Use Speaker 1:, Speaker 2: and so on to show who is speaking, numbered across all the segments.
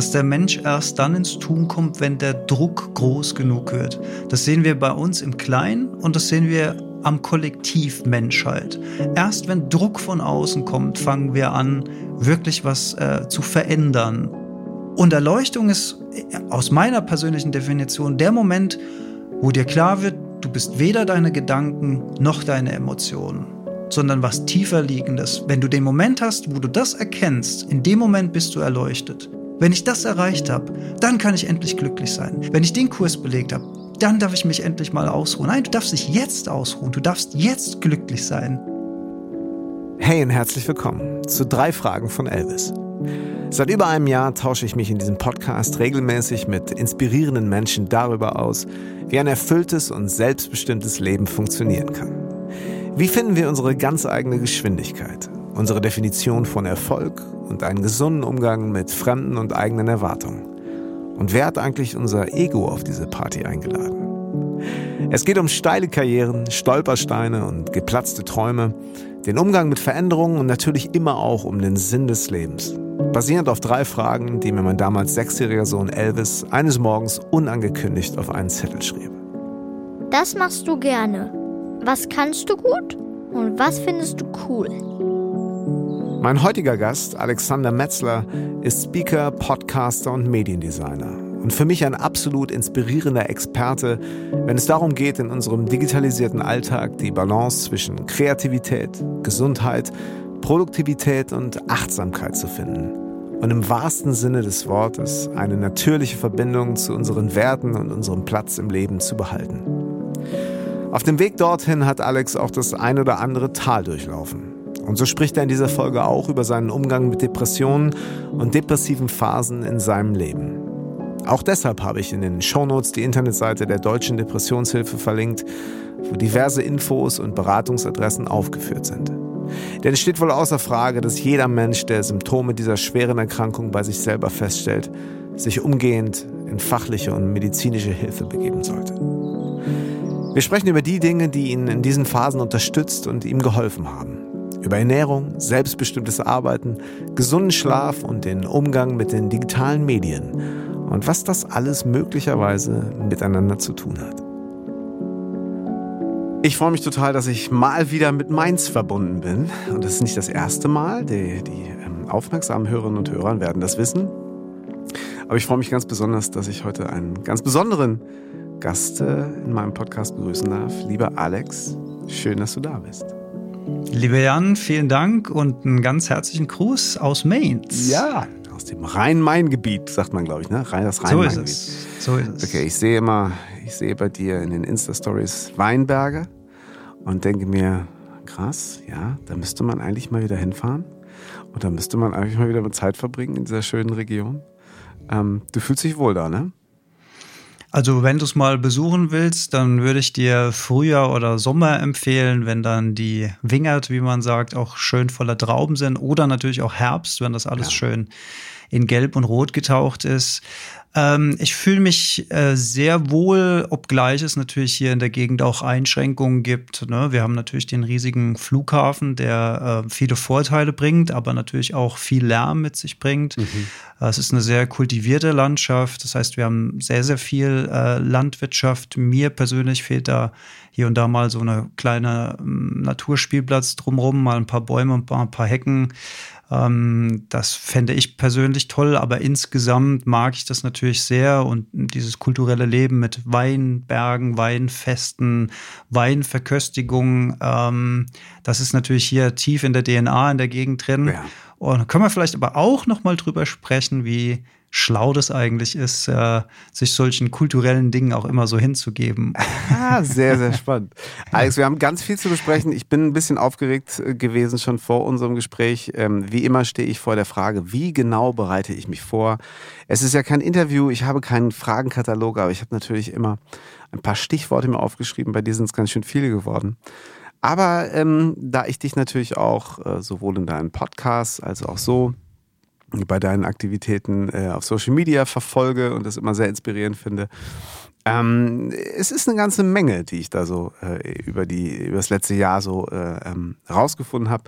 Speaker 1: dass der Mensch erst dann ins Tun kommt, wenn der Druck groß genug wird. Das sehen wir bei uns im Kleinen und das sehen wir am Kollektiv Menschheit. Erst wenn Druck von außen kommt, fangen wir an, wirklich was äh, zu verändern. Und Erleuchtung ist äh, aus meiner persönlichen Definition der Moment, wo dir klar wird, du bist weder deine Gedanken noch deine Emotionen, sondern was tiefer liegendes. Wenn du den Moment hast, wo du das erkennst, in dem Moment bist du erleuchtet. Wenn ich das erreicht habe, dann kann ich endlich glücklich sein. Wenn ich den Kurs belegt habe, dann darf ich mich endlich mal ausruhen. Nein, du darfst dich jetzt ausruhen. Du darfst jetzt glücklich sein.
Speaker 2: Hey und herzlich willkommen zu drei Fragen von Elvis. Seit über einem Jahr tausche ich mich in diesem Podcast regelmäßig mit inspirierenden Menschen darüber aus, wie ein erfülltes und selbstbestimmtes Leben funktionieren kann. Wie finden wir unsere ganz eigene Geschwindigkeit, unsere Definition von Erfolg und einen gesunden Umgang mit fremden und eigenen Erwartungen? Und wer hat eigentlich unser Ego auf diese Party eingeladen? Es geht um steile Karrieren, Stolpersteine und geplatzte Träume, den Umgang mit Veränderungen und natürlich immer auch um den Sinn des Lebens. Basierend auf drei Fragen, die mir mein damals sechsjähriger Sohn Elvis eines Morgens unangekündigt auf einen Zettel schrieb.
Speaker 3: Das machst du gerne. Was kannst du gut und was findest du cool?
Speaker 2: Mein heutiger Gast, Alexander Metzler, ist Speaker, Podcaster und Mediendesigner. Und für mich ein absolut inspirierender Experte, wenn es darum geht, in unserem digitalisierten Alltag die Balance zwischen Kreativität, Gesundheit, Produktivität und Achtsamkeit zu finden. Und im wahrsten Sinne des Wortes eine natürliche Verbindung zu unseren Werten und unserem Platz im Leben zu behalten. Auf dem Weg dorthin hat Alex auch das ein oder andere Tal durchlaufen. Und so spricht er in dieser Folge auch über seinen Umgang mit Depressionen und depressiven Phasen in seinem Leben. Auch deshalb habe ich in den Shownotes die Internetseite der Deutschen Depressionshilfe verlinkt, wo diverse Infos und Beratungsadressen aufgeführt sind. Denn es steht wohl außer Frage, dass jeder Mensch, der Symptome dieser schweren Erkrankung bei sich selber feststellt, sich umgehend in fachliche und medizinische Hilfe begeben sollte. Wir sprechen über die Dinge, die ihn in diesen Phasen unterstützt und ihm geholfen haben über Ernährung, selbstbestimmtes Arbeiten, gesunden Schlaf und den Umgang mit den digitalen Medien und was das alles möglicherweise miteinander zu tun hat. Ich freue mich total, dass ich mal wieder mit Mainz verbunden bin. Und das ist nicht das erste Mal. Die, die ähm, aufmerksamen Hörerinnen und Hörer werden das wissen. Aber ich freue mich ganz besonders, dass ich heute einen ganz besonderen Gast äh, in meinem Podcast begrüßen darf. Lieber Alex, schön, dass du da bist.
Speaker 1: Lieber Jan, vielen Dank und einen ganz herzlichen Gruß aus Mainz.
Speaker 2: Ja, aus dem Rhein-Main-Gebiet, sagt man, glaube ich, ne? Das
Speaker 1: Rhein-Main-Gebiet. So ist es. So ist es.
Speaker 2: Okay, ich sehe immer, ich sehe bei dir in den Insta-Stories Weinberge und denke mir, krass, ja, da müsste man eigentlich mal wieder hinfahren. Und da müsste man eigentlich mal wieder Zeit verbringen in dieser schönen Region. Ähm, du fühlst dich wohl da, ne?
Speaker 1: Also wenn du es mal besuchen willst, dann würde ich dir Frühjahr oder Sommer empfehlen, wenn dann die Wingert, wie man sagt, auch schön voller Trauben sind oder natürlich auch Herbst, wenn das alles ja. schön in Gelb und Rot getaucht ist. Ähm, ich fühle mich äh, sehr wohl, obgleich es natürlich hier in der Gegend auch Einschränkungen gibt. Ne? Wir haben natürlich den riesigen Flughafen, der äh, viele Vorteile bringt, aber natürlich auch viel Lärm mit sich bringt. Mhm. Es ist eine sehr kultivierte Landschaft. Das heißt, wir haben sehr, sehr viel äh, Landwirtschaft. Mir persönlich fehlt da hier und da mal so eine kleine ähm, Naturspielplatz drumherum, mal ein paar Bäume, ein paar, ein paar Hecken. Ähm, das fände ich persönlich toll, aber insgesamt mag ich das natürlich sehr und dieses kulturelle Leben mit Weinbergen, Weinfesten, Weinverköstigung, ähm, das ist natürlich hier tief in der DNA in der Gegend drin. Ja. Und können wir vielleicht aber auch noch mal drüber sprechen, wie schlau das eigentlich ist, äh, sich solchen kulturellen Dingen auch immer so hinzugeben.
Speaker 2: Ah, sehr, sehr spannend. Alex, wir haben ganz viel zu besprechen. Ich bin ein bisschen aufgeregt äh, gewesen schon vor unserem Gespräch. Ähm, wie immer stehe ich vor der Frage, wie genau bereite ich mich vor? Es ist ja kein Interview, ich habe keinen Fragenkatalog, aber ich habe natürlich immer ein paar Stichworte mir aufgeschrieben. Bei dir sind es ganz schön viele geworden. Aber ähm, da ich dich natürlich auch äh, sowohl in deinen Podcasts als auch so bei deinen Aktivitäten äh, auf Social Media verfolge und das immer sehr inspirierend finde. Ähm, es ist eine ganze Menge, die ich da so äh, über, die, über das letzte Jahr so äh, ähm, rausgefunden habe.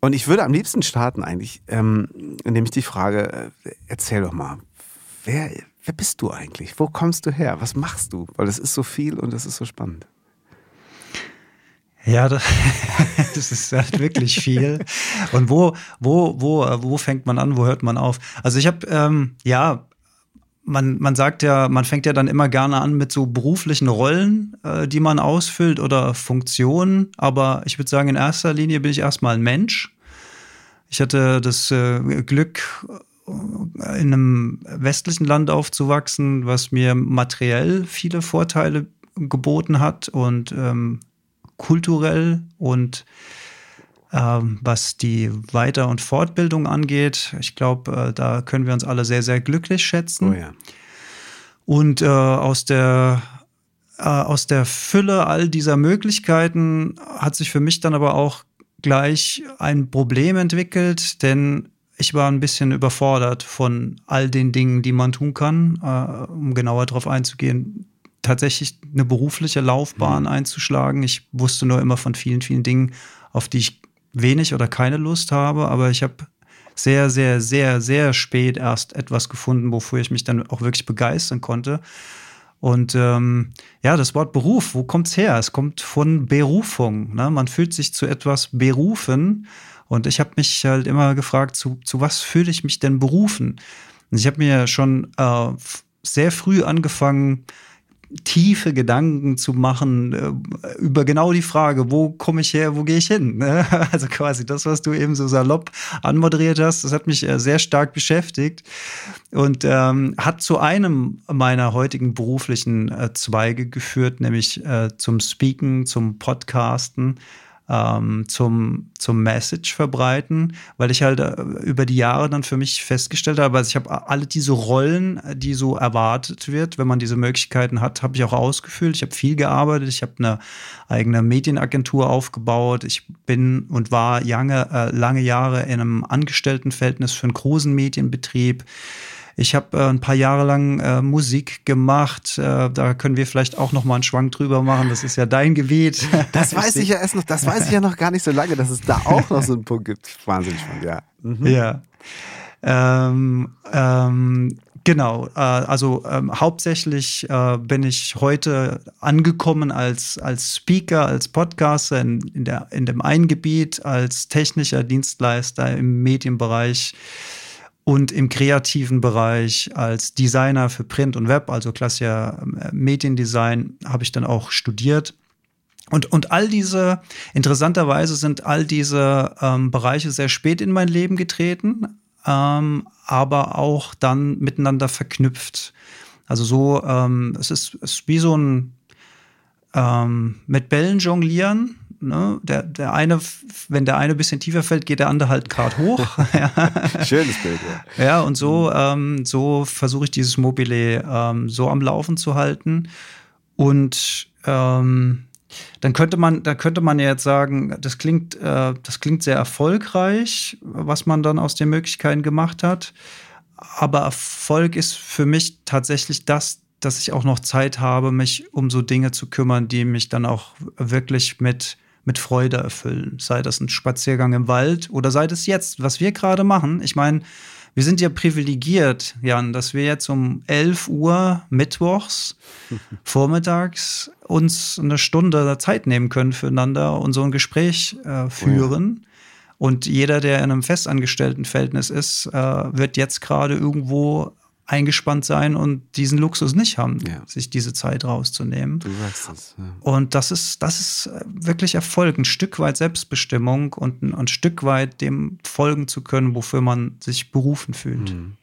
Speaker 2: Und ich würde am liebsten starten eigentlich, ähm, indem ich die Frage, äh, erzähl doch mal, wer, wer bist du eigentlich? Wo kommst du her? Was machst du? Weil das ist so viel und das ist so spannend.
Speaker 1: Ja, das, das ist halt wirklich viel. Und wo, wo, wo, wo fängt man an, wo hört man auf? Also ich habe, ähm, ja, man, man sagt ja, man fängt ja dann immer gerne an mit so beruflichen Rollen, äh, die man ausfüllt oder Funktionen. Aber ich würde sagen, in erster Linie bin ich erstmal ein Mensch. Ich hatte das äh, Glück, in einem westlichen Land aufzuwachsen, was mir materiell viele Vorteile geboten hat und ähm, kulturell und ähm, was die Weiter- und Fortbildung angeht. Ich glaube, äh, da können wir uns alle sehr, sehr glücklich schätzen.
Speaker 2: Oh ja.
Speaker 1: Und äh, aus der äh, aus der Fülle all dieser Möglichkeiten hat sich für mich dann aber auch gleich ein Problem entwickelt, denn ich war ein bisschen überfordert von all den Dingen, die man tun kann, äh, um genauer darauf einzugehen tatsächlich eine berufliche Laufbahn mhm. einzuschlagen. Ich wusste nur immer von vielen, vielen Dingen, auf die ich wenig oder keine Lust habe, aber ich habe sehr, sehr, sehr, sehr spät erst etwas gefunden, wofür ich mich dann auch wirklich begeistern konnte. Und ähm, ja, das Wort Beruf, wo kommt's her? Es kommt von Berufung. Ne? Man fühlt sich zu etwas berufen. Und ich habe mich halt immer gefragt, zu, zu was fühle ich mich denn berufen? Und ich habe mir schon äh, sehr früh angefangen, tiefe Gedanken zu machen äh, über genau die Frage, wo komme ich her, wo gehe ich hin? Ne? Also quasi das, was du eben so salopp anmoderiert hast, das hat mich äh, sehr stark beschäftigt und ähm, hat zu einem meiner heutigen beruflichen äh, Zweige geführt, nämlich äh, zum Speaken, zum Podcasten ähm, zum, zum Message verbreiten, weil ich halt äh, über die Jahre dann für mich festgestellt habe, also ich habe alle diese Rollen, die so erwartet wird, wenn man diese Möglichkeiten hat, habe ich auch ausgefüllt. Ich habe viel gearbeitet, ich habe eine eigene Medienagentur aufgebaut, ich bin und war lange, äh, lange Jahre in einem Angestelltenverhältnis für einen großen Medienbetrieb. Ich habe äh, ein paar Jahre lang äh, Musik gemacht. Äh, da können wir vielleicht auch noch mal einen Schwank drüber machen. Das ist ja dein Gebiet.
Speaker 2: Das weiß ich ja erst noch. Das weiß ich ja noch gar nicht so lange, dass es da auch noch so einen Punkt gibt. Wahnsinnig spannend, ja.
Speaker 1: Mhm. Ja. Ähm, ähm, Genau, äh, also ähm, hauptsächlich äh, bin ich heute angekommen als, als Speaker, als Podcaster in, in, der, in dem einen Gebiet, als technischer Dienstleister im Medienbereich und im kreativen Bereich als Designer für Print und Web, also klassischer äh, Mediendesign, habe ich dann auch studiert. Und, und all diese, interessanterweise sind all diese ähm, Bereiche sehr spät in mein Leben getreten, ähm, aber auch dann miteinander verknüpft. Also so, ähm, es, ist, es ist wie so ein ähm, mit Bällen jonglieren. Ne? Der, der eine, wenn der eine ein bisschen tiefer fällt, geht der andere halt gerade hoch.
Speaker 2: Schönes Bild,
Speaker 1: ja. Ja, und so, ähm, so versuche ich dieses Mobile ähm, so am Laufen zu halten. Und ähm, dann könnte man, da könnte man ja jetzt sagen, das klingt, äh, das klingt sehr erfolgreich, was man dann aus den Möglichkeiten gemacht hat. Aber Erfolg ist für mich tatsächlich das, dass ich auch noch Zeit habe, mich um so Dinge zu kümmern, die mich dann auch wirklich mit mit Freude erfüllen. Sei das ein Spaziergang im Wald oder sei das jetzt, was wir gerade machen. Ich meine, wir sind ja privilegiert, Jan, dass wir jetzt um 11 Uhr mittwochs vormittags uns eine Stunde Zeit nehmen können füreinander und so ein Gespräch äh, führen. Oh ja. Und jeder, der in einem festangestellten Verhältnis ist, äh, wird jetzt gerade irgendwo eingespannt sein und diesen Luxus nicht haben, ja. sich diese Zeit rauszunehmen. Du sagst es. Ja. Und das ist, das ist äh, wirklich Erfolg, ein Stück weit Selbstbestimmung und ein, ein, Stück weit dem folgen zu können, wofür man sich berufen fühlt. Mhm.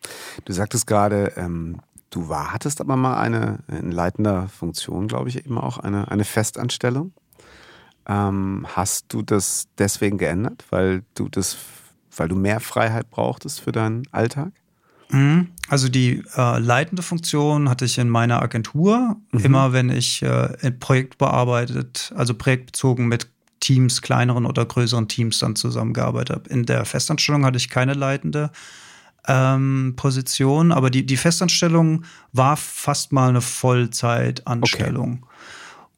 Speaker 2: Du sagtest gerade, ähm, du war, hattest aber mal eine in leitender Funktion, glaube ich, eben auch eine, eine Festanstellung. Ähm, hast du das deswegen geändert, weil du das, weil du mehr Freiheit brauchtest für deinen Alltag?
Speaker 1: Mhm. Also die äh, leitende Funktion hatte ich in meiner Agentur. Mhm. Immer wenn ich äh, ein Projekt bearbeitet, also projektbezogen mit Teams, kleineren oder größeren Teams dann zusammengearbeitet habe. In der Festanstellung hatte ich keine leitende ähm, Position, aber die, die Festanstellung war fast mal eine Vollzeitanstellung. Okay.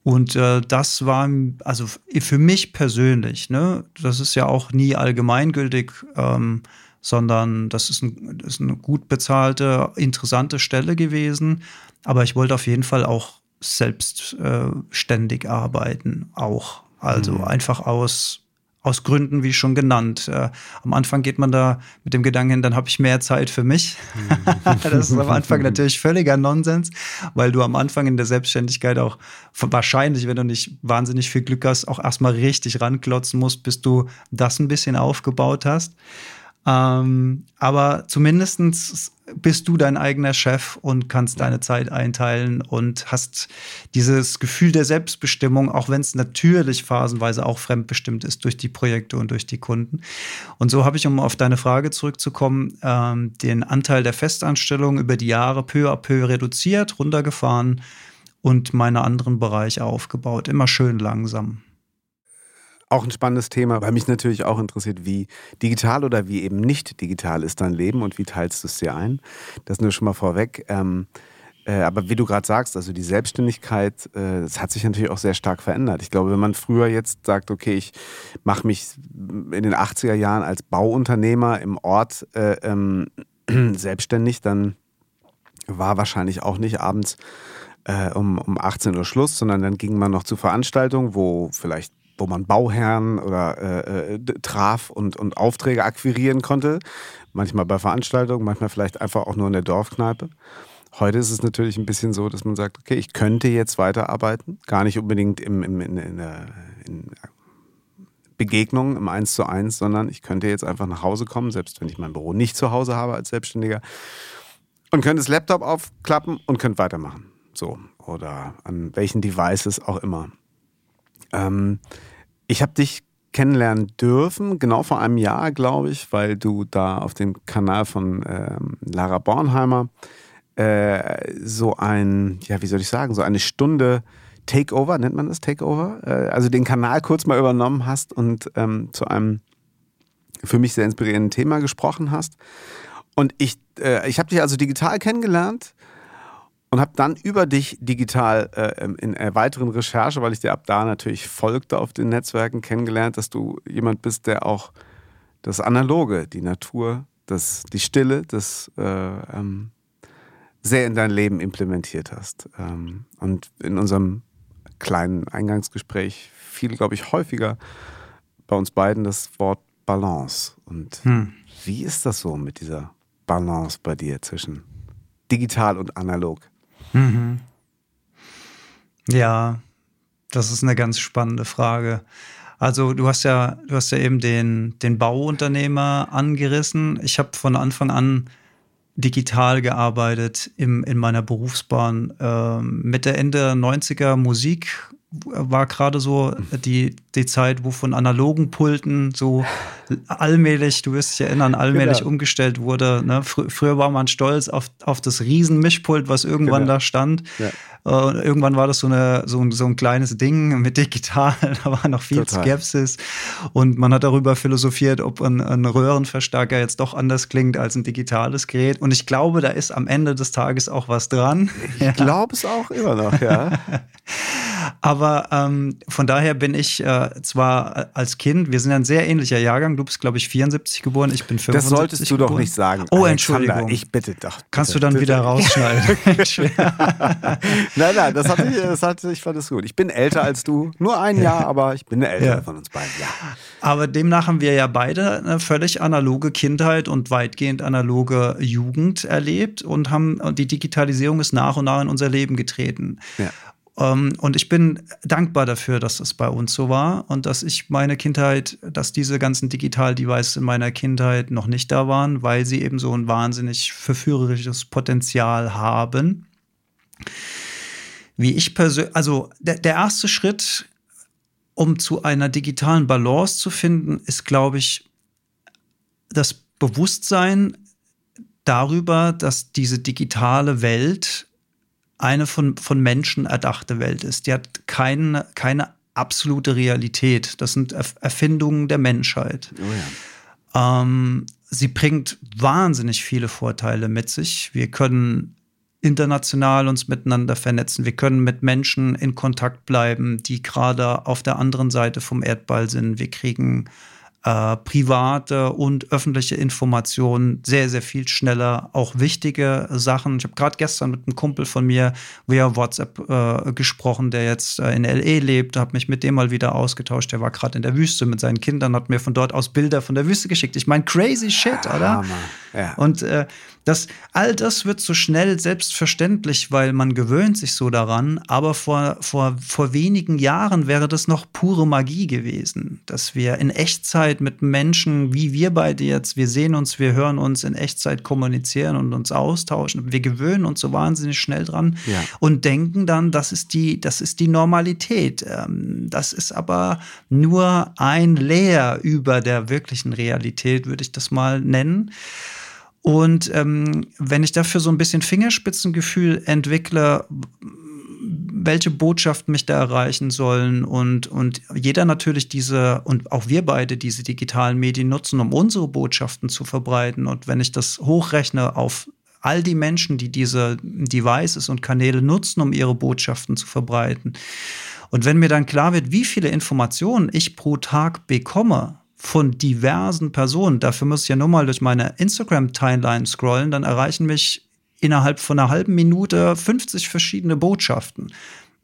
Speaker 1: Und äh, das war, also für mich persönlich, ne, das ist ja auch nie allgemeingültig, ähm, sondern das ist, ein, das ist eine gut bezahlte, interessante Stelle gewesen. Aber ich wollte auf jeden Fall auch selbstständig äh, arbeiten, auch. Also mhm. einfach aus aus Gründen, wie schon genannt. Äh, am Anfang geht man da mit dem Gedanken hin, dann habe ich mehr Zeit für mich. das ist am Anfang natürlich völliger Nonsens, weil du am Anfang in der Selbstständigkeit auch wahrscheinlich, wenn du nicht wahnsinnig viel Glück hast, auch erstmal richtig ranklotzen musst, bis du das ein bisschen aufgebaut hast. Ähm, aber zumindestens bist du dein eigener Chef und kannst deine Zeit einteilen und hast dieses Gefühl der Selbstbestimmung, auch wenn es natürlich phasenweise auch fremdbestimmt ist durch die Projekte und durch die Kunden. Und so habe ich, um auf deine Frage zurückzukommen, ähm, den Anteil der Festanstellung über die Jahre peu à peu reduziert, runtergefahren und meine anderen Bereiche aufgebaut. Immer schön langsam.
Speaker 2: Auch ein spannendes Thema, weil mich natürlich auch interessiert, wie digital oder wie eben nicht digital ist dein Leben und wie teilst du es dir ein. Das nur schon mal vorweg. Ähm, äh, aber wie du gerade sagst, also die Selbstständigkeit, äh, das hat sich natürlich auch sehr stark verändert. Ich glaube, wenn man früher jetzt sagt, okay, ich mache mich in den 80er Jahren als Bauunternehmer im Ort äh, ähm, selbstständig, dann war wahrscheinlich auch nicht abends äh, um, um 18 Uhr Schluss, sondern dann ging man noch zu Veranstaltungen, wo vielleicht wo man Bauherren oder äh, äh, traf und, und Aufträge akquirieren konnte. Manchmal bei Veranstaltungen, manchmal vielleicht einfach auch nur in der Dorfkneipe. Heute ist es natürlich ein bisschen so, dass man sagt, okay, ich könnte jetzt weiterarbeiten. Gar nicht unbedingt im, im, in, in, der, in Begegnung im Eins zu eins, sondern ich könnte jetzt einfach nach Hause kommen, selbst wenn ich mein Büro nicht zu Hause habe als Selbstständiger. Und könnte das Laptop aufklappen und könnte weitermachen. So. Oder an welchen Devices auch immer. Ähm, ich habe dich kennenlernen dürfen, genau vor einem Jahr, glaube ich, weil du da auf dem Kanal von ähm, Lara Bornheimer äh, so ein, ja, wie soll ich sagen, so eine Stunde Takeover, nennt man das Takeover? Äh, also den Kanal kurz mal übernommen hast und ähm, zu einem für mich sehr inspirierenden Thema gesprochen hast. Und ich, äh, ich habe dich also digital kennengelernt und habe dann über dich digital äh, in der weiteren Recherche, weil ich dir ab da natürlich folgte auf den Netzwerken, kennengelernt, dass du jemand bist, der auch das Analoge, die Natur, das, die Stille, das äh, ähm, sehr in dein Leben implementiert hast. Ähm, und in unserem kleinen Eingangsgespräch fiel, glaube ich, häufiger bei uns beiden das Wort Balance. Und hm. wie ist das so mit dieser Balance bei dir zwischen digital und analog? Mhm.
Speaker 1: Ja, das ist eine ganz spannende Frage. Also du hast ja, du hast ja eben den, den Bauunternehmer angerissen. Ich habe von Anfang an digital gearbeitet im, in meiner Berufsbahn. Ähm, Mitte, Ende 90er Musik war gerade so die, die Zeit, wo von analogen Pulten so allmählich, du wirst dich erinnern, allmählich genau. umgestellt wurde. Ne? Fr früher war man stolz auf, auf das Riesenmischpult, was irgendwann genau. da stand. Ja. Uh, irgendwann war das so, eine, so, so ein kleines Ding mit digital, da war noch viel Total. Skepsis und man hat darüber philosophiert, ob ein, ein, Röhrenverstärker jetzt doch anders klingt als ein digitales Gerät. Und ich glaube, da ist am Ende des Tages auch was dran.
Speaker 2: Ich ja. glaube es auch immer noch, ja.
Speaker 1: Aber ähm, von daher bin ich äh, zwar als Kind, wir sind ein sehr ähnlicher Jahrgang, du bist, glaube ich, 74 geboren, ich bin 75
Speaker 2: Das solltest du
Speaker 1: geboren.
Speaker 2: doch nicht sagen.
Speaker 1: Oh, Entschuldigung.
Speaker 2: Ich bitte doch. Bitte,
Speaker 1: Kannst du dann wieder rausschneiden?
Speaker 2: nein, nein, das hatte ich, das hatte, ich fand es gut. Ich bin älter als du, nur ein Jahr, aber ich bin der Ältere ja. von uns beiden, ja.
Speaker 1: Aber demnach haben wir ja beide eine völlig analoge Kindheit und weitgehend analoge Jugend erlebt und haben, die Digitalisierung ist nach und nach in unser Leben getreten. Ja. Ähm, und ich bin dankbar dafür, dass das bei uns so war und dass ich meine Kindheit, dass diese ganzen Digital-Devices in meiner Kindheit noch nicht da waren, weil sie eben so ein wahnsinnig verführerisches Potenzial haben. Wie ich persönlich, also der, der erste Schritt, um zu einer digitalen Balance zu finden, ist, glaube ich, das Bewusstsein darüber, dass diese digitale Welt eine von, von Menschen erdachte Welt ist. Die hat keine, keine absolute Realität. Das sind Erfindungen der Menschheit. Oh ja. ähm, sie bringt wahnsinnig viele Vorteile mit sich. Wir können international uns miteinander vernetzen. Wir können mit Menschen in Kontakt bleiben, die gerade auf der anderen Seite vom Erdball sind. Wir kriegen äh, private und öffentliche Informationen sehr, sehr viel schneller. Auch wichtige Sachen. Ich habe gerade gestern mit einem Kumpel von mir via WhatsApp äh, gesprochen, der jetzt äh, in LE lebt, habe mich mit dem mal wieder ausgetauscht. Der war gerade in der Wüste mit seinen Kindern, hat mir von dort aus Bilder von der Wüste geschickt. Ich meine, crazy shit, oder? Ja. Und äh, das, all das wird so schnell selbstverständlich, weil man gewöhnt sich so daran. Aber vor, vor, vor wenigen Jahren wäre das noch pure Magie gewesen, dass wir in Echtzeit mit Menschen, wie wir beide jetzt, wir sehen uns, wir hören uns in Echtzeit kommunizieren und uns austauschen. Wir gewöhnen uns so wahnsinnig schnell dran ja. und denken dann, das ist die, das ist die Normalität. Ähm, das ist aber nur ein Layer über der wirklichen Realität, würde ich das mal nennen. Und ähm, wenn ich dafür so ein bisschen Fingerspitzengefühl entwickle, welche Botschaften mich da erreichen sollen und, und jeder natürlich diese und auch wir beide diese digitalen Medien nutzen, um unsere Botschaften zu verbreiten. Und wenn ich das hochrechne auf all die Menschen, die diese Devices und Kanäle nutzen, um ihre Botschaften zu verbreiten. Und wenn mir dann klar wird, wie viele Informationen ich pro Tag bekomme, von diversen Personen. Dafür muss ich ja nur mal durch meine Instagram-Timeline scrollen, dann erreichen mich innerhalb von einer halben Minute 50 verschiedene Botschaften.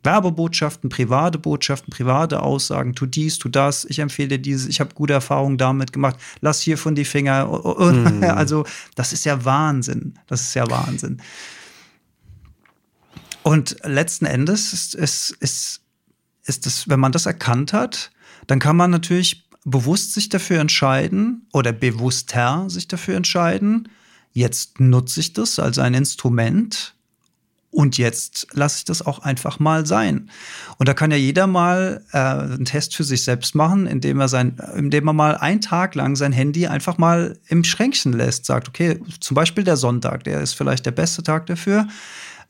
Speaker 1: Werbebotschaften, private Botschaften, private Aussagen, tu dies, tu das, ich empfehle dir dieses, ich habe gute Erfahrungen damit gemacht, lass hier von die Finger. Mm. Also, das ist ja Wahnsinn. Das ist ja Wahnsinn. Und letzten Endes ist, ist, ist, ist es, wenn man das erkannt hat, dann kann man natürlich bewusst sich dafür entscheiden oder bewusster sich dafür entscheiden, jetzt nutze ich das als ein Instrument und jetzt lasse ich das auch einfach mal sein. Und da kann ja jeder mal äh, einen Test für sich selbst machen, indem er sein, indem er mal einen Tag lang sein Handy einfach mal im Schränkchen lässt, sagt, okay, zum Beispiel der Sonntag, der ist vielleicht der beste Tag dafür.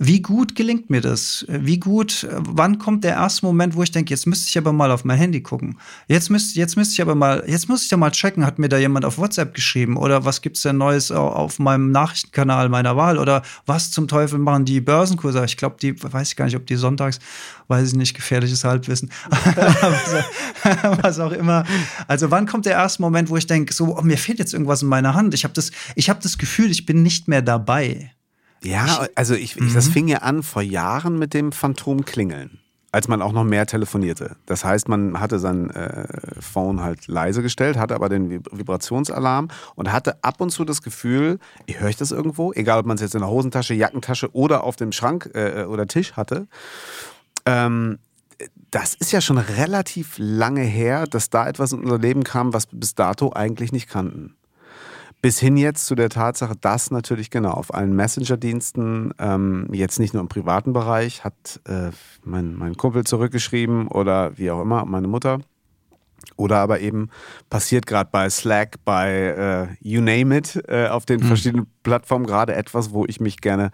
Speaker 1: Wie gut gelingt mir das? Wie gut, wann kommt der erste Moment, wo ich denke, jetzt müsste ich aber mal auf mein Handy gucken. Jetzt müsste, jetzt müsste ich aber mal, jetzt muss ich da mal checken, hat mir da jemand auf WhatsApp geschrieben oder was gibt's denn Neues auf meinem Nachrichtenkanal meiner Wahl oder was zum Teufel machen die Börsenkurse? Ich glaube, die, weiß ich gar nicht, ob die sonntags, weiß ich nicht, gefährliches Halbwissen, was auch immer. Also wann kommt der erste Moment, wo ich denke, so, oh, mir fehlt jetzt irgendwas in meiner Hand. Ich habe das, ich habe das Gefühl, ich bin nicht mehr dabei.
Speaker 2: Ja, also ich, ich, das mhm. fing ja an vor Jahren mit dem Phantomklingeln, als man auch noch mehr telefonierte. Das heißt, man hatte sein äh, Phone halt leise gestellt, hatte aber den Vibrationsalarm und hatte ab und zu das Gefühl, ich höre ich das irgendwo, egal ob man es jetzt in der Hosentasche, Jackentasche oder auf dem Schrank äh, oder Tisch hatte. Ähm, das ist ja schon relativ lange her, dass da etwas in unser Leben kam, was wir bis dato eigentlich nicht kannten. Bis hin jetzt zu der Tatsache, dass natürlich genau auf allen Messenger-Diensten, ähm, jetzt nicht nur im privaten Bereich, hat äh, mein, mein Kumpel zurückgeschrieben oder wie auch immer, meine Mutter. Oder aber eben passiert gerade bei Slack, bei äh, You Name It, äh, auf den mhm. verschiedenen Plattformen gerade etwas, wo ich mich gerne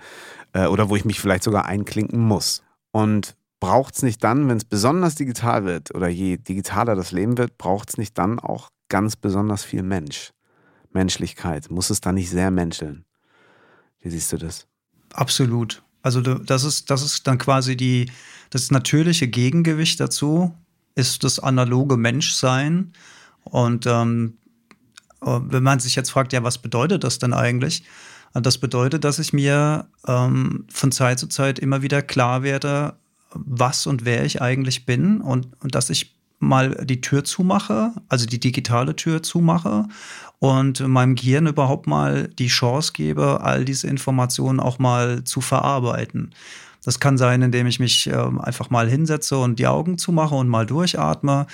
Speaker 2: äh, oder wo ich mich vielleicht sogar einklinken muss. Und braucht es nicht dann, wenn es besonders digital wird oder je digitaler das Leben wird, braucht es nicht dann auch ganz besonders viel Mensch? Menschlichkeit? Muss es da nicht sehr menscheln? Wie siehst du das?
Speaker 1: Absolut. Also das ist, das ist dann quasi die, das natürliche Gegengewicht dazu, ist das analoge Menschsein. Und ähm, wenn man sich jetzt fragt, ja, was bedeutet das denn eigentlich? Das bedeutet, dass ich mir ähm, von Zeit zu Zeit immer wieder klar werde, was und wer ich eigentlich bin und, und dass ich mal die Tür zumache, also die digitale Tür zumache und meinem Gehirn überhaupt mal die Chance gebe, all diese Informationen auch mal zu verarbeiten. Das kann sein, indem ich mich äh, einfach mal hinsetze und die Augen zumache und mal durchatme.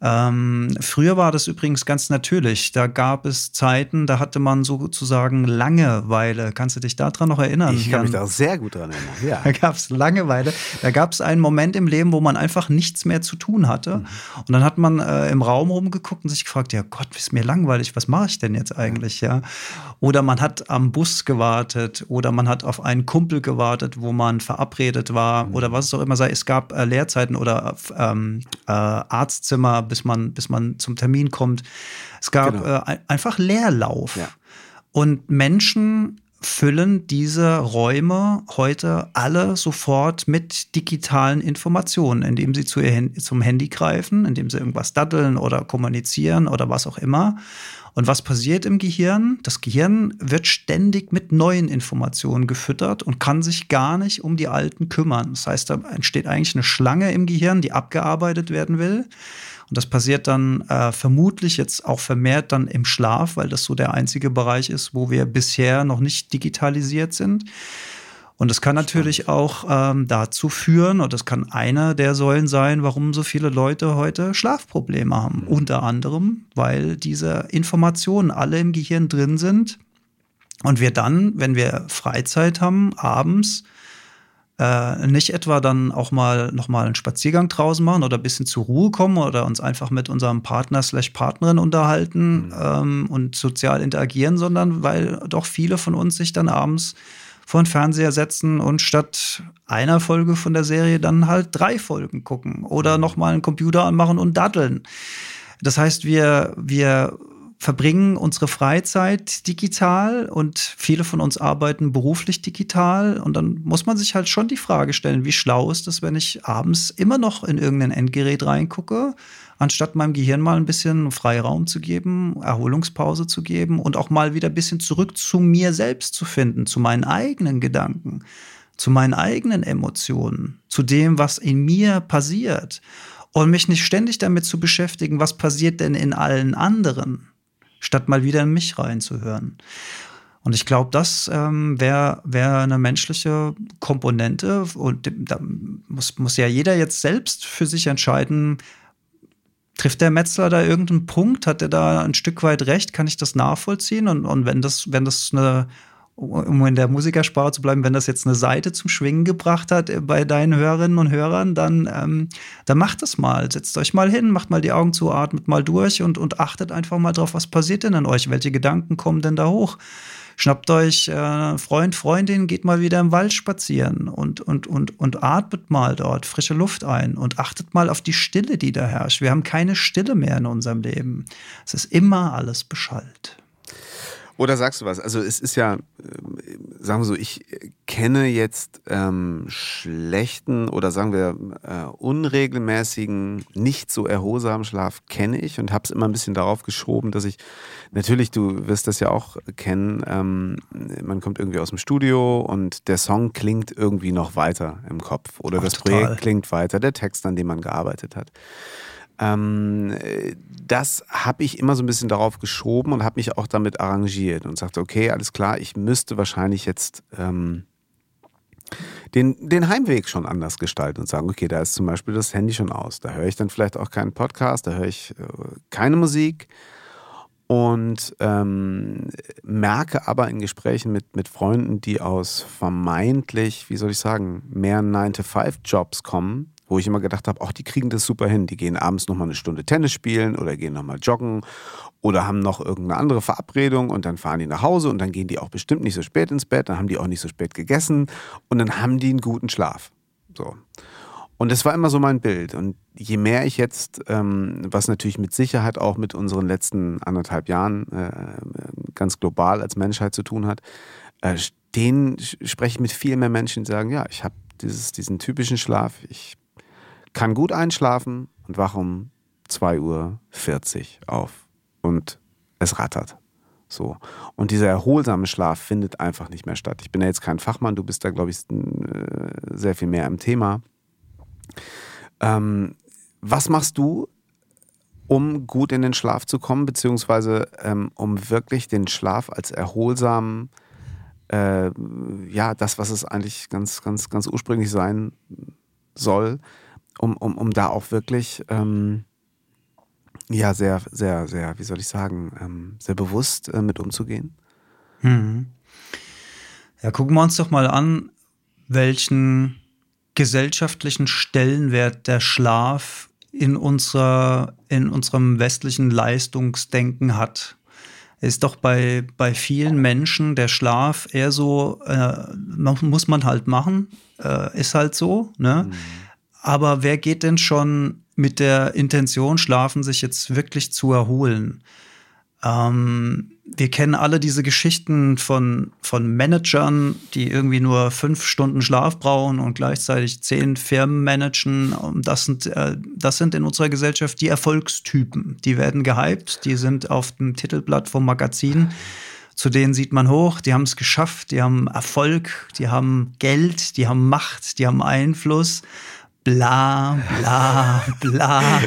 Speaker 1: Ähm, früher war das übrigens ganz natürlich. Da gab es Zeiten, da hatte man sozusagen Langeweile. Kannst du dich daran noch erinnern?
Speaker 2: Ich kann mich da sehr gut daran erinnern. Ja.
Speaker 1: Da gab es Langeweile. Da gab es einen Moment im Leben, wo man einfach nichts mehr zu tun hatte. Mhm. Und dann hat man äh, im Raum rumgeguckt und sich gefragt: Ja Gott, ist mir langweilig. Was mache ich denn jetzt eigentlich? Ja. Oder man hat am Bus gewartet oder man hat auf einen Kumpel gewartet, wo man verabredet war mhm. oder was es auch immer sei. Es gab äh, Lehrzeiten oder ähm, äh, Arztzimmer bis man, bis man zum Termin kommt. Es gab genau. äh, einfach Leerlauf. Ja. Und Menschen füllen diese Räume heute alle sofort mit digitalen Informationen, indem sie zu zum Handy greifen, indem sie irgendwas daddeln oder kommunizieren oder was auch immer. Und was passiert im Gehirn? Das Gehirn wird ständig mit neuen Informationen gefüttert und kann sich gar nicht um die alten kümmern. Das heißt, da entsteht eigentlich eine Schlange im Gehirn, die abgearbeitet werden will. Und das passiert dann äh, vermutlich jetzt auch vermehrt dann im Schlaf, weil das so der einzige Bereich ist, wo wir bisher noch nicht digitalisiert sind. Und es kann natürlich auch ähm, dazu führen, und das kann einer der Säulen sein, warum so viele Leute heute Schlafprobleme haben. Mhm. Unter anderem, weil diese Informationen alle im Gehirn drin sind und wir dann, wenn wir Freizeit haben, abends äh, nicht etwa dann auch mal nochmal einen Spaziergang draußen machen oder ein bisschen zur Ruhe kommen oder uns einfach mit unserem Partner slash Partnerin unterhalten mhm. ähm, und sozial interagieren, sondern weil doch viele von uns sich dann abends vor den Fernseher setzen und statt einer Folge von der Serie dann halt drei Folgen gucken oder mhm. nochmal einen Computer anmachen und daddeln. Das heißt, wir, wir verbringen unsere Freizeit digital und viele von uns arbeiten beruflich digital. Und dann muss man sich halt schon die Frage stellen, wie schlau ist es, wenn ich abends immer noch in irgendein Endgerät reingucke, anstatt meinem Gehirn mal ein bisschen Freiraum zu geben, Erholungspause zu geben und auch mal wieder ein bisschen zurück zu mir selbst zu finden, zu meinen eigenen Gedanken, zu meinen eigenen Emotionen, zu dem, was in mir passiert. Und mich nicht ständig damit zu beschäftigen, was passiert denn in allen anderen statt mal wieder in mich reinzuhören. Und ich glaube, das ähm, wäre wär eine menschliche Komponente. Und da muss, muss ja jeder jetzt selbst für sich entscheiden, trifft der Metzler da irgendeinen Punkt? Hat er da ein Stück weit recht? Kann ich das nachvollziehen? Und, und wenn das, wenn das eine um in der Musikersprache zu bleiben, wenn das jetzt eine Seite zum Schwingen gebracht hat äh, bei deinen Hörerinnen und Hörern, dann, ähm, dann macht das mal. Setzt euch mal hin, macht mal die Augen zu, atmet mal durch und, und achtet einfach mal drauf, was passiert denn in euch? Welche Gedanken kommen denn da hoch? Schnappt euch äh, Freund, Freundin, geht mal wieder im Wald spazieren und, und, und, und atmet mal dort frische Luft ein und achtet mal auf die Stille, die da herrscht. Wir haben keine Stille mehr in unserem Leben. Es ist immer alles beschallt.
Speaker 2: Oder sagst du was? Also es ist ja, äh, sagen wir so, ich kenne jetzt ähm, schlechten oder sagen wir äh, unregelmäßigen, nicht so erholsamen Schlaf kenne ich und habe es immer ein bisschen darauf geschoben, dass ich natürlich, du wirst das ja auch kennen, ähm, man kommt irgendwie aus dem Studio und der Song klingt irgendwie noch weiter im Kopf oder Ach, das total. Projekt klingt weiter, der Text, an dem man gearbeitet hat. Ähm, das habe ich immer so ein bisschen darauf geschoben und habe mich auch damit arrangiert und sagte, okay, alles klar, ich müsste wahrscheinlich jetzt ähm, den, den Heimweg schon anders gestalten und sagen, okay, da ist zum Beispiel das Handy schon aus. Da höre ich dann vielleicht auch keinen Podcast, da höre ich äh, keine Musik und ähm, merke aber in Gesprächen mit, mit Freunden, die aus vermeintlich, wie soll ich sagen, mehr 9-to-5-Jobs kommen, wo ich immer gedacht habe, ach, die kriegen das super hin. Die gehen abends nochmal eine Stunde Tennis spielen oder gehen nochmal joggen oder haben noch irgendeine andere Verabredung und dann fahren die nach Hause und dann gehen die auch bestimmt nicht so spät ins Bett, dann haben die auch nicht so spät gegessen und dann haben die einen guten Schlaf. So. Und das war immer so mein Bild. Und je mehr ich jetzt, ähm, was natürlich mit Sicherheit auch mit unseren letzten anderthalb Jahren äh, ganz global als Menschheit zu tun hat, äh, den spreche ich mit viel mehr Menschen, die sagen, ja, ich habe diesen typischen Schlaf, ich kann gut einschlafen und wach um 2.40 Uhr auf und es rattert. So. Und dieser erholsame Schlaf findet einfach nicht mehr statt. Ich bin ja jetzt kein Fachmann, du bist da, glaube ich, äh, sehr viel mehr im Thema. Ähm, was machst du, um gut in den Schlaf zu kommen, beziehungsweise ähm, um wirklich den Schlaf als erholsamen, äh, ja, das, was es eigentlich ganz, ganz, ganz ursprünglich sein soll, um, um, um da auch wirklich ähm, ja sehr, sehr, sehr, wie soll ich sagen, ähm, sehr bewusst äh, mit umzugehen?
Speaker 1: Mhm. Ja, gucken wir uns doch mal an, welchen gesellschaftlichen Stellenwert der Schlaf in, unserer, in unserem westlichen Leistungsdenken hat. Ist doch bei, bei vielen Menschen der Schlaf eher so, äh, muss man halt machen, äh, ist halt so. Ne? Mhm. Aber wer geht denn schon mit der Intention schlafen, sich jetzt wirklich zu erholen? Ähm, wir kennen alle diese Geschichten von, von Managern, die irgendwie nur fünf Stunden Schlaf brauchen und gleichzeitig zehn Firmen managen. Das sind, äh, das sind in unserer Gesellschaft die Erfolgstypen. Die werden gehypt, die sind auf dem Titelblatt vom Magazin. Zu denen sieht man hoch, die haben es geschafft, die haben Erfolg, die haben Geld, die haben Macht, die haben Einfluss bla, bla, bla.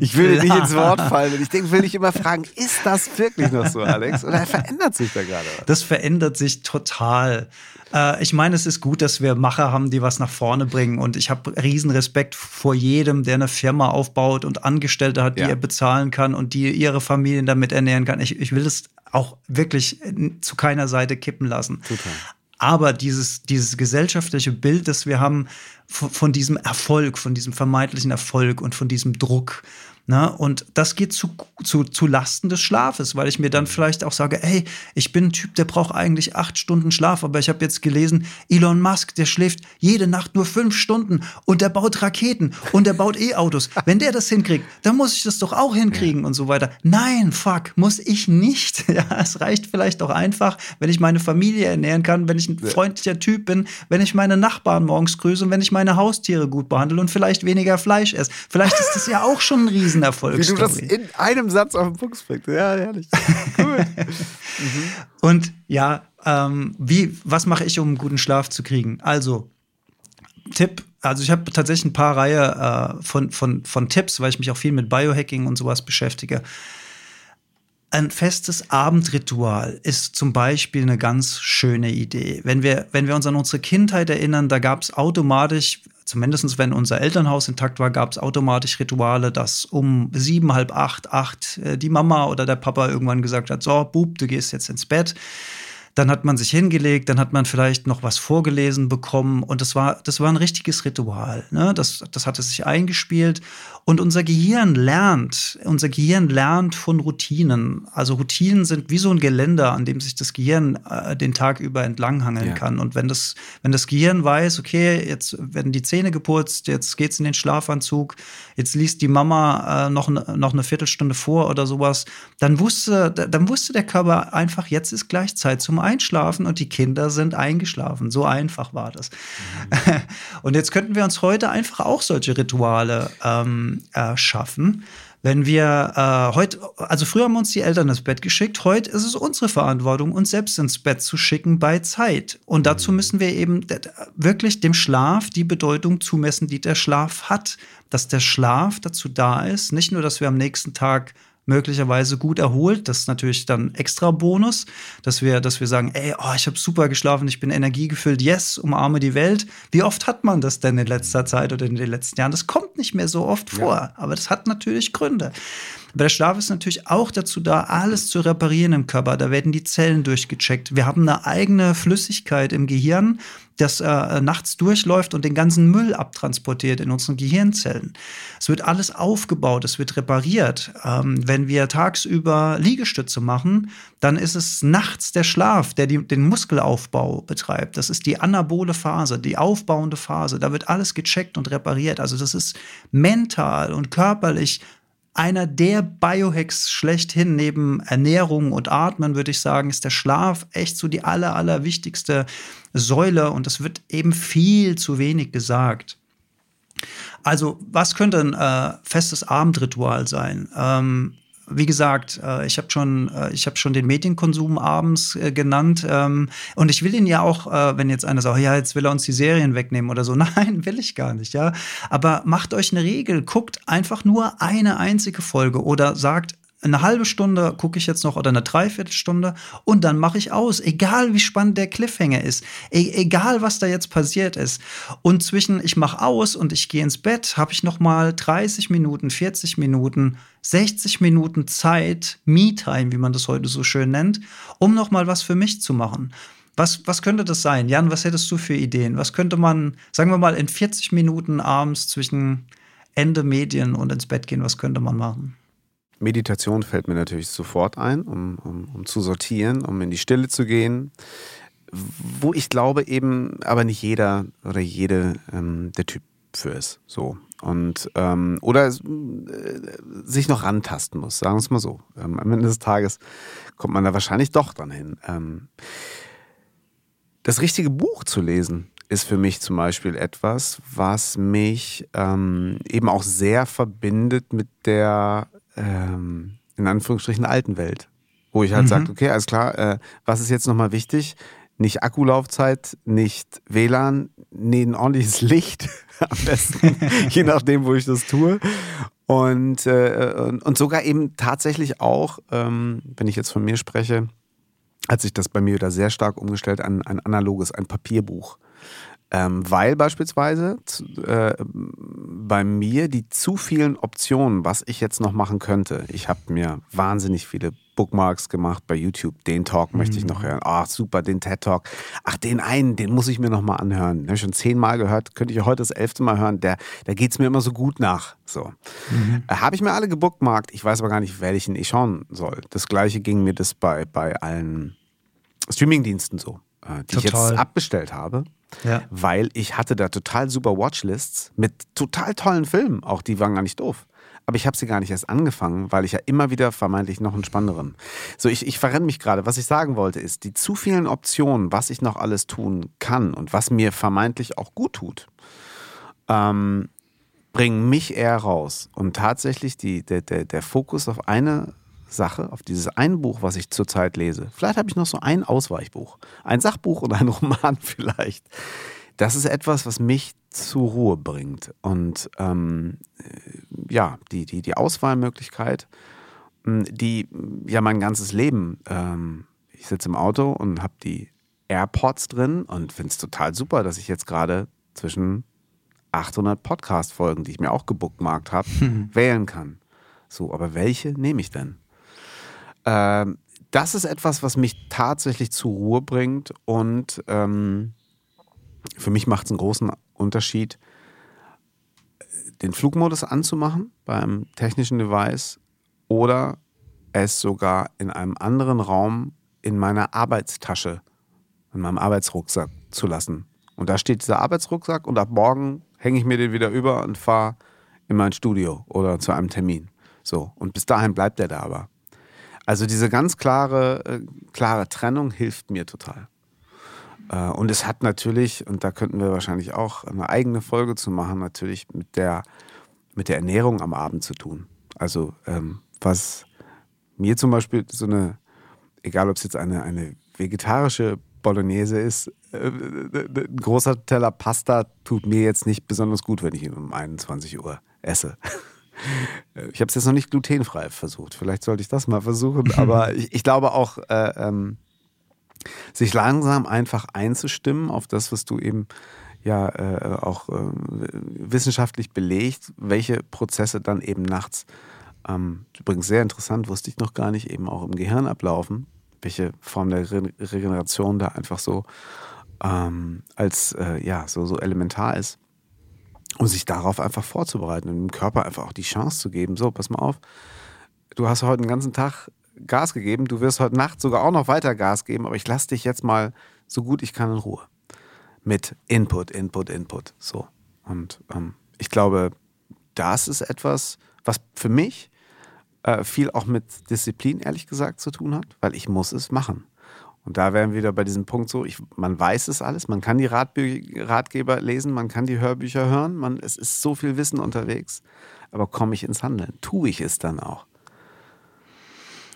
Speaker 2: Ich will bla. nicht ins Wort fallen und ich denke, will dich immer fragen, ist das wirklich noch so, Alex? Oder verändert sich da gerade was?
Speaker 1: Das verändert sich total. Äh, ich meine, es ist gut, dass wir Macher haben, die was nach vorne bringen. Und ich habe riesen Respekt vor jedem, der eine Firma aufbaut und Angestellte hat, die ja. er bezahlen kann und die ihre Familien damit ernähren kann. Ich, ich will es auch wirklich zu keiner Seite kippen lassen. Total. Aber dieses, dieses gesellschaftliche Bild, das wir haben von, von diesem Erfolg, von diesem vermeintlichen Erfolg und von diesem Druck, Ne? Und das geht zu, zu, zu Lasten des Schlafes, weil ich mir dann vielleicht auch sage, hey, ich bin ein Typ, der braucht eigentlich acht Stunden Schlaf, aber ich habe jetzt gelesen, Elon Musk, der schläft jede Nacht nur fünf Stunden und der baut Raketen und der baut E-Autos. Wenn der das hinkriegt, dann muss ich das doch auch hinkriegen ja. und so weiter. Nein, fuck, muss ich nicht. Ja, es reicht vielleicht auch einfach, wenn ich meine Familie ernähren kann, wenn ich ein freundlicher Typ bin, wenn ich meine Nachbarn morgens grüße und wenn ich meine Haustiere gut behandle und vielleicht weniger Fleisch esse. Vielleicht ist das ja auch schon ein riesen Riesenerfolgsstory.
Speaker 2: Wie du das in einem Satz auf den Punkt bringst. Ja, herrlich. Cool.
Speaker 1: mhm. Und ja, ähm, wie, was mache ich, um einen guten Schlaf zu kriegen? Also, Tipp, also ich habe tatsächlich ein paar Reihe äh, von, von, von Tipps, weil ich mich auch viel mit Biohacking und sowas beschäftige. Ein festes Abendritual ist zum Beispiel eine ganz schöne Idee. Wenn wir, wenn wir uns an unsere Kindheit erinnern, da gab es automatisch, zumindest wenn unser Elternhaus intakt war, gab es automatisch Rituale, dass um sieben, halb acht, acht äh, die Mama oder der Papa irgendwann gesagt hat, so, Bub, du gehst jetzt ins Bett. Dann hat man sich hingelegt, dann hat man vielleicht noch was vorgelesen bekommen und das war, das war ein richtiges Ritual. Ne? Das, das hatte sich eingespielt und unser Gehirn lernt, unser Gehirn lernt von Routinen. Also Routinen sind wie so ein Geländer, an dem sich das Gehirn äh, den Tag über entlanghangeln ja. kann. Und wenn das, wenn das Gehirn weiß, okay, jetzt werden die Zähne geputzt, jetzt geht's in den Schlafanzug, jetzt liest die Mama äh, noch, noch eine Viertelstunde vor oder sowas, dann wusste, dann wusste der Körper einfach, jetzt ist gleich Zeit zum Einschlafen und die Kinder sind eingeschlafen. So einfach war das. Mhm. Und jetzt könnten wir uns heute einfach auch solche Rituale ähm, erschaffen. Wenn wir äh, heute, also früher haben uns die Eltern ins Bett geschickt, heute ist es unsere Verantwortung, uns selbst ins Bett zu schicken bei Zeit. Und dazu mhm. müssen wir eben wirklich dem Schlaf die Bedeutung zumessen, die der Schlaf hat. Dass der Schlaf dazu da ist, nicht nur, dass wir am nächsten Tag möglicherweise gut erholt. Das ist natürlich dann extra Bonus, dass wir, dass wir sagen, ey, oh, ich habe super geschlafen, ich bin energiegefüllt, yes, umarme die Welt. Wie oft hat man das denn in letzter Zeit oder in den letzten Jahren? Das kommt nicht mehr so oft vor, ja. aber das hat natürlich Gründe. Aber der Schlaf ist natürlich auch dazu da, alles zu reparieren im Körper. Da werden die Zellen durchgecheckt. Wir haben eine eigene Flüssigkeit im Gehirn, das äh, nachts durchläuft und den ganzen Müll abtransportiert in unseren Gehirnzellen. Es wird alles aufgebaut, es wird repariert. Ähm, wenn wir tagsüber Liegestütze machen, dann ist es nachts der Schlaf, der die, den Muskelaufbau betreibt. Das ist die anabole Phase, die aufbauende Phase. Da wird alles gecheckt und repariert. Also das ist mental und körperlich einer der Biohacks schlechthin neben Ernährung und Atmen, würde ich sagen, ist der Schlaf echt so die aller, aller wichtigste Säule und es wird eben viel zu wenig gesagt. Also, was könnte ein äh, festes Abendritual sein? Ähm, wie gesagt, äh, ich habe schon, äh, ich habe schon den Medienkonsum abends äh, genannt ähm, und ich will ihn ja auch, wenn jetzt einer sagt, ja, jetzt will er uns die Serien wegnehmen oder so, nein, will ich gar nicht, ja. Aber macht euch eine Regel, guckt einfach nur eine einzige Folge oder sagt, eine halbe Stunde gucke ich jetzt noch oder eine Dreiviertelstunde und dann mache ich aus, egal wie spannend der Cliffhanger ist, e egal was da jetzt passiert ist. Und zwischen ich mache aus und ich gehe ins Bett, habe ich noch mal 30 Minuten, 40 Minuten, 60 Minuten Zeit, Me-Time, wie man das heute so schön nennt, um noch mal was für mich zu machen. Was, was könnte das sein? Jan, was hättest du für Ideen? Was könnte man, sagen wir mal, in 40 Minuten abends zwischen Ende Medien und ins Bett gehen, was könnte man machen?
Speaker 2: Meditation fällt mir natürlich sofort ein, um, um, um zu sortieren, um in die Stille zu gehen. Wo ich glaube eben, aber nicht jeder oder jede ähm, der Typ für ist. So. Und ähm, oder äh, sich noch rantasten muss, sagen wir es mal so. Ähm, am Ende des Tages kommt man da wahrscheinlich doch dran hin. Ähm, das richtige Buch zu lesen ist für mich zum Beispiel etwas, was mich ähm, eben auch sehr verbindet mit der ähm, in Anführungsstrichen alten Welt. Wo ich halt mhm. sage, okay, alles klar, äh, was ist jetzt nochmal wichtig? Nicht Akkulaufzeit, nicht WLAN, nee, ein ordentliches Licht am besten, je nachdem, wo ich das tue. Und, äh, und, und, sogar eben tatsächlich auch, ähm, wenn ich jetzt von mir spreche, hat sich das bei mir wieder sehr stark umgestellt an ein analoges, ein Papierbuch. Ähm, weil beispielsweise äh, bei mir die zu vielen Optionen, was ich jetzt noch machen könnte, ich habe mir wahnsinnig viele Bookmarks gemacht bei YouTube. Den Talk möchte ich noch mhm. hören. Ach, super, den TED Talk. Ach, den einen, den muss ich mir noch mal anhören. Den habe ich schon zehnmal gehört, könnte ich heute das elfte Mal hören. Der, da geht es mir immer so gut nach. So. Mhm. Äh, habe ich mir alle gebookmarkt. Ich weiß aber gar nicht, welchen ich schauen soll. Das gleiche ging mir das bei, bei allen Streamingdiensten so, äh, die Total. ich jetzt abbestellt habe. Ja. Weil ich hatte da total super Watchlists mit total tollen Filmen. Auch die waren gar nicht doof. Aber ich habe sie gar nicht erst angefangen, weil ich ja immer wieder vermeintlich noch einen spannenderen. So, ich, ich verrenne mich gerade. Was ich sagen wollte, ist, die zu vielen Optionen, was ich noch alles tun kann und was mir vermeintlich auch gut tut, ähm, bringen mich eher raus. Und tatsächlich die, der, der, der Fokus auf eine Sache, auf dieses ein Buch, was ich zurzeit lese. Vielleicht habe ich noch so ein Ausweichbuch, ein Sachbuch oder ein Roman vielleicht. Das ist etwas, was mich zur Ruhe bringt. Und ähm, ja, die, die, die Auswahlmöglichkeit, hm, die ja mein ganzes Leben, ähm, ich sitze im Auto und habe die AirPods drin und finde es total super, dass ich jetzt gerade zwischen 800 Podcast-Folgen, die ich mir auch gebookmarkt habe, wählen kann. So, aber welche nehme ich denn? Ähm, das ist etwas, was mich tatsächlich zur Ruhe bringt und ähm, für mich macht es einen großen Unterschied, den Flugmodus anzumachen beim technischen Device oder es sogar in einem anderen Raum in meiner Arbeitstasche, in meinem Arbeitsrucksack zu lassen. Und da steht dieser Arbeitsrucksack und ab morgen hänge ich mir den wieder über und fahre in mein Studio oder zu einem Termin. So, und bis dahin bleibt er da aber. Also diese ganz klare, äh, klare Trennung hilft mir total. Äh, und es hat natürlich, und da könnten wir wahrscheinlich auch eine eigene Folge zu machen, natürlich mit der, mit der Ernährung am Abend zu tun. Also ähm, was mir zum Beispiel so eine, egal ob es jetzt eine, eine vegetarische Bolognese ist, äh, ein großer Teller Pasta tut mir jetzt nicht besonders gut, wenn ich ihn um 21 Uhr esse. Äh, ich habe es jetzt noch nicht glutenfrei versucht. Vielleicht sollte ich das mal versuchen. Aber ich, ich glaube auch, äh, ähm, sich langsam einfach einzustimmen auf das, was du eben ja äh, auch äh, wissenschaftlich belegt, welche Prozesse dann eben nachts, ähm, übrigens sehr interessant, wusste ich noch gar nicht, eben auch im Gehirn ablaufen, welche Form der Re Regeneration da einfach so ähm, als äh, ja so, so elementar ist und sich darauf einfach vorzubereiten und dem Körper einfach auch die Chance zu geben, so, pass mal auf, du hast heute den ganzen Tag Gas gegeben, du wirst heute Nacht sogar auch noch weiter Gas geben, aber ich lasse dich jetzt mal so gut ich kann in Ruhe. Mit Input, Input, Input. So. Und ähm, ich glaube, das ist etwas, was für mich äh, viel auch mit Disziplin, ehrlich gesagt, zu tun hat, weil ich muss es machen. Und da wären wir wieder bei diesem Punkt so, ich, man weiß es alles, man kann die Ratbü Ratgeber lesen, man kann die Hörbücher hören, man, es ist so viel Wissen unterwegs, aber komme ich ins Handeln? Tue ich es dann auch?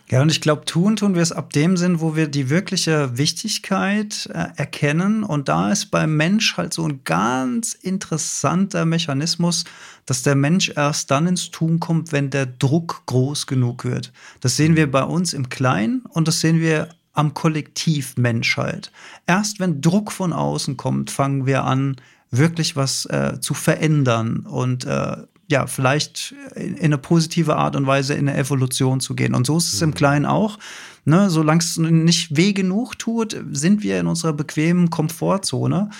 Speaker 1: Ja, und ich glaube, tun tun wir es ab dem Sinn, wo wir die wirkliche Wichtigkeit äh, erkennen. Und da ist beim Mensch halt so ein ganz interessanter Mechanismus, dass der Mensch erst dann ins Tun kommt, wenn der Druck groß genug wird. Das sehen wir bei uns im Kleinen und das sehen wir am Kollektiv Menschheit. Erst wenn Druck von außen kommt, fangen wir an, wirklich was äh, zu verändern und äh, ja, vielleicht in, in, eine positive Art und Weise in eine Evolution zu gehen. Und so ist es mhm. im Kleinen auch. Ne, solange es nicht weh genug tut, sind wir in unserer bequemen Komfortzone.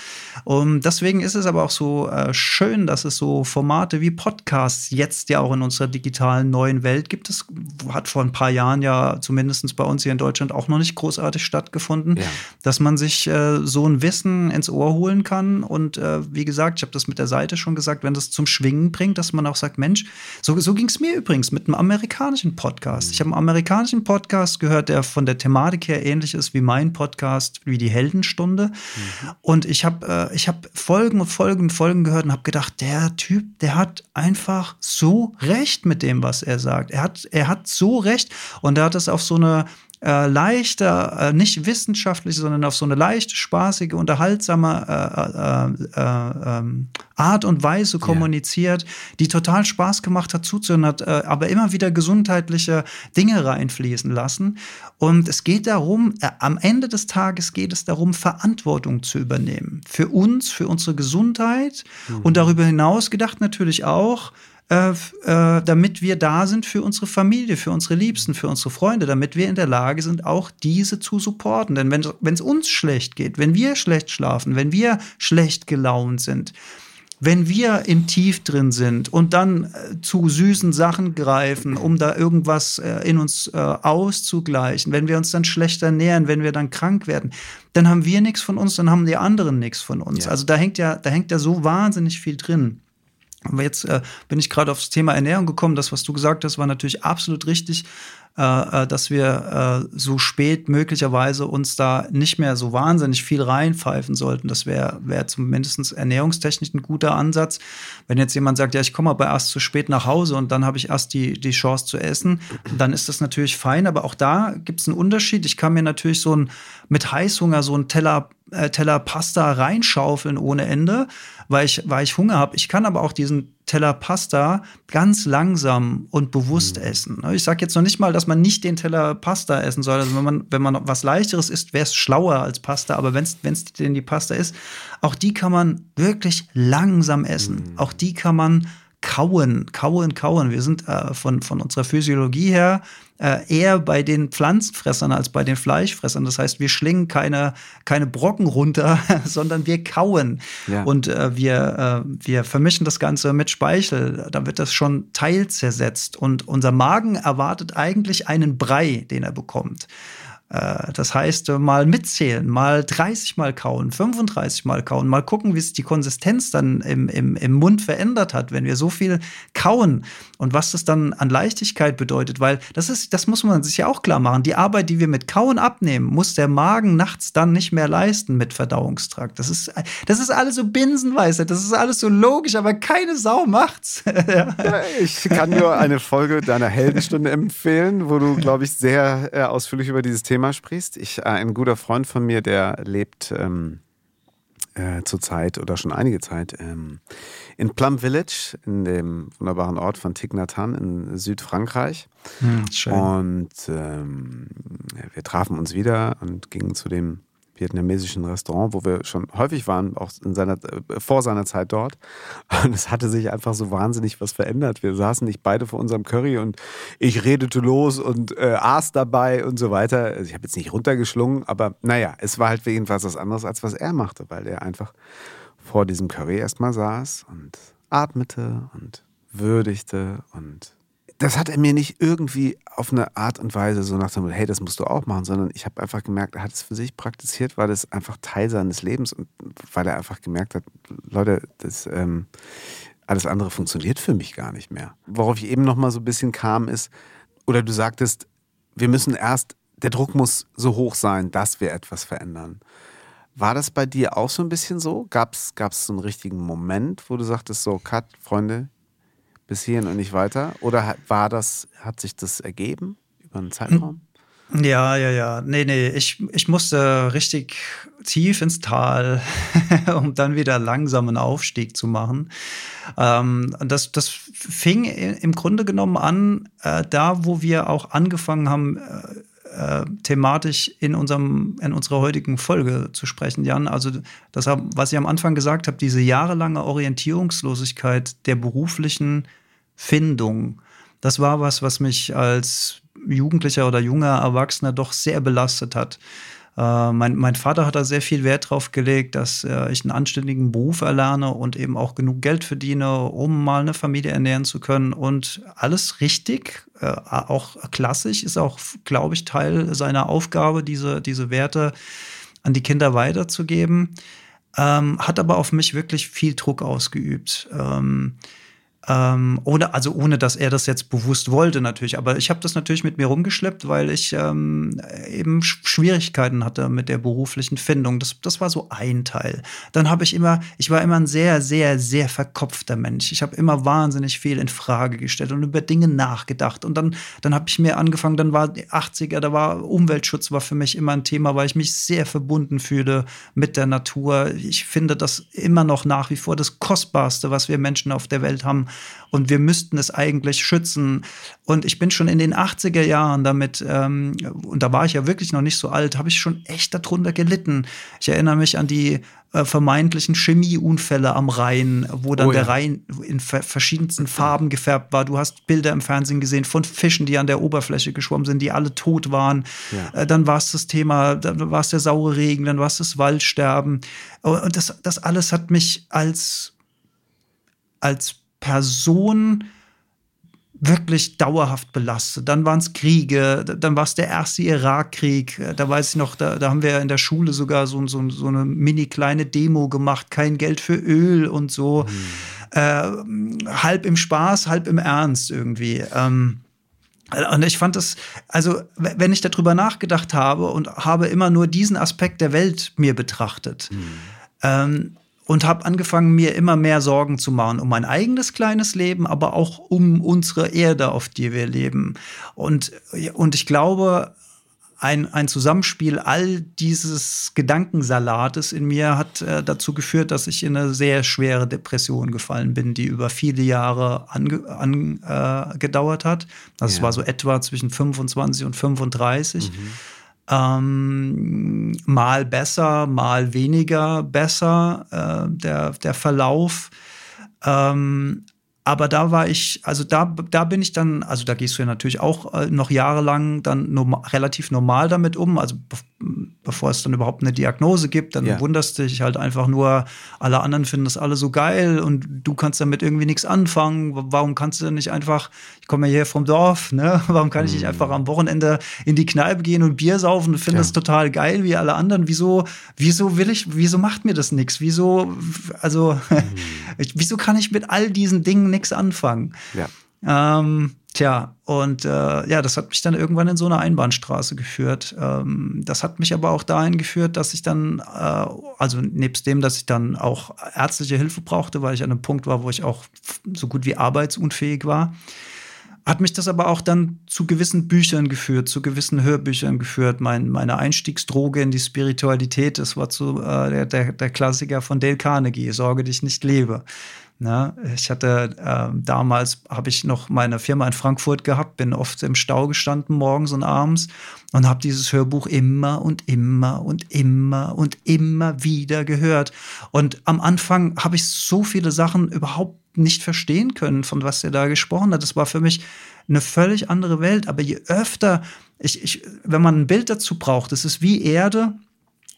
Speaker 1: Und deswegen ist es aber auch so äh, schön, dass es so Formate wie Podcasts jetzt ja auch in unserer digitalen neuen Welt gibt. Es hat vor ein paar Jahren ja zumindest bei uns hier in Deutschland auch noch nicht großartig stattgefunden, ja. dass man sich äh, so ein Wissen ins Ohr holen kann. Und äh, wie gesagt, ich habe das mit der Seite schon gesagt, wenn das zum Schwingen bringt, dass man auch sagt, Mensch, so, so ging es mir übrigens mit einem amerikanischen Podcast. Ich habe einen amerikanischen Podcast gehört, der von der Thematik her ähnlich ist wie mein Podcast, wie die Heldenstunde. Mhm. Und ich habe äh, hab Folgen und Folgen und Folgen gehört und habe gedacht, der Typ, der hat einfach so recht mit dem, was er sagt. Er hat, er hat so recht und er hat es auf so eine äh, leichter, äh, nicht wissenschaftlich, sondern auf so eine leichte, spaßige, unterhaltsame äh, äh, äh ähm, Art und Weise kommuniziert, ja. die total Spaß gemacht hat zuzuhören, hat äh, aber immer wieder gesundheitliche Dinge reinfließen lassen. Und es geht darum, am Ende des Tages geht es darum, Verantwortung zu übernehmen. Für uns, für unsere Gesundheit mhm. und darüber hinaus gedacht natürlich auch, äh, äh, damit wir da sind für unsere Familie, für unsere Liebsten, für unsere Freunde, damit wir in der Lage sind, auch diese zu supporten. Denn wenn es uns schlecht geht, wenn wir schlecht schlafen, wenn wir schlecht gelaunt sind, wenn wir im Tief drin sind und dann äh, zu süßen Sachen greifen, um da irgendwas in uns auszugleichen, wenn wir uns dann schlechter ernähren, wenn wir dann krank werden, dann haben wir nichts von uns, dann haben die anderen nichts von uns. Ja. Also da hängt ja, da hängt ja so wahnsinnig viel drin. Aber jetzt äh, bin ich gerade aufs Thema Ernährung gekommen. Das, was du gesagt hast, war natürlich absolut richtig. Äh, äh, dass wir äh, so spät möglicherweise uns da nicht mehr so wahnsinnig viel reinpfeifen sollten. Das wäre wär zumindest ernährungstechnisch ein guter Ansatz. Wenn jetzt jemand sagt, ja, ich komme aber erst zu spät nach Hause und dann habe ich erst die, die Chance zu essen, dann ist das natürlich fein. Aber auch da gibt es einen Unterschied. Ich kann mir natürlich so ein mit Heißhunger so einen Teller Teller Pasta reinschaufeln ohne Ende, weil ich, weil ich Hunger habe. Ich kann aber auch diesen Teller Pasta ganz langsam und bewusst mhm. essen. Ne? Ich sage jetzt noch nicht mal, dass man nicht den Teller Pasta essen soll. Also wenn man, wenn man was leichteres isst, wäre es schlauer als Pasta. Aber wenn es denn die Pasta ist, auch die kann man wirklich langsam essen. Mhm. Auch die kann man kauen, kauen, kauen. Wir sind äh, von, von unserer Physiologie her äh, eher bei den Pflanzenfressern als bei den Fleischfressern. Das heißt, wir schlingen keine, keine Brocken runter, sondern wir kauen. Ja. Und äh, wir, äh, wir vermischen das Ganze mit Speichel. Da wird das schon teilzersetzt. Und unser Magen erwartet eigentlich einen Brei, den er bekommt. Äh, das heißt, äh, mal mitzählen, mal 30 Mal kauen, 35 Mal kauen, mal gucken, wie sich die Konsistenz dann im, im, im Mund verändert hat, wenn wir so viel kauen und was das dann an Leichtigkeit bedeutet, weil das ist, das muss man sich ja auch klar machen. Die Arbeit, die wir mit Kauen abnehmen, muss der Magen nachts dann nicht mehr leisten mit Verdauungstrakt. Das ist, das ist alles so Binsenweisheit, das ist alles so logisch, aber keine Sau macht's.
Speaker 2: ja, ich kann nur eine Folge deiner Heldenstunde empfehlen, wo du, glaube ich, sehr äh, ausführlich über dieses Thema sprichst. Ich, äh, ein guter Freund von mir, der lebt ähm, äh, zurzeit oder schon einige Zeit ähm, in Plum Village, in dem wunderbaren Ort von Hanh in Südfrankreich. Hm. Und ähm, wir trafen uns wieder und gingen zu dem vietnamesischen Restaurant, wo wir schon häufig waren, auch in seiner, äh, vor seiner Zeit dort. Und es hatte sich einfach so wahnsinnig was verändert. Wir saßen nicht beide vor unserem Curry und ich redete los und äh, aß dabei und so weiter. Also ich habe jetzt nicht runtergeschlungen, aber naja, es war halt jedenfalls was anderes, als was er machte, weil er einfach vor diesem Curry erstmal saß und atmete und würdigte und das hat er mir nicht irgendwie auf eine Art und Weise so nach dem hey, das musst du auch machen, sondern ich habe einfach gemerkt, er hat es für sich praktiziert, weil das einfach Teil seines Lebens und weil er einfach gemerkt hat, Leute, das ähm, alles andere funktioniert für mich gar nicht mehr. Worauf ich eben noch mal so ein bisschen kam, ist, oder du sagtest, wir müssen erst, der Druck muss so hoch sein, dass wir etwas verändern. War das bei dir auch so ein bisschen so? Gab es so einen richtigen Moment, wo du sagtest, so, Cut, Freunde, bis hierhin und nicht weiter? Oder war das, hat sich das ergeben über einen Zeitraum?
Speaker 1: Ja, ja, ja. Nee, nee, ich, ich musste richtig tief ins Tal, um dann wieder langsam einen Aufstieg zu machen. Ähm, das, das fing im Grunde genommen an, äh, da wo wir auch angefangen haben, äh, äh thematisch in, unserem, in unserer heutigen Folge zu sprechen, Jan. Also das, was ich am Anfang gesagt habe, diese jahrelange Orientierungslosigkeit der beruflichen Findung, das war was, was mich als Jugendlicher oder junger Erwachsener doch sehr belastet hat. Äh, mein, mein Vater hat da sehr viel Wert drauf gelegt, dass äh, ich einen anständigen Beruf erlerne und eben auch genug Geld verdiene, um mal eine Familie ernähren zu können. Und alles richtig, äh, auch klassisch, ist auch, glaube ich, Teil seiner Aufgabe, diese, diese Werte an die Kinder weiterzugeben. Ähm, hat aber auf mich wirklich viel Druck ausgeübt. Ähm, ähm, ohne, also ohne, dass er das jetzt bewusst wollte natürlich. Aber ich habe das natürlich mit mir rumgeschleppt, weil ich ähm, eben Schwierigkeiten hatte mit der beruflichen Findung. Das, das war so ein Teil. Dann habe ich immer, ich war immer ein sehr, sehr, sehr verkopfter Mensch. Ich habe immer wahnsinnig viel in Frage gestellt und über Dinge nachgedacht. Und dann, dann habe ich mir angefangen, dann war die 80er, da war Umweltschutz war für mich immer ein Thema, weil ich mich sehr verbunden fühle mit der Natur. Ich finde das immer noch nach wie vor das Kostbarste, was wir Menschen auf der Welt haben und wir müssten es eigentlich schützen. Und ich bin schon in den 80er Jahren damit, ähm, und da war ich ja wirklich noch nicht so alt, habe ich schon echt darunter gelitten. Ich erinnere mich an die äh, vermeintlichen Chemieunfälle am Rhein, wo dann oh ja. der Rhein in verschiedensten Farben gefärbt war. Du hast Bilder im Fernsehen gesehen von Fischen, die an der Oberfläche geschwommen sind, die alle tot waren. Ja. Äh, dann war es das Thema, dann war es der saure Regen, dann war es das Waldsterben. Und das, das alles hat mich als, als Person wirklich dauerhaft belastet. Dann waren es Kriege, dann war es der erste Irakkrieg. Da weiß ich noch, da, da haben wir in der Schule sogar so, so, so eine mini kleine Demo gemacht, kein Geld für Öl und so. Mhm. Äh, halb im Spaß, halb im Ernst irgendwie. Ähm, und ich fand das, also wenn ich darüber nachgedacht habe und habe immer nur diesen Aspekt der Welt mir betrachtet, mhm. ähm, und habe angefangen, mir immer mehr Sorgen zu machen um mein eigenes kleines Leben, aber auch um unsere Erde, auf die wir leben. Und, und ich glaube, ein, ein Zusammenspiel all dieses Gedankensalates in mir hat äh, dazu geführt, dass ich in eine sehr schwere Depression gefallen bin, die über viele Jahre angedauert ange, äh, hat. Das ja. war so etwa zwischen 25 und 35. Mhm. Ähm, mal besser, mal weniger besser, äh, der, der Verlauf. Ähm, aber da war ich, also da, da bin ich dann, also da gehst du ja natürlich auch äh, noch jahrelang dann norm relativ normal damit um. Also bevor es dann überhaupt eine Diagnose gibt, dann ja. wunderst du dich halt einfach nur, alle anderen finden das alle so geil und du kannst damit irgendwie nichts anfangen. Warum kannst du denn nicht einfach, ich komme ja hier vom Dorf, ne? Warum kann ich nicht einfach am Wochenende in die Kneipe gehen und Bier saufen und finde ja. das total geil wie alle anderen? Wieso, wieso will ich, wieso macht mir das nichts? Wieso, also, mhm. wieso kann ich mit all diesen Dingen nichts anfangen. Ja. Ähm, tja, und äh, ja, das hat mich dann irgendwann in so eine Einbahnstraße geführt. Ähm, das hat mich aber auch dahin geführt, dass ich dann, äh, also nebst dem, dass ich dann auch ärztliche Hilfe brauchte, weil ich an einem Punkt war, wo ich auch so gut wie arbeitsunfähig war, hat mich das aber auch dann zu gewissen Büchern geführt, zu gewissen Hörbüchern geführt. Mein, meine Einstiegsdroge in die Spiritualität, das war zu, äh, der, der, der Klassiker von Dale Carnegie, Sorge dich nicht lebe. Ne? Ich hatte äh, damals habe ich noch meine Firma in Frankfurt gehabt, bin oft im Stau gestanden morgens und abends und habe dieses Hörbuch immer und immer und immer und immer wieder gehört. Und am Anfang habe ich so viele Sachen überhaupt nicht verstehen können, von was er da gesprochen hat. Das war für mich eine völlig andere Welt. Aber je öfter ich, ich wenn man ein Bild dazu braucht, das ist wie Erde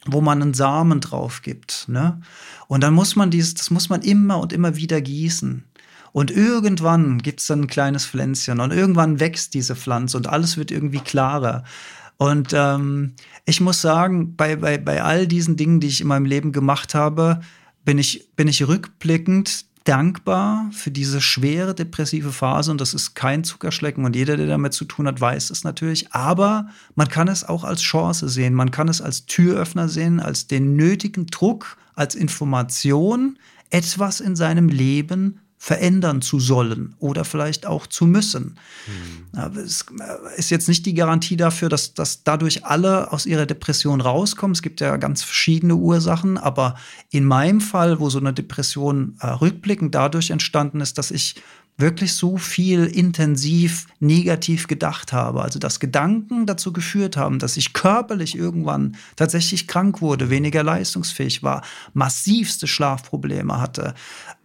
Speaker 1: wo man einen Samen drauf gibt. Ne? Und dann muss man dieses, das muss man immer und immer wieder gießen. Und irgendwann gibt es dann ein kleines Pflänzchen und irgendwann wächst diese Pflanze und alles wird irgendwie klarer. Und ähm, ich muss sagen, bei, bei, bei all diesen Dingen, die ich in meinem Leben gemacht habe, bin ich, bin ich rückblickend dankbar für diese schwere depressive Phase und das ist kein Zuckerschlecken und jeder, der damit zu tun hat, weiß es natürlich. Aber man kann es auch als Chance sehen, man kann es als Türöffner sehen, als den nötigen Druck, als Information, etwas in seinem Leben verändern zu sollen oder vielleicht auch zu müssen. Mhm. Es äh, ist jetzt nicht die Garantie dafür, dass, dass dadurch alle aus ihrer Depression rauskommen. Es gibt ja ganz verschiedene Ursachen, aber in meinem Fall, wo so eine Depression äh, rückblickend dadurch entstanden ist, dass ich wirklich so viel intensiv negativ gedacht habe. Also dass Gedanken dazu geführt haben, dass ich körperlich irgendwann tatsächlich krank wurde, weniger leistungsfähig war, massivste Schlafprobleme hatte,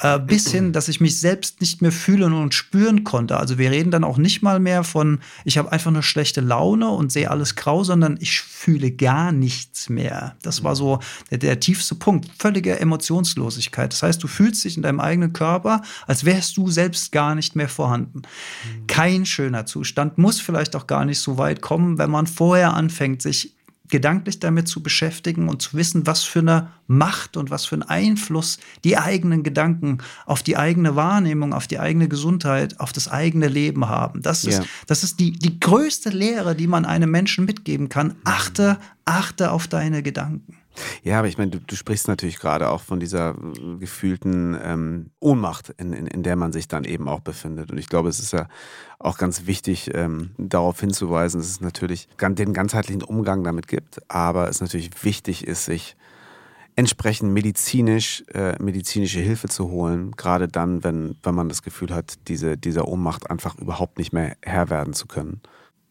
Speaker 1: äh, bis hin, dass ich mich selbst nicht mehr fühlen und spüren konnte. Also wir reden dann auch nicht mal mehr von, ich habe einfach eine schlechte Laune und sehe alles grau, sondern ich fühle gar nichts mehr. Das war so der, der tiefste Punkt, völlige Emotionslosigkeit. Das heißt, du fühlst dich in deinem eigenen Körper, als wärst du selbst gar gar nicht mehr vorhanden. Mhm. Kein schöner Zustand, muss vielleicht auch gar nicht so weit kommen, wenn man vorher anfängt, sich gedanklich damit zu beschäftigen und zu wissen, was für eine Macht und was für einen Einfluss die eigenen Gedanken auf die eigene Wahrnehmung, auf die eigene Gesundheit, auf das eigene Leben haben. Das ist, ja. das ist die, die größte Lehre, die man einem Menschen mitgeben kann. Achte, achte auf deine Gedanken.
Speaker 2: Ja, aber ich meine, du, du sprichst natürlich gerade auch von dieser äh, gefühlten ähm, Ohnmacht, in, in, in der man sich dann eben auch befindet. Und ich glaube, es ist ja auch ganz wichtig, ähm, darauf hinzuweisen, dass es natürlich den ganzheitlichen Umgang damit gibt, aber es natürlich wichtig ist, sich entsprechend medizinisch, äh, medizinische Hilfe zu holen, gerade dann, wenn, wenn man das Gefühl hat, diese, dieser Ohnmacht einfach überhaupt nicht mehr Herr werden zu können.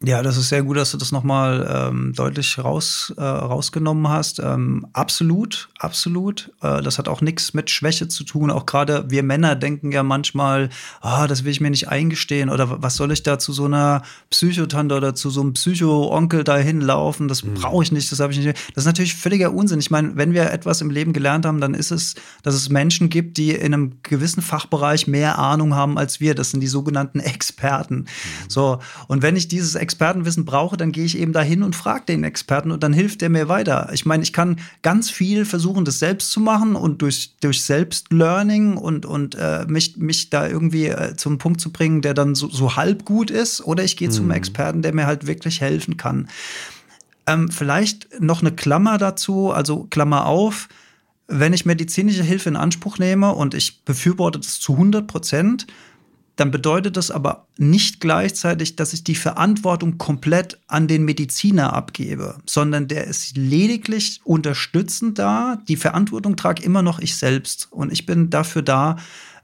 Speaker 1: Ja, das ist sehr gut, dass du das nochmal ähm, deutlich raus, äh, rausgenommen hast. Ähm, absolut, absolut. Äh, das hat auch nichts mit Schwäche zu tun. Auch gerade wir Männer denken ja manchmal, ah, das will ich mir nicht eingestehen oder was soll ich da zu so einer Psychotante oder zu so einem Psycho-Onkel da hinlaufen? Das mhm. brauche ich nicht, das habe ich nicht. Das ist natürlich völliger Unsinn. Ich meine, wenn wir etwas im Leben gelernt haben, dann ist es, dass es Menschen gibt, die in einem gewissen Fachbereich mehr Ahnung haben als wir. Das sind die sogenannten Experten. Mhm. So, und wenn ich dieses Expertenwissen brauche, dann gehe ich eben dahin und frage den Experten und dann hilft der mir weiter. Ich meine, ich kann ganz viel versuchen, das selbst zu machen und durch, durch Selbstlearning und, und äh, mich, mich da irgendwie äh, zum Punkt zu bringen, der dann so, so halb gut ist. Oder ich gehe mhm. zum Experten, der mir halt wirklich helfen kann. Ähm, vielleicht noch eine Klammer dazu, also Klammer auf. Wenn ich medizinische Hilfe in Anspruch nehme und ich befürworte das zu 100 Prozent, dann bedeutet das aber nicht gleichzeitig, dass ich die Verantwortung komplett an den Mediziner abgebe, sondern der ist lediglich unterstützend da. Die Verantwortung trage immer noch ich selbst. Und ich bin dafür da,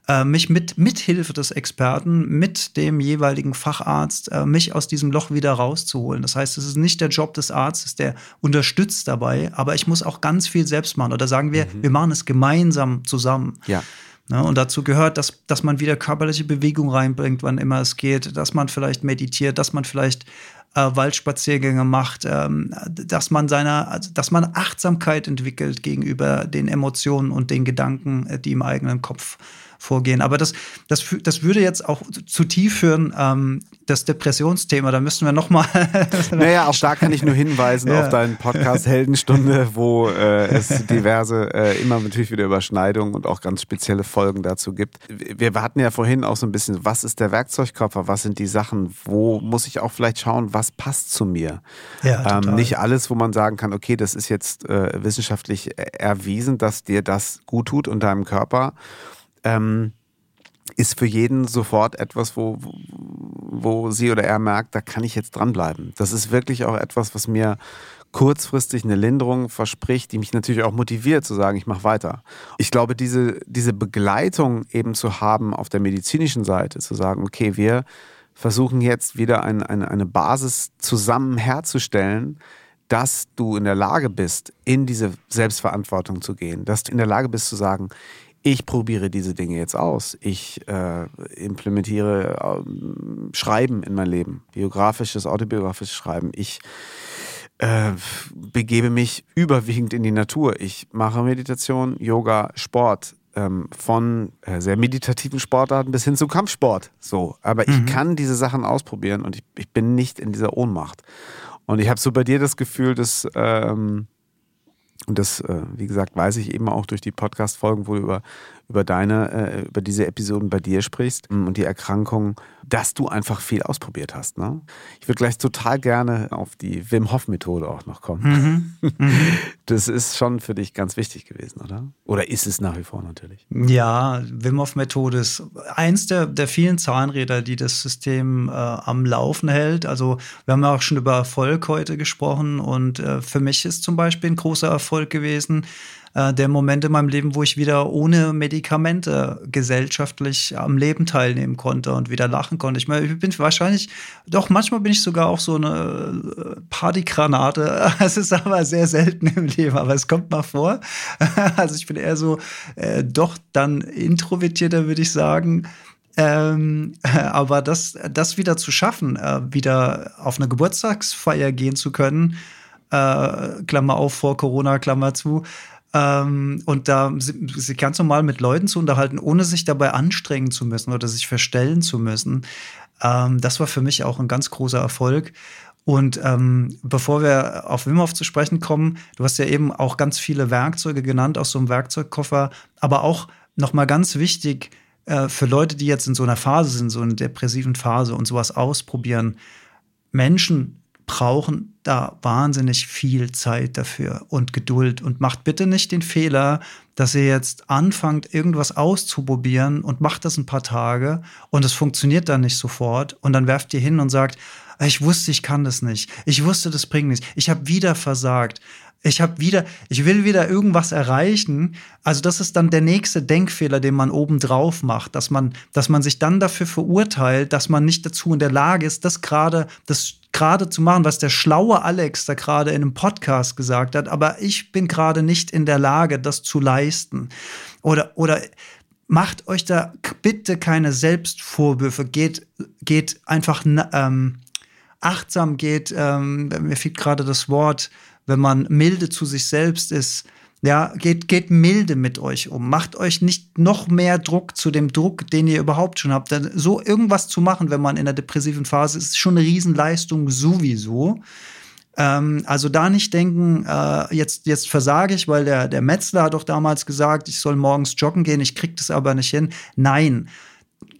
Speaker 1: äh, mich mit Mithilfe des Experten, mit dem jeweiligen Facharzt, äh, mich aus diesem Loch wieder rauszuholen. Das heißt, es ist nicht der Job des Arztes, der unterstützt dabei, aber ich muss auch ganz viel selbst machen. Oder sagen wir, mhm. wir machen es gemeinsam zusammen.
Speaker 2: Ja.
Speaker 1: Ne? Und dazu gehört, dass, dass man wieder körperliche Bewegung reinbringt, wann immer es geht, dass man vielleicht meditiert, dass man vielleicht äh, Waldspaziergänge macht, ähm, dass man seiner, also, dass man Achtsamkeit entwickelt gegenüber den Emotionen und den Gedanken, äh, die im eigenen Kopf vorgehen. Aber das, das, das würde jetzt auch zu tief führen, ähm, das Depressionsthema. Da müssten wir noch mal.
Speaker 2: naja, auch da kann ich nur hinweisen ja. auf deinen Podcast Heldenstunde, wo äh, es diverse, äh, immer natürlich wieder Überschneidungen und auch ganz spezielle Folgen dazu gibt. Wir hatten ja vorhin auch so ein bisschen, was ist der Werkzeugkörper? Was sind die Sachen? Wo muss ich auch vielleicht schauen, was passt zu mir? Ja, ähm, nicht alles, wo man sagen kann, okay, das ist jetzt äh, wissenschaftlich erwiesen, dass dir das gut tut und deinem Körper ähm, ist für jeden sofort etwas, wo, wo sie oder er merkt, da kann ich jetzt dranbleiben. Das ist wirklich auch etwas, was mir kurzfristig eine Linderung verspricht, die mich natürlich auch motiviert zu sagen, ich mache weiter. Ich glaube, diese, diese Begleitung eben zu haben auf der medizinischen Seite, zu sagen, okay, wir versuchen jetzt wieder ein, eine, eine Basis zusammen herzustellen, dass du in der Lage bist, in diese Selbstverantwortung zu gehen, dass du in der Lage bist zu sagen, ich probiere diese Dinge jetzt aus. Ich äh, implementiere äh, Schreiben in mein Leben, biografisches, autobiografisches Schreiben. Ich äh, begebe mich überwiegend in die Natur. Ich mache Meditation, Yoga, Sport. Ähm, von äh, sehr meditativen Sportarten bis hin zu Kampfsport. So. Aber mhm. ich kann diese Sachen ausprobieren und ich, ich, bin nicht in dieser Ohnmacht. Und ich habe so bei dir das Gefühl, dass ähm, und das, äh, wie gesagt, weiß ich eben auch durch die Podcast-Folgen, wo du über, über deine, äh, über diese Episoden bei dir sprichst mm, und die Erkrankung, dass du einfach viel ausprobiert hast. Ne? Ich würde gleich total gerne auf die Wim Hof-Methode auch noch kommen. Mhm. Mhm. Das ist schon für dich ganz wichtig gewesen, oder? Oder ist es nach wie vor natürlich?
Speaker 1: Ja, Wim Hof-Methode ist eins der, der vielen Zahnräder, die das System äh, am Laufen hält. Also wir haben ja auch schon über Erfolg heute gesprochen und äh, für mich ist zum Beispiel ein großer Erfolg gewesen, äh, der Moment in meinem Leben, wo ich wieder ohne Medikamente gesellschaftlich am Leben teilnehmen konnte und wieder lachen konnte. Ich meine, ich bin wahrscheinlich, doch manchmal bin ich sogar auch so eine äh, Partygranate. Es ist aber sehr selten im Leben, aber es kommt mal vor. Also ich bin eher so äh, doch dann introvertierter, würde ich sagen. Ähm, aber das, das wieder zu schaffen, äh, wieder auf eine Geburtstagsfeier gehen zu können, äh, Klammer auf vor Corona, Klammer zu, ähm, und da sich ganz normal mit Leuten zu unterhalten, ohne sich dabei anstrengen zu müssen oder sich verstellen zu müssen, ähm, das war für mich auch ein ganz großer Erfolg. Und ähm, bevor wir auf Wim Hof zu sprechen kommen, du hast ja eben auch ganz viele Werkzeuge genannt aus so einem Werkzeugkoffer, aber auch noch mal ganz wichtig äh, für Leute, die jetzt in so einer Phase sind, so einer depressiven Phase und sowas ausprobieren. Menschen brauchen da wahnsinnig viel Zeit dafür und Geduld. Und macht bitte nicht den Fehler, dass ihr jetzt anfangt, irgendwas auszuprobieren und macht das ein paar Tage und es funktioniert dann nicht sofort. Und dann werft ihr hin und sagt, ich wusste, ich kann das nicht. Ich wusste, das bringt nichts. Ich habe wieder versagt. Ich habe wieder, ich will wieder irgendwas erreichen. Also das ist dann der nächste Denkfehler, den man oben drauf macht, dass man, dass man sich dann dafür verurteilt, dass man nicht dazu in der Lage ist, das gerade, das gerade zu machen, was der schlaue Alex da gerade in einem Podcast gesagt hat. Aber ich bin gerade nicht in der Lage, das zu leisten. Oder, oder macht euch da bitte keine Selbstvorwürfe. Geht, geht einfach ähm, achtsam, geht, ähm, mir fehlt gerade das Wort, wenn man milde zu sich selbst ist, ja, geht, geht milde mit euch um. Macht euch nicht noch mehr Druck zu dem Druck, den ihr überhaupt schon habt. Denn so irgendwas zu machen, wenn man in der depressiven Phase ist, ist schon eine Riesenleistung sowieso. Ähm, also da nicht denken, äh, jetzt, jetzt versage ich, weil der, der Metzler hat doch damals gesagt, ich soll morgens joggen gehen, ich krieg das aber nicht hin. Nein,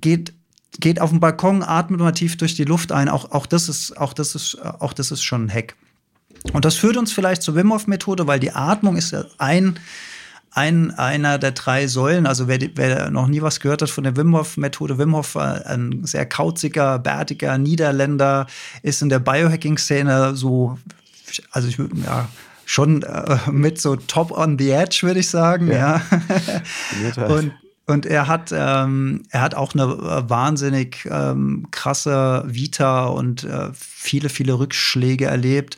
Speaker 1: geht geht auf den Balkon, atmet mal tief durch die Luft ein. Auch, auch, das, ist, auch, das, ist, auch das ist schon ein Hack. Und das führt uns vielleicht zur Wim Hof Methode, weil die Atmung ist ja ein, ein, einer der drei Säulen. Also wer, wer noch nie was gehört hat von der Wim Hof Methode, Wim Hof war ein sehr kauziger, bärtiger Niederländer, ist in der Biohacking-Szene so, also ich ja, schon äh, mit so top on the edge, würde ich sagen. Ja. ja. und, und er hat, ähm, er hat auch eine äh, wahnsinnig ähm, krasse Vita und äh, viele, viele Rückschläge erlebt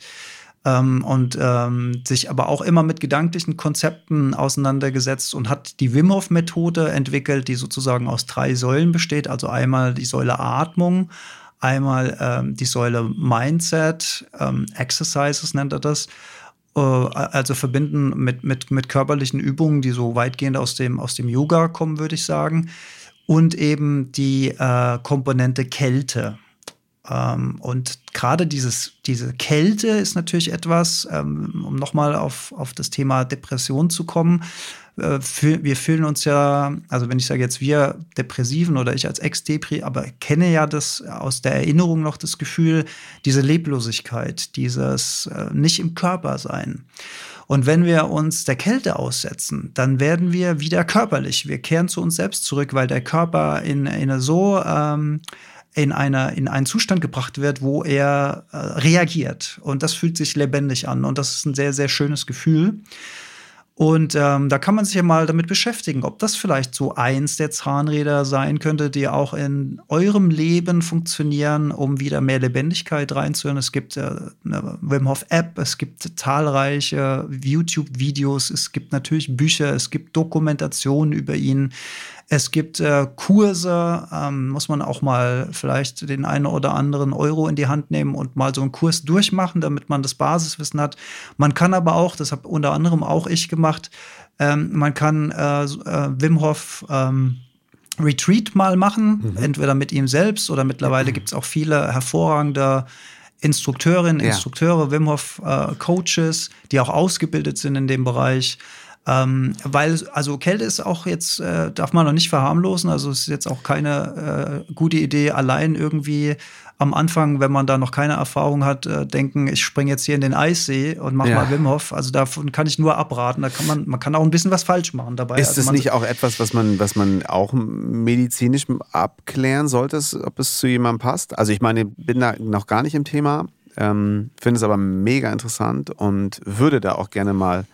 Speaker 1: ähm, und ähm, sich aber auch immer mit gedanklichen Konzepten auseinandergesetzt und hat die Wim Hof Methode entwickelt, die sozusagen aus drei Säulen besteht. Also einmal die Säule Atmung, einmal ähm, die Säule Mindset, ähm, Exercises nennt er das. Äh, also verbinden mit, mit, mit körperlichen Übungen, die so weitgehend aus dem, aus dem Yoga kommen, würde ich sagen. Und eben die äh, Komponente Kälte. Ähm, und gerade diese Kälte ist natürlich etwas, ähm, um nochmal auf, auf das Thema Depression zu kommen. Äh, wir fühlen uns ja, also wenn ich sage jetzt wir Depressiven oder ich als Ex-Depri, aber kenne ja das aus der Erinnerung noch das Gefühl, diese Leblosigkeit, dieses äh, nicht im Körper sein. Und wenn wir uns der Kälte aussetzen, dann werden wir wieder körperlich. Wir kehren zu uns selbst zurück, weil der Körper in, in eine so ähm, in, einer, in einen Zustand gebracht wird, wo er äh, reagiert. Und das fühlt sich lebendig an. Und das ist ein sehr, sehr schönes Gefühl. Und ähm, da kann man sich ja mal damit beschäftigen, ob das vielleicht so eins der Zahnräder sein könnte, die auch in eurem Leben funktionieren, um wieder mehr Lebendigkeit reinzuhören. Es gibt äh, eine Wim Hof App, es gibt zahlreiche YouTube-Videos, es gibt natürlich Bücher, es gibt Dokumentationen über ihn. Es gibt äh, Kurse, ähm, muss man auch mal vielleicht den einen oder anderen Euro in die Hand nehmen und mal so einen Kurs durchmachen, damit man das Basiswissen hat. Man kann aber auch, das habe unter anderem auch ich gemacht, ähm, man kann äh, äh, Wim Hof ähm, Retreat mal machen, mhm. entweder mit ihm selbst oder mittlerweile mhm. gibt es auch viele hervorragende Instrukteurinnen, Instrukteure, ja. Wim Hof äh, Coaches, die auch ausgebildet sind in dem Bereich. Ähm, weil, also Kälte ist auch jetzt, äh, darf man noch nicht verharmlosen. Also es ist jetzt auch keine äh, gute Idee, allein irgendwie am Anfang, wenn man da noch keine Erfahrung hat, äh, denken, ich springe jetzt hier in den Eissee und mache ja. mal Wim Hof. Also davon kann ich nur abraten. Da kann man, man kann auch ein bisschen was falsch machen dabei.
Speaker 2: Ist also
Speaker 1: es
Speaker 2: nicht auch etwas, was man, was man auch medizinisch abklären sollte, ob es zu jemandem passt? Also ich meine, bin da noch gar nicht im Thema, ähm, finde es aber mega interessant und würde da auch gerne mal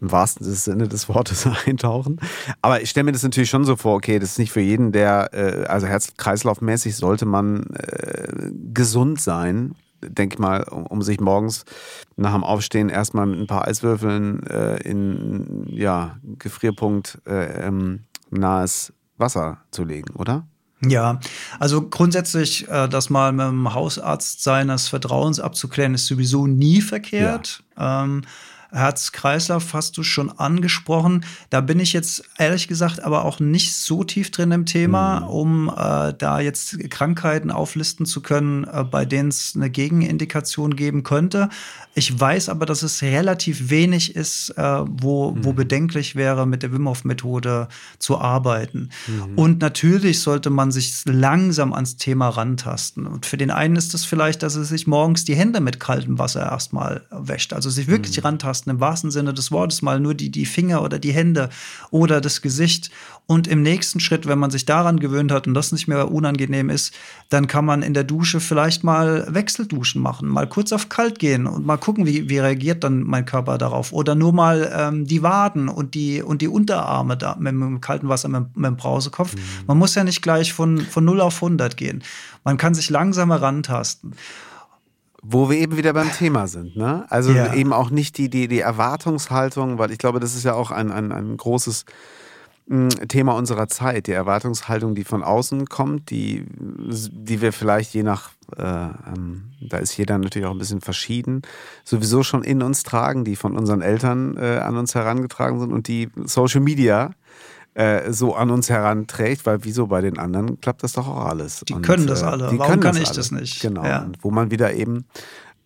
Speaker 2: im wahrsten Sinne des Wortes eintauchen. Aber ich stelle mir das natürlich schon so vor, okay, das ist nicht für jeden, der, äh, also Herz-Kreislauf-mäßig sollte man äh, gesund sein, denke ich mal, um, um, sich morgens nach dem Aufstehen erstmal mit ein paar Eiswürfeln äh, in ja, Gefrierpunkt äh, ähm, nahes Wasser zu legen, oder?
Speaker 1: Ja, also grundsätzlich, äh, das mal mit dem Hausarzt seines Vertrauens abzuklären, ist sowieso nie verkehrt. Ja. Ähm, Herz-Kreislauf hast du schon angesprochen. Da bin ich jetzt ehrlich gesagt aber auch nicht so tief drin im Thema, mhm. um äh, da jetzt Krankheiten auflisten zu können, äh, bei denen es eine Gegenindikation geben könnte. Ich weiß aber, dass es relativ wenig ist, äh, wo, mhm. wo bedenklich wäre, mit der Wim Hof Methode zu arbeiten. Mhm. Und natürlich sollte man sich langsam ans Thema rantasten. Und für den einen ist es vielleicht, dass er sich morgens die Hände mit kaltem Wasser erstmal wäscht, also sich wirklich mhm. rantasten anfassen, im wahrsten Sinne des Wortes, mal nur die, die Finger oder die Hände oder das Gesicht. Und im nächsten Schritt, wenn man sich daran gewöhnt hat und das nicht mehr unangenehm ist, dann kann man in der Dusche vielleicht mal Wechselduschen machen, mal kurz auf kalt gehen und mal gucken, wie, wie reagiert dann mein Körper darauf. Oder nur mal ähm, die Waden und die, und die Unterarme da mit, mit dem kalten Wasser, mit, mit dem Brausekopf. Mhm. Man muss ja nicht gleich von, von 0 auf 100 gehen. Man kann sich langsam herantasten.
Speaker 2: Wo wir eben wieder beim Thema sind, ne? Also ja. eben auch nicht die, die, die Erwartungshaltung, weil ich glaube, das ist ja auch ein, ein, ein großes hm, Thema unserer Zeit, die Erwartungshaltung, die von außen kommt, die, die wir vielleicht je nach, äh, ähm, da ist jeder natürlich auch ein bisschen verschieden, sowieso schon in uns tragen, die von unseren Eltern äh, an uns herangetragen sind und die Social Media äh, so an uns heranträgt, weil wieso bei den anderen klappt das doch auch alles.
Speaker 1: Die und, können das äh, alle.
Speaker 2: Die
Speaker 1: Warum
Speaker 2: kann
Speaker 1: ich
Speaker 2: alle.
Speaker 1: das nicht?
Speaker 2: Genau. Ja. Und wo man wieder eben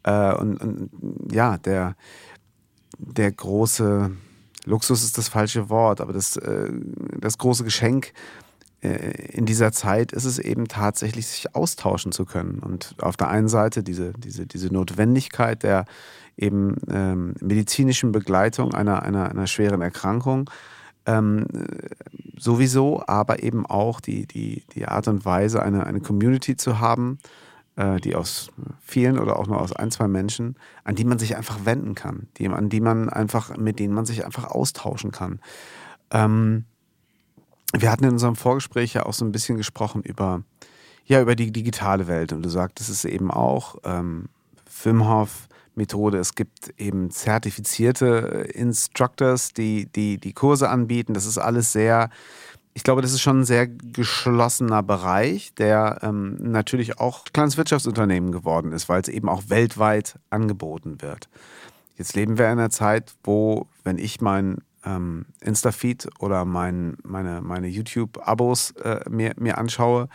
Speaker 2: äh, und, und ja, der, der große Luxus ist das falsche Wort, aber das, das große Geschenk in dieser Zeit ist es eben tatsächlich, sich austauschen zu können. Und auf der einen Seite diese, diese, diese Notwendigkeit der eben ähm, medizinischen Begleitung einer, einer, einer schweren Erkrankung ähm, sowieso, aber eben auch die, die, die Art und Weise, eine, eine Community zu haben, äh, die aus vielen oder auch nur aus ein, zwei Menschen, an die man sich einfach wenden kann, die, an die man einfach, mit denen man sich einfach austauschen kann. Ähm, wir hatten in unserem Vorgespräch ja auch so ein bisschen gesprochen über, ja, über die digitale Welt und du sagtest es eben auch, ähm, Wim Hof Methode. Es gibt eben zertifizierte äh, Instructors, die, die die Kurse anbieten. Das ist alles sehr, ich glaube, das ist schon ein sehr geschlossener Bereich, der ähm, natürlich auch kleines Wirtschaftsunternehmen geworden ist, weil es eben auch weltweit angeboten wird. Jetzt leben wir in einer Zeit, wo, wenn ich mein ähm, Insta-Feed oder mein, meine, meine YouTube-Abos äh, mir, mir anschaue,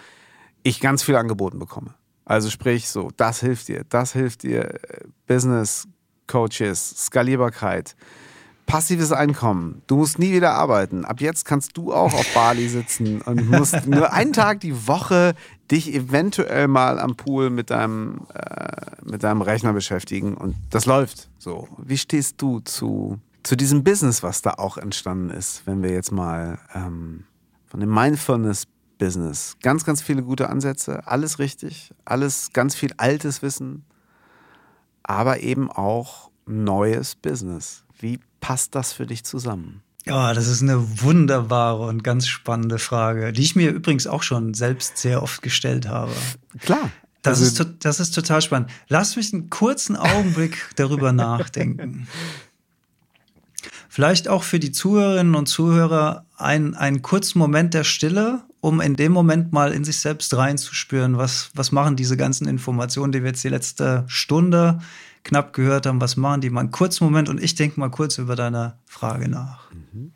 Speaker 2: ich ganz viel angeboten bekomme. Also sprich so, das hilft dir, das hilft dir, Business Coaches, Skalierbarkeit, passives Einkommen. Du musst nie wieder arbeiten. Ab jetzt kannst du auch auf Bali sitzen und musst nur einen Tag die Woche dich eventuell mal am Pool mit deinem, äh, mit deinem Rechner beschäftigen und das läuft so. Wie stehst du zu, zu diesem Business, was da auch entstanden ist, wenn wir jetzt mal ähm, von dem Mindfulness Business. Ganz, ganz viele gute Ansätze, alles richtig, alles ganz viel altes Wissen, aber eben auch neues Business. Wie passt das für dich zusammen?
Speaker 1: Ja, das ist eine wunderbare und ganz spannende Frage, die ich mir übrigens auch schon selbst sehr oft gestellt habe.
Speaker 2: Klar.
Speaker 1: Das, also, ist, das ist total spannend. Lass mich einen kurzen Augenblick darüber nachdenken. Vielleicht auch für die Zuhörerinnen und Zuhörer ein, einen kurzen Moment der Stille um in dem Moment mal in sich selbst reinzuspüren, was, was machen diese ganzen Informationen, die wir jetzt die letzte Stunde knapp gehört haben, was machen die mal einen kurzen Moment und ich denke mal kurz über deine Frage nach. Mhm.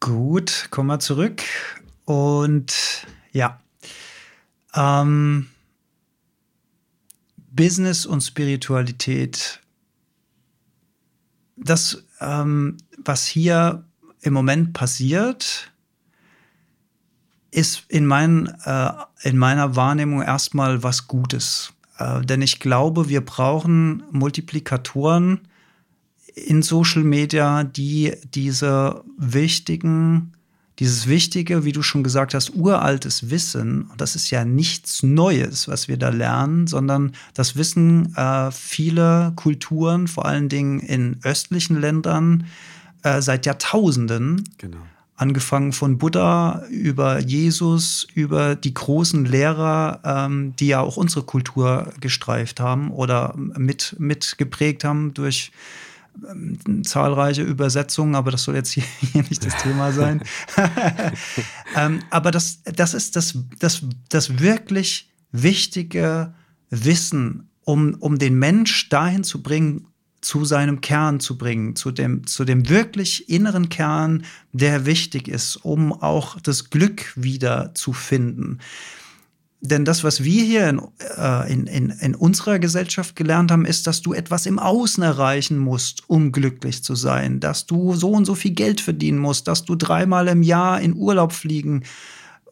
Speaker 1: Gut, kommen wir zurück. Und ja, ähm, Business und Spiritualität das, ähm, was hier im Moment passiert, ist in, mein, äh, in meiner Wahrnehmung erstmal was Gutes. Äh, denn ich glaube, wir brauchen Multiplikatoren in Social Media, die diese wichtigen, dieses wichtige, wie du schon gesagt hast, uraltes Wissen. Und das ist ja nichts Neues, was wir da lernen, sondern das Wissen äh, viele Kulturen, vor allen Dingen in östlichen Ländern, äh, seit Jahrtausenden. Genau angefangen von Buddha über Jesus, über die großen Lehrer, ähm, die ja auch unsere Kultur gestreift haben oder mit, mitgeprägt haben durch ähm, zahlreiche Übersetzungen, aber das soll jetzt hier, hier nicht das Thema sein. ähm, aber das, das ist das, das, das wirklich wichtige Wissen, um, um den Mensch dahin zu bringen, zu seinem Kern zu bringen, zu dem, zu dem wirklich inneren Kern, der wichtig ist, um auch das Glück wieder zu finden. Denn das, was wir hier in, äh, in, in, in unserer Gesellschaft gelernt haben, ist, dass du etwas im Außen erreichen musst, um glücklich zu sein, dass du so und so viel Geld verdienen musst, dass du dreimal im Jahr in Urlaub fliegen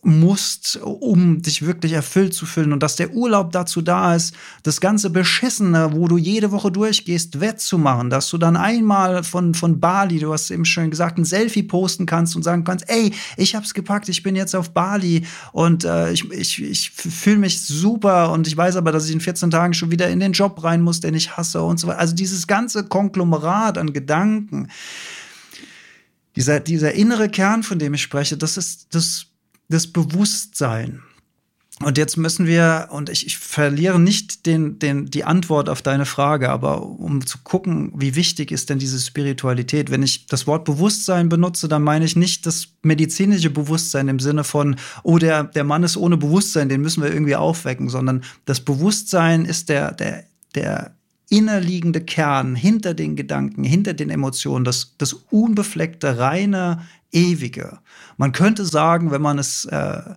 Speaker 1: musst, um dich wirklich erfüllt zu fühlen und dass der Urlaub dazu da ist, das ganze Beschissene, wo du jede Woche durchgehst, wettzumachen, dass du dann einmal von, von Bali, du hast eben schon gesagt, ein Selfie posten kannst und sagen kannst, ey, ich hab's gepackt, ich bin jetzt auf Bali und äh, ich, ich, ich fühle mich super und ich weiß aber, dass ich in 14 Tagen schon wieder in den Job rein muss, den ich hasse und so weiter. Also dieses ganze Konglomerat an Gedanken, dieser, dieser innere Kern, von dem ich spreche, das ist das das Bewusstsein. Und jetzt müssen wir, und ich, ich verliere nicht den, den, die Antwort auf deine Frage, aber um zu gucken, wie wichtig ist denn diese Spiritualität? Wenn ich das Wort Bewusstsein benutze, dann meine ich nicht das medizinische Bewusstsein im Sinne von, oh, der, der Mann ist ohne Bewusstsein, den müssen wir irgendwie aufwecken, sondern das Bewusstsein ist der, der, der innerliegende Kern hinter den Gedanken, hinter den Emotionen, das, das unbefleckte, reine, ewige. Man könnte sagen, wenn man es äh,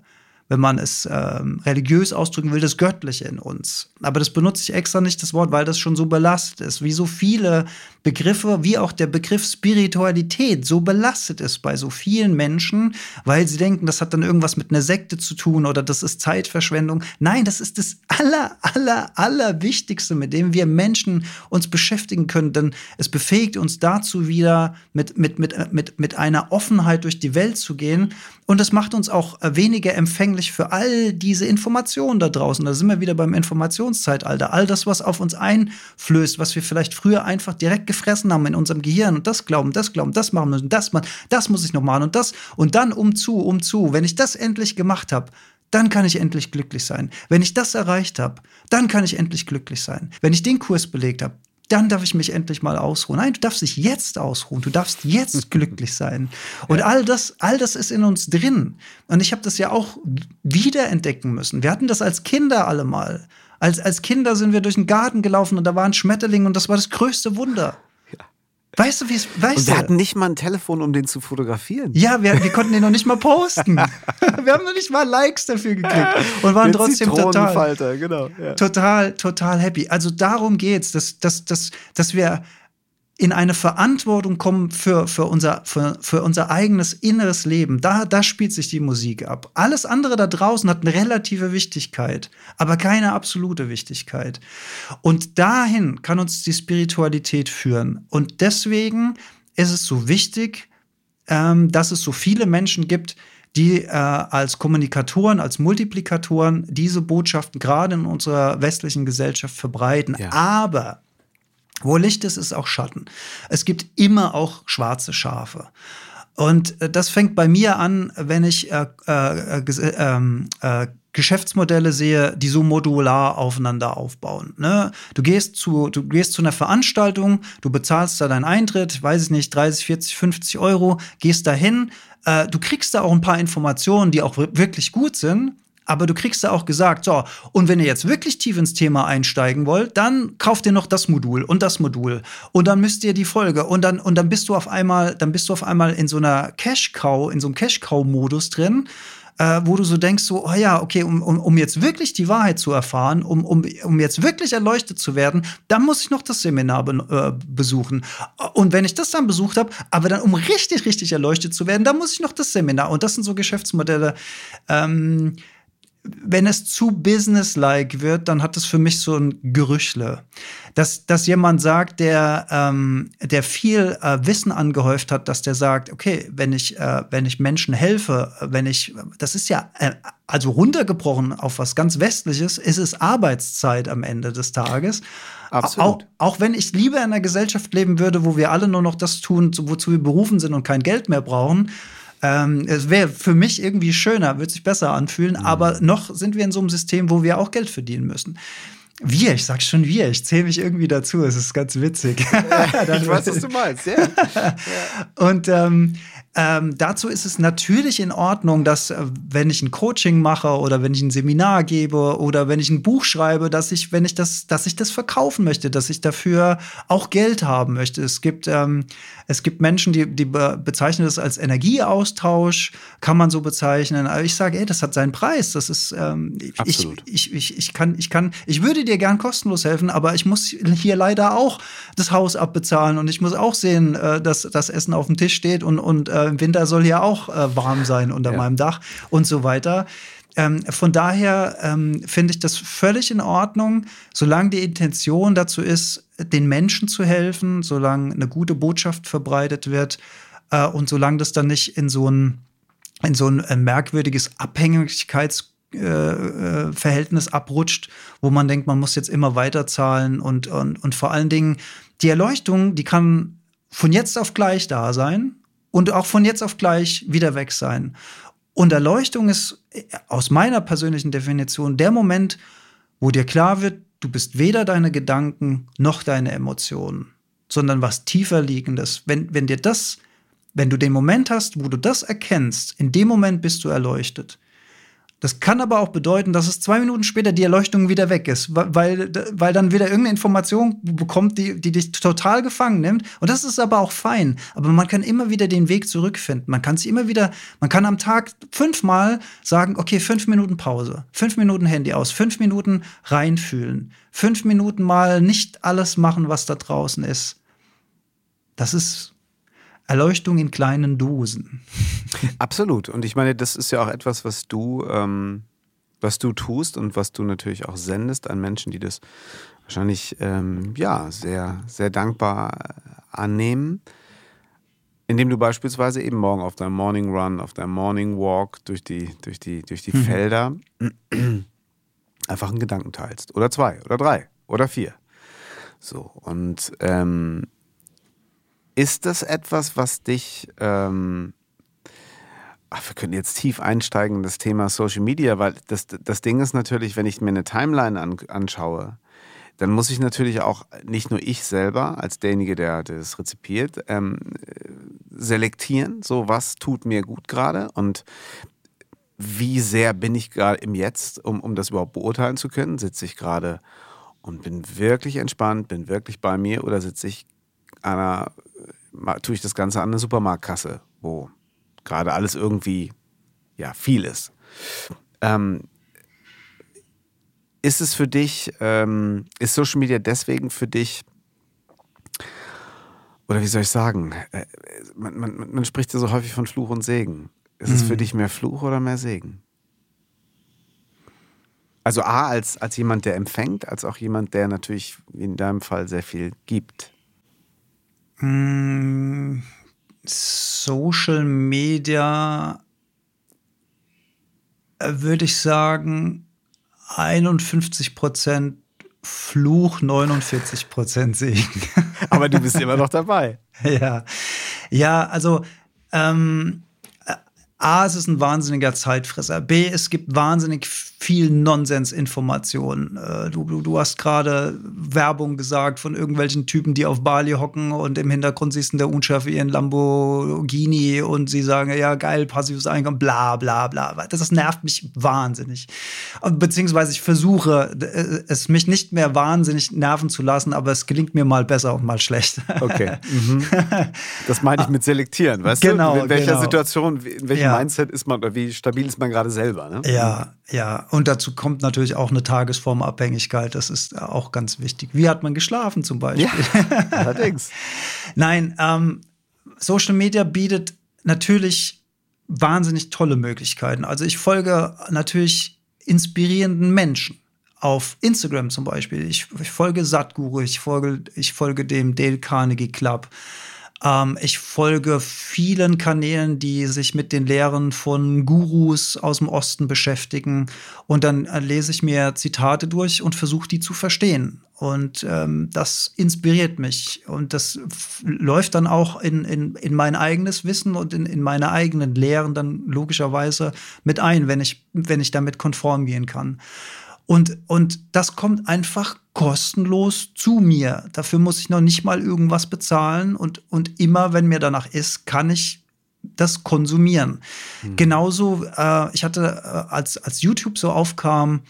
Speaker 1: wenn man es ähm, religiös ausdrücken will, das Göttliche in uns. Aber das benutze ich extra nicht das Wort, weil das schon so belastet ist. Wie so viele Begriffe, wie auch der Begriff Spiritualität so belastet ist bei so vielen Menschen, weil sie denken, das hat dann irgendwas mit einer Sekte zu tun oder das ist Zeitverschwendung. Nein, das ist das aller, aller, aller Wichtigste, mit dem wir Menschen uns beschäftigen können, denn es befähigt uns dazu wieder mit, mit, mit, mit, mit einer Offenheit durch die Welt zu gehen und es macht uns auch weniger empfänglich für all diese Informationen da draußen. Da sind wir wieder beim Informationszeitalter. All das, was auf uns einflößt, was wir vielleicht früher einfach direkt gefressen haben in unserem Gehirn und das glauben, das glauben, das machen müssen, das machen, das muss ich noch machen und das und dann um zu, um zu. Wenn ich das endlich gemacht habe, dann kann ich endlich glücklich sein. Wenn ich das erreicht habe, dann kann ich endlich glücklich sein. Wenn ich den Kurs belegt habe, dann darf ich mich endlich mal ausruhen. Nein, du darfst dich jetzt ausruhen. Du darfst jetzt glücklich sein. Und ja. all das, all das ist in uns drin. Und ich habe das ja auch wiederentdecken müssen. Wir hatten das als Kinder alle mal. Als, als Kinder sind wir durch den Garten gelaufen und da waren Schmetterlinge und das war das größte Wunder. Weißt du, wie es weißt
Speaker 2: Und wir hatten nicht mal ein Telefon, um den zu fotografieren.
Speaker 1: Ja, wir, wir konnten den noch nicht mal posten. wir haben noch nicht mal Likes dafür gekriegt und waren trotzdem total, genau, ja. total, total happy. Also darum geht's, dass, dass, dass, dass wir in eine Verantwortung kommen für, für, unser, für, für unser eigenes inneres Leben. Da, da spielt sich die Musik ab. Alles andere da draußen hat eine relative Wichtigkeit, aber keine absolute Wichtigkeit. Und dahin kann uns die Spiritualität führen. Und deswegen ist es so wichtig, ähm, dass es so viele Menschen gibt, die äh, als Kommunikatoren, als Multiplikatoren diese Botschaften gerade in unserer westlichen Gesellschaft verbreiten. Ja. Aber wo Licht ist, ist auch Schatten. Es gibt immer auch schwarze Schafe. Und äh, das fängt bei mir an, wenn ich äh, äh, äh, ähm, äh, Geschäftsmodelle sehe, die so modular aufeinander aufbauen. Ne? Du gehst zu, du gehst zu einer Veranstaltung, du bezahlst da deinen Eintritt, weiß ich nicht, 30, 40, 50 Euro, gehst dahin, äh, du kriegst da auch ein paar Informationen, die auch wirklich gut sind. Aber du kriegst da auch gesagt, so, und wenn ihr jetzt wirklich tief ins Thema einsteigen wollt, dann kauft ihr noch das Modul und das Modul. Und dann müsst ihr die Folge. Und dann, und dann bist du auf einmal, dann bist du auf einmal in so einer Cash-Cow, in so einem Cash-Cow-Modus drin. Äh, wo du so denkst, so, oh ja, okay, um, um, um jetzt wirklich die Wahrheit zu erfahren, um, um, um jetzt wirklich erleuchtet zu werden, dann muss ich noch das Seminar be äh, besuchen. Und wenn ich das dann besucht habe, aber dann, um richtig, richtig erleuchtet zu werden, dann muss ich noch das Seminar. Und das sind so Geschäftsmodelle, ähm, wenn es zu businesslike wird, dann hat es für mich so ein Gerüchle. Dass, dass jemand sagt, der, ähm, der viel äh, Wissen angehäuft hat, dass der sagt, okay, wenn ich, äh, wenn ich Menschen helfe, wenn ich, das ist ja, äh, also runtergebrochen auf was ganz Westliches, ist es Arbeitszeit am Ende des Tages.
Speaker 2: Absolut.
Speaker 1: Auch, auch wenn ich lieber in einer Gesellschaft leben würde, wo wir alle nur noch das tun, wozu wir berufen sind und kein Geld mehr brauchen, ähm, es wäre für mich irgendwie schöner, würde sich besser anfühlen, mhm. aber noch sind wir in so einem System, wo wir auch Geld verdienen müssen. Wir, ich sag schon wir, ich zähle mich irgendwie dazu, es ist ganz witzig. ich
Speaker 2: weiß, was du meinst, ja. ja.
Speaker 1: Und ähm, ähm, dazu ist es natürlich in Ordnung, dass äh, wenn ich ein Coaching mache oder wenn ich ein Seminar gebe oder wenn ich ein Buch schreibe, dass ich, wenn ich das, dass ich das verkaufen möchte, dass ich dafür auch Geld haben möchte. Es gibt, ähm, es gibt Menschen, die, die bezeichnen das als Energieaustausch, kann man so bezeichnen. Aber ich sage, ey, das hat seinen Preis. Das ist, ähm,
Speaker 2: Absolut.
Speaker 1: ich, ich, ich, ich kann, ich kann, ich würde dir gern kostenlos helfen, aber ich muss hier leider auch das Haus abbezahlen und ich muss auch sehen, äh, dass das Essen auf dem Tisch steht und, und äh, im Winter soll ja auch äh, warm sein unter ja. meinem Dach und so weiter. Ähm, von daher ähm, finde ich das völlig in Ordnung, solange die Intention dazu ist, den Menschen zu helfen, solange eine gute Botschaft verbreitet wird äh, und solange das dann nicht in so ein, in so ein äh, merkwürdiges Abhängigkeitsverhältnis äh, äh abrutscht, wo man denkt, man muss jetzt immer weiter zahlen und, und, und vor allen Dingen die Erleuchtung, die kann von jetzt auf gleich da sein und auch von jetzt auf gleich wieder weg sein. Und Erleuchtung ist aus meiner persönlichen Definition der Moment, wo dir klar wird, du bist weder deine Gedanken noch deine Emotionen, sondern was tiefer liegendes. Wenn, wenn dir das, wenn du den Moment hast, wo du das erkennst, in dem Moment bist du erleuchtet. Das kann aber auch bedeuten, dass es zwei Minuten später die Erleuchtung wieder weg ist, weil, weil dann wieder irgendeine Information bekommt, die, die dich total gefangen nimmt. Und das ist aber auch fein. Aber man kann immer wieder den Weg zurückfinden. Man kann sich immer wieder, man kann am Tag fünfmal sagen, okay, fünf Minuten Pause, fünf Minuten Handy aus, fünf Minuten reinfühlen, fünf Minuten mal nicht alles machen, was da draußen ist. Das ist Erleuchtung in kleinen Dosen.
Speaker 2: Absolut. Und ich meine, das ist ja auch etwas, was du, ähm, was du tust und was du natürlich auch sendest an Menschen, die das wahrscheinlich ähm, ja sehr, sehr dankbar äh, annehmen. Indem du beispielsweise eben morgen auf deinem Morning Run, auf deinem Morning Walk durch die, durch die, durch die mhm. Felder einfach einen Gedanken teilst. Oder zwei, oder drei, oder vier. So, und ähm, ist das etwas, was dich, ähm, ach, wir können jetzt tief einsteigen in das Thema Social Media, weil das, das Ding ist natürlich, wenn ich mir eine Timeline an, anschaue, dann muss ich natürlich auch nicht nur ich selber als derjenige, der, das rezipiert, ähm, selektieren, so was tut mir gut gerade und wie sehr bin ich gerade im Jetzt, um, um das überhaupt beurteilen zu können? Sitze ich gerade und bin wirklich entspannt, bin wirklich bei mir oder sitze ich einer tue ich das Ganze an eine Supermarktkasse, wo gerade alles irgendwie ja viel ist. Ähm, ist es für dich, ähm, ist Social Media deswegen für dich, oder wie soll ich sagen, äh, man, man, man, spricht ja so häufig von Fluch und Segen. Ist mhm. es für mhm. dich mehr Fluch oder mehr Segen? Also A, als, als jemand, der empfängt, als auch jemand, der natürlich wie in deinem Fall sehr viel gibt.
Speaker 1: Hm, Social Media äh, würde ich sagen 51 Prozent Fluch, 49 Prozent Segen.
Speaker 2: Aber du bist immer noch dabei.
Speaker 1: ja, ja, also ähm, A, es ist ein wahnsinniger Zeitfresser. B, es gibt wahnsinnig viel Nonsensinformationen. Äh, du, du, du hast gerade Werbung gesagt von irgendwelchen Typen, die auf Bali hocken und im Hintergrund siehst du der Unschärfe ihren Lamborghini und sie sagen, ja geil, passives Einkommen, bla bla bla. Das, das nervt mich wahnsinnig. Beziehungsweise ich versuche, äh, es mich nicht mehr wahnsinnig nerven zu lassen, aber es gelingt mir mal besser und mal schlecht.
Speaker 2: Okay. Mhm. Das meine ich mit selektieren, weißt
Speaker 1: genau,
Speaker 2: du? In welcher
Speaker 1: genau.
Speaker 2: Situation, in welchem ja. Mindset ist man oder wie stabil ist man gerade selber. Ne?
Speaker 1: Ja, ja. Und dazu kommt natürlich auch eine Tagesformabhängigkeit. Das ist auch ganz wichtig. Wie hat man geschlafen zum Beispiel?
Speaker 2: Ja, allerdings.
Speaker 1: Nein, ähm, Social Media bietet natürlich wahnsinnig tolle Möglichkeiten. Also ich folge natürlich inspirierenden Menschen auf Instagram zum Beispiel. Ich, ich folge Satguru, ich folge, ich folge dem Dale Carnegie Club. Ähm, ich folge vielen Kanälen, die sich mit den Lehren von Gurus aus dem Osten beschäftigen. Und dann äh, lese ich mir Zitate durch und versuche die zu verstehen. Und ähm, das inspiriert mich. Und das läuft dann auch in, in, in mein eigenes Wissen und in, in meine eigenen Lehren dann logischerweise mit ein, wenn ich, wenn ich damit konform gehen kann. Und, und das kommt einfach kostenlos zu mir. Dafür muss ich noch nicht mal irgendwas bezahlen. Und, und immer, wenn mir danach ist, kann ich das konsumieren. Mhm. Genauso, äh, ich hatte, äh, als, als YouTube so aufkam,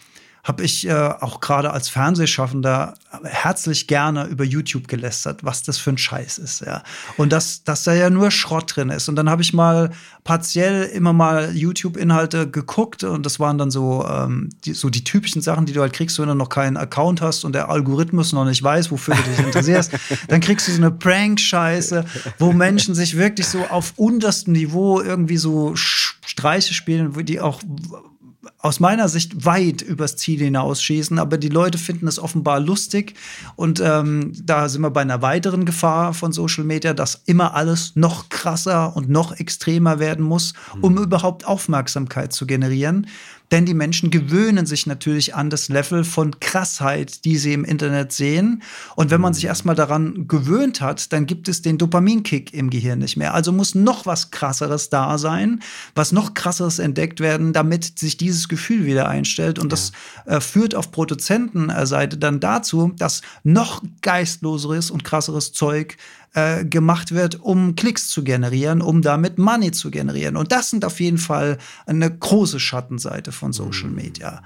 Speaker 1: habe ich äh, auch gerade als Fernsehschaffender herzlich gerne über YouTube gelästert, was das für ein Scheiß ist, ja. Und dass, dass da ja nur Schrott drin ist. Und dann habe ich mal partiell immer mal YouTube-Inhalte geguckt und das waren dann so, ähm, die, so die typischen Sachen, die du halt kriegst, wenn du noch keinen Account hast und der Algorithmus noch nicht weiß, wofür du dich interessierst. dann kriegst du so eine Prank-Scheiße, wo Menschen sich wirklich so auf unterstem Niveau irgendwie so Streiche spielen, die auch aus meiner Sicht weit übers Ziel hinausschießen, aber die Leute finden es offenbar lustig und ähm, da sind wir bei einer weiteren Gefahr von Social Media, dass immer alles noch krasser und noch extremer werden muss, um mhm. überhaupt Aufmerksamkeit zu generieren. Denn die Menschen gewöhnen sich natürlich an das Level von Krassheit, die sie im Internet sehen. Und wenn man sich erstmal daran gewöhnt hat, dann gibt es den Dopaminkick im Gehirn nicht mehr. Also muss noch was Krasseres da sein, was noch Krasseres entdeckt werden, damit sich dieses Gefühl wieder einstellt. Und ja. das äh, führt auf Produzentenseite dann dazu, dass noch geistloseres und krasseres Zeug äh, gemacht wird, um Klicks zu generieren, um damit Money zu generieren. Und das sind auf jeden Fall eine große Schattenseite von Social mhm. Media.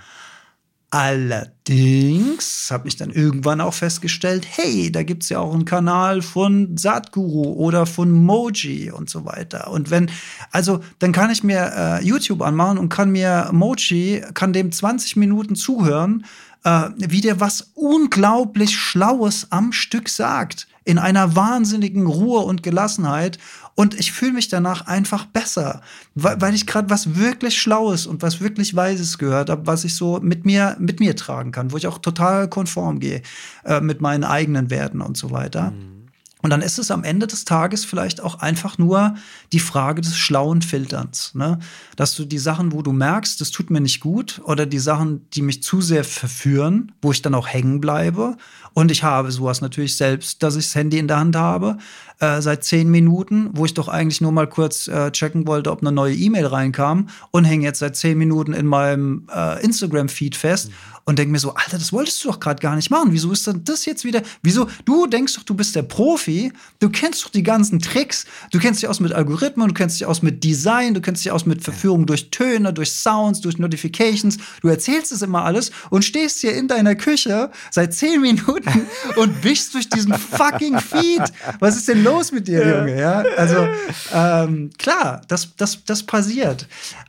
Speaker 1: Allerdings habe ich dann irgendwann auch festgestellt, hey, da gibt es ja auch einen Kanal von Satguru oder von Moji und so weiter. Und wenn, also dann kann ich mir äh, YouTube anmachen und kann mir Moji, kann dem 20 Minuten zuhören, äh, wie der was unglaublich Schlaues am Stück sagt in einer wahnsinnigen Ruhe und Gelassenheit. Und ich fühle mich danach einfach besser, weil, weil ich gerade was wirklich Schlaues und was wirklich Weises gehört habe, was ich so mit mir, mit mir tragen kann, wo ich auch total konform gehe äh, mit meinen eigenen Werten und so weiter. Mhm. Und dann ist es am Ende des Tages vielleicht auch einfach nur die Frage des schlauen Filterns. Ne? Dass du die Sachen, wo du merkst, das tut mir nicht gut, oder die Sachen, die mich zu sehr verführen, wo ich dann auch hängen bleibe. Und ich habe sowas natürlich selbst, dass ich das Handy in der Hand habe, äh, seit zehn Minuten, wo ich doch eigentlich nur mal kurz äh, checken wollte, ob eine neue E-Mail reinkam und hänge jetzt seit zehn Minuten in meinem äh, Instagram-Feed fest. Mhm und denke mir so, Alter, das wolltest du doch gerade gar nicht machen. Wieso ist denn das jetzt wieder? Wieso? Du denkst doch, du bist der Profi. Du kennst doch die ganzen Tricks. Du kennst dich aus mit Algorithmen, du kennst dich aus mit Design, du kennst dich aus mit Verführung durch Töne, durch Sounds, durch Notifications. Du erzählst es immer alles und stehst hier in deiner Küche seit zehn Minuten und wischst durch diesen fucking Feed. Was ist denn los mit dir, Junge? Ja, also ähm, klar, das, das, das passiert.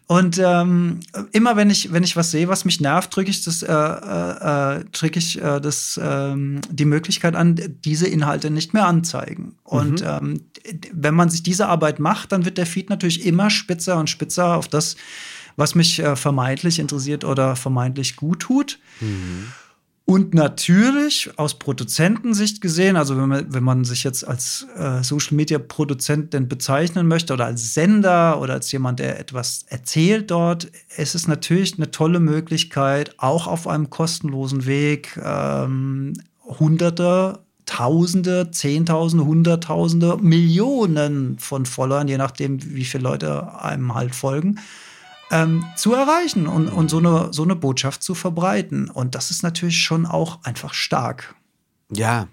Speaker 1: Und ähm, immer wenn ich, wenn ich was sehe, was mich nervt, drücke ich das, äh, äh, äh drücke ich äh, das, ähm, die Möglichkeit an, diese Inhalte nicht mehr anzeigen. Und mhm. ähm, wenn man sich diese Arbeit macht, dann wird der Feed natürlich immer spitzer und spitzer auf das, was mich äh, vermeintlich interessiert oder vermeintlich gut tut. Mhm. Und natürlich aus Produzentensicht gesehen, also wenn man, wenn man sich jetzt als äh, Social Media Produzent denn bezeichnen möchte oder als Sender oder als jemand, der etwas erzählt dort, ist es natürlich eine tolle Möglichkeit, auch auf einem kostenlosen Weg ähm, Hunderte, Tausende, Zehntausende, Hunderttausende, Millionen von Followern, je nachdem, wie viele Leute einem halt folgen, ähm, zu erreichen und, und so, eine, so eine Botschaft zu verbreiten. Und das ist natürlich schon auch einfach stark.
Speaker 2: Ja.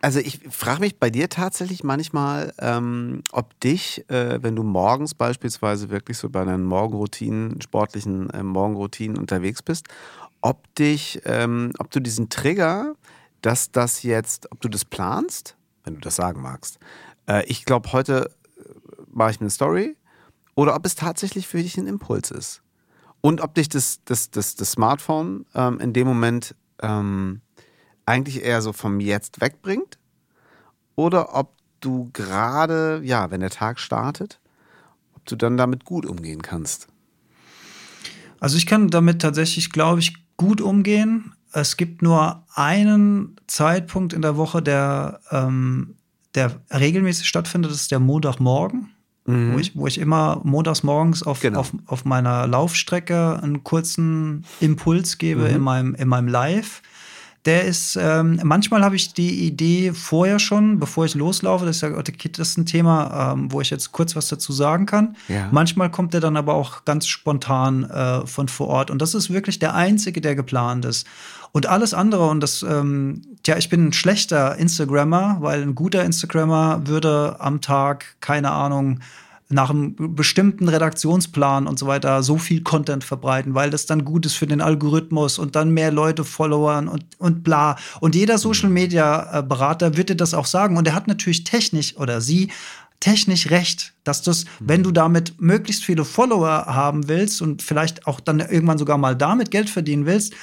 Speaker 2: Also ich frage mich bei dir tatsächlich manchmal, ähm, ob dich, äh, wenn du morgens beispielsweise wirklich so bei deinen Morgenroutinen, sportlichen äh, Morgenroutinen unterwegs bist, ob dich, ähm, ob du diesen Trigger, dass das jetzt, ob du das planst, wenn du das sagen magst. Äh, ich glaube, heute äh, mache ich eine Story oder ob es tatsächlich für dich ein Impuls ist. Und ob dich das, das, das, das Smartphone ähm, in dem Moment ähm, eigentlich eher so vom Jetzt wegbringt oder ob du gerade, ja, wenn der Tag startet, ob du dann damit gut umgehen kannst.
Speaker 1: Also ich kann damit tatsächlich, glaube ich, gut umgehen. Es gibt nur einen Zeitpunkt in der Woche, der, ähm, der regelmäßig stattfindet, das ist der Montagmorgen. Mhm. Wo, ich, wo ich immer montags morgens auf, genau. auf, auf meiner Laufstrecke einen kurzen Impuls gebe mhm. in, meinem, in meinem Live der ist, ähm, manchmal habe ich die Idee vorher schon, bevor ich loslaufe, dass ich sage, okay, das ist ein Thema, ähm, wo ich jetzt kurz was dazu sagen kann. Ja. Manchmal kommt der dann aber auch ganz spontan äh, von vor Ort. Und das ist wirklich der einzige, der geplant ist. Und alles andere, und das, ähm, ja, ich bin ein schlechter Instagrammer, weil ein guter Instagrammer würde am Tag, keine Ahnung, nach einem bestimmten Redaktionsplan und so weiter so viel Content verbreiten, weil das dann gut ist für den Algorithmus und dann mehr Leute followern und, und bla. Und jeder Social Media Berater wird dir das auch sagen. Und er hat natürlich technisch oder sie technisch recht, dass das, wenn du damit möglichst viele Follower haben willst und vielleicht auch dann irgendwann sogar mal damit Geld verdienen willst,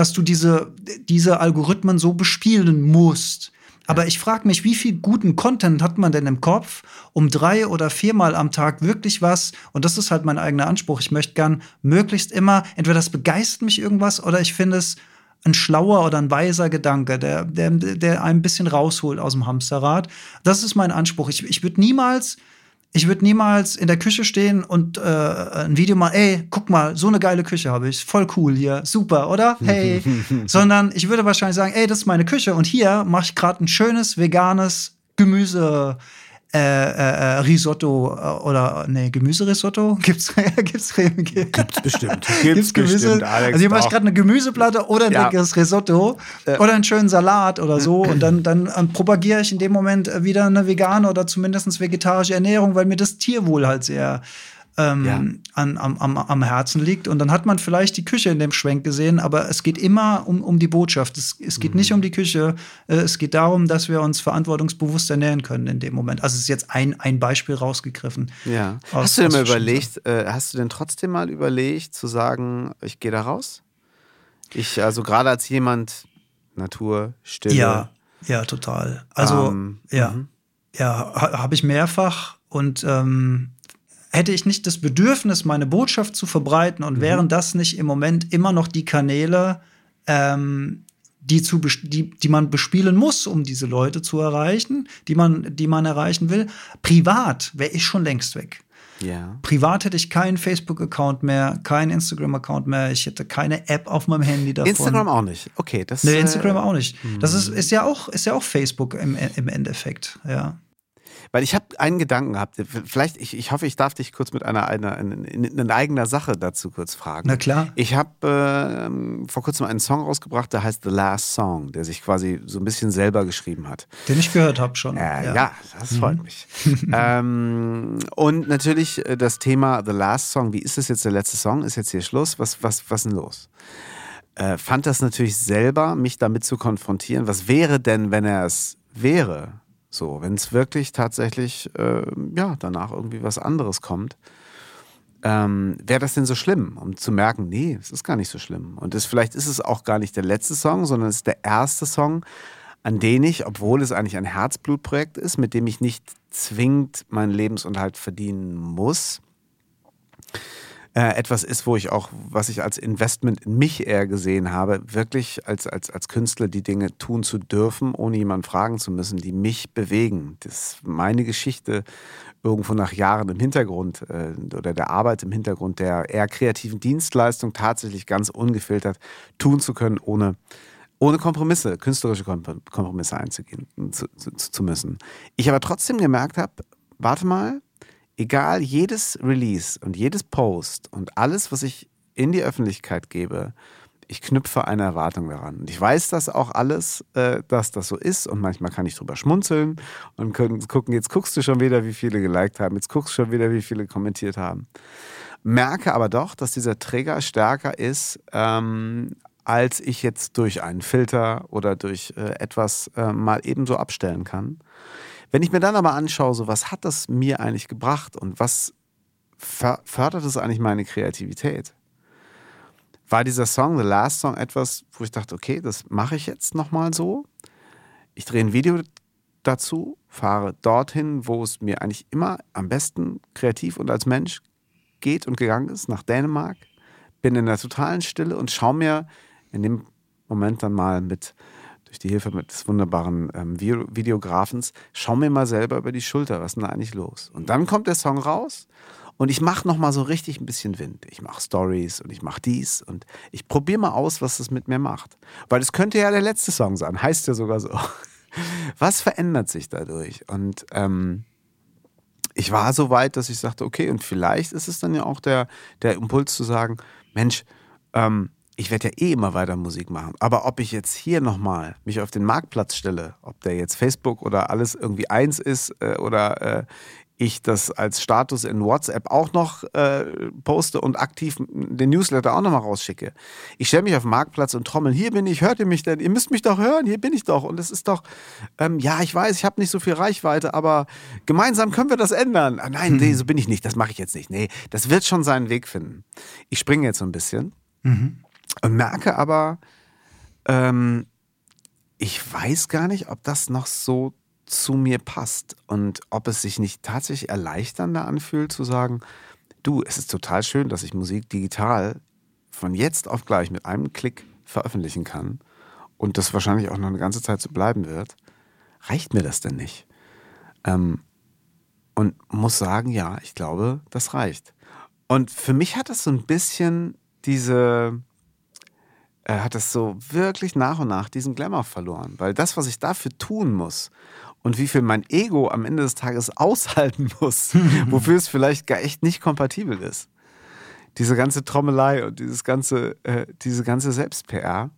Speaker 1: dass du diese, diese Algorithmen so bespielen musst. Aber ich frage mich, wie viel guten Content hat man denn im Kopf, um drei oder viermal am Tag wirklich was, und das ist halt mein eigener Anspruch, ich möchte gern möglichst immer, entweder das begeistert mich irgendwas oder ich finde es ein schlauer oder ein weiser Gedanke, der, der, der ein bisschen rausholt aus dem Hamsterrad. Das ist mein Anspruch. Ich, ich würde niemals ich würde niemals in der Küche stehen und äh, ein Video machen, ey, guck mal, so eine geile Küche habe ich, voll cool hier, super, oder? Hey, sondern ich würde wahrscheinlich sagen, ey, das ist meine Küche und hier mache ich gerade ein schönes veganes Gemüse äh, äh, äh, Risotto äh, oder nee, Gemüserisotto? Gibt's, gibt's,
Speaker 2: gibt's bestimmt.
Speaker 1: Gibt's, gibt's Gemüse? Bestimmt, Alex, also hier mache ich gerade eine Gemüseplatte oder ein ja. leckeres Risotto äh. oder einen schönen Salat oder so und dann, dann propagiere ich in dem Moment wieder eine vegane oder zumindest vegetarische Ernährung, weil mir das Tierwohl halt sehr ähm, ja. an, am, am, am Herzen liegt. Und dann hat man vielleicht die Küche in dem Schwenk gesehen, aber es geht immer um, um die Botschaft. Es, es geht mhm. nicht um die Küche, äh, es geht darum, dass wir uns verantwortungsbewusst ernähren können in dem Moment. Also es ist jetzt ein, ein Beispiel rausgegriffen.
Speaker 2: Ja. Aus, hast du denn mal überlegt, äh, hast du denn trotzdem mal überlegt zu sagen, ich gehe da raus? Ich, also gerade als jemand, Natur, Stille.
Speaker 1: Ja, ja, total. Also, ähm, ja, mhm. ja, ha, habe ich mehrfach und ähm, hätte ich nicht das Bedürfnis, meine Botschaft zu verbreiten und mhm. wären das nicht im Moment immer noch die Kanäle, ähm, die, zu, die, die man bespielen muss, um diese Leute zu erreichen, die man, die man erreichen will. Privat wäre ich schon längst weg.
Speaker 2: Ja.
Speaker 1: Privat hätte ich keinen Facebook-Account mehr, keinen Instagram-Account mehr, ich hätte keine App auf meinem Handy davon.
Speaker 2: Instagram auch nicht. Okay, das.
Speaker 1: Nee, Instagram äh, auch nicht. Das ist, ist ja auch, ist ja auch Facebook im, im Endeffekt, ja.
Speaker 2: Weil ich habe einen Gedanken gehabt. Vielleicht, ich, ich hoffe, ich darf dich kurz mit einer, einer, einer, einer eigener Sache dazu kurz fragen.
Speaker 1: Na klar.
Speaker 2: Ich habe äh, vor kurzem einen Song rausgebracht, der heißt The Last Song, der sich quasi so ein bisschen selber geschrieben hat.
Speaker 1: Den ich gehört habe schon.
Speaker 2: Äh, ja. ja. das freut mhm. mich. ähm, und natürlich äh, das Thema The Last Song. Wie ist das jetzt der letzte Song? Ist jetzt hier Schluss? Was, was, was ist denn los? Äh, fand das natürlich selber, mich damit zu konfrontieren. Was wäre denn, wenn er es wäre? So, wenn es wirklich tatsächlich, äh, ja, danach irgendwie was anderes kommt, ähm, wäre das denn so schlimm? Um zu merken, nee, es ist gar nicht so schlimm. Und es, vielleicht ist es auch gar nicht der letzte Song, sondern es ist der erste Song, an den ich, obwohl es eigentlich ein Herzblutprojekt ist, mit dem ich nicht zwingend meinen Lebensunterhalt verdienen muss, äh, etwas ist, wo ich auch, was ich als Investment in mich eher gesehen habe, wirklich als, als, als Künstler die Dinge tun zu dürfen, ohne jemanden fragen zu müssen, die mich bewegen. Das meine Geschichte irgendwo nach Jahren im Hintergrund äh, oder der Arbeit im Hintergrund der eher kreativen Dienstleistung tatsächlich ganz ungefiltert tun zu können, ohne ohne Kompromisse, künstlerische Kompromisse einzugehen zu, zu, zu müssen. Ich aber trotzdem gemerkt habe, warte mal, egal, jedes Release und jedes Post und alles, was ich in die Öffentlichkeit gebe, ich knüpfe eine Erwartung daran. Und ich weiß das auch alles, äh, dass das so ist. Und manchmal kann ich drüber schmunzeln und gucken, jetzt guckst du schon wieder, wie viele geliked haben, jetzt guckst du schon wieder, wie viele kommentiert haben. Merke aber doch, dass dieser Träger stärker ist, ähm, als ich jetzt durch einen Filter oder durch äh, etwas äh, mal ebenso abstellen kann. Wenn ich mir dann aber anschaue, so was hat das mir eigentlich gebracht und was fördert es eigentlich meine Kreativität? War dieser Song, The Last Song, etwas, wo ich dachte, okay, das mache ich jetzt nochmal so. Ich drehe ein Video dazu, fahre dorthin, wo es mir eigentlich immer am besten kreativ und als Mensch geht und gegangen ist, nach Dänemark. bin in der totalen Stille und schaue mir in dem Moment dann mal mit durch die Hilfe des wunderbaren ähm, Videografens, schau mir mal selber über die Schulter, was ist denn da eigentlich los? Und dann kommt der Song raus und ich mache nochmal so richtig ein bisschen Wind. Ich mache Stories und ich mache dies und ich probiere mal aus, was das mit mir macht. Weil es könnte ja der letzte Song sein, heißt ja sogar so. Was verändert sich dadurch? Und ähm, ich war so weit, dass ich sagte, okay, und vielleicht ist es dann ja auch der, der Impuls zu sagen, Mensch, ähm, ich werde ja eh immer weiter Musik machen. Aber ob ich jetzt hier nochmal mich auf den Marktplatz stelle, ob der jetzt Facebook oder alles irgendwie eins ist äh, oder äh, ich das als Status in WhatsApp auch noch äh, poste und aktiv den Newsletter auch nochmal rausschicke. Ich stelle mich auf den Marktplatz und trommel, hier bin ich, hört ihr mich denn? Ihr müsst mich doch hören, hier bin ich doch. Und es ist doch, ähm, ja, ich weiß, ich habe nicht so viel Reichweite, aber gemeinsam können wir das ändern. Ah, nein, nee, so bin ich nicht, das mache ich jetzt nicht. Nee, das wird schon seinen Weg finden. Ich springe jetzt so ein bisschen. Mhm. Und merke aber, ähm, ich weiß gar nicht, ob das noch so zu mir passt und ob es sich nicht tatsächlich erleichternder anfühlt zu sagen, du, es ist total schön, dass ich Musik digital von jetzt auf gleich mit einem Klick veröffentlichen kann und das wahrscheinlich auch noch eine ganze Zeit so bleiben wird. Reicht mir das denn nicht? Ähm, und muss sagen, ja, ich glaube, das reicht. Und für mich hat das so ein bisschen diese, äh, hat es so wirklich nach und nach diesen Glamour verloren. Weil das, was ich dafür tun muss und wie viel mein Ego am Ende des Tages aushalten muss, wofür es vielleicht gar echt nicht kompatibel ist. Diese ganze Trommelei und dieses ganze, äh, diese ganze Selbst-PR.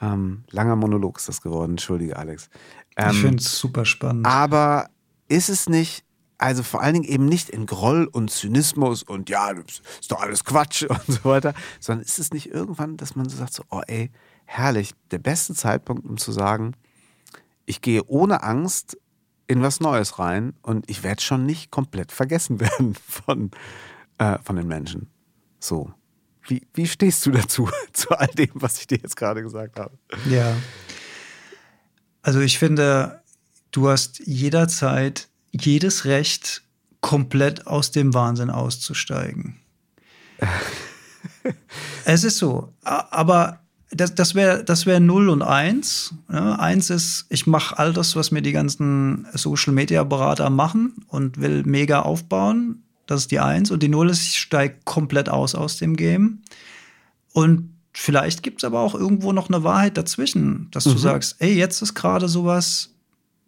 Speaker 2: Ähm, langer Monolog ist das geworden, entschuldige Alex.
Speaker 1: Ähm, ich finde es super spannend.
Speaker 2: Aber ist es nicht also vor allen Dingen eben nicht in Groll und Zynismus und ja, ist doch alles Quatsch und so weiter, sondern ist es nicht irgendwann, dass man so sagt, so, oh ey, herrlich, der beste Zeitpunkt, um zu sagen, ich gehe ohne Angst in was Neues rein und ich werde schon nicht komplett vergessen werden von, äh, von den Menschen. So. Wie, wie stehst du dazu, zu all dem, was ich dir jetzt gerade gesagt habe?
Speaker 1: Ja. Also ich finde, du hast jederzeit jedes Recht, komplett aus dem Wahnsinn auszusteigen. es ist so. Aber das, das wäre das wär 0 und 1. Ja, 1 ist, ich mache all das, was mir die ganzen Social-Media-Berater machen und will mega aufbauen. Das ist die 1. Und die 0 ist, ich steige komplett aus aus dem Game. Und vielleicht gibt es aber auch irgendwo noch eine Wahrheit dazwischen, dass mhm. du sagst, ey, jetzt ist gerade sowas,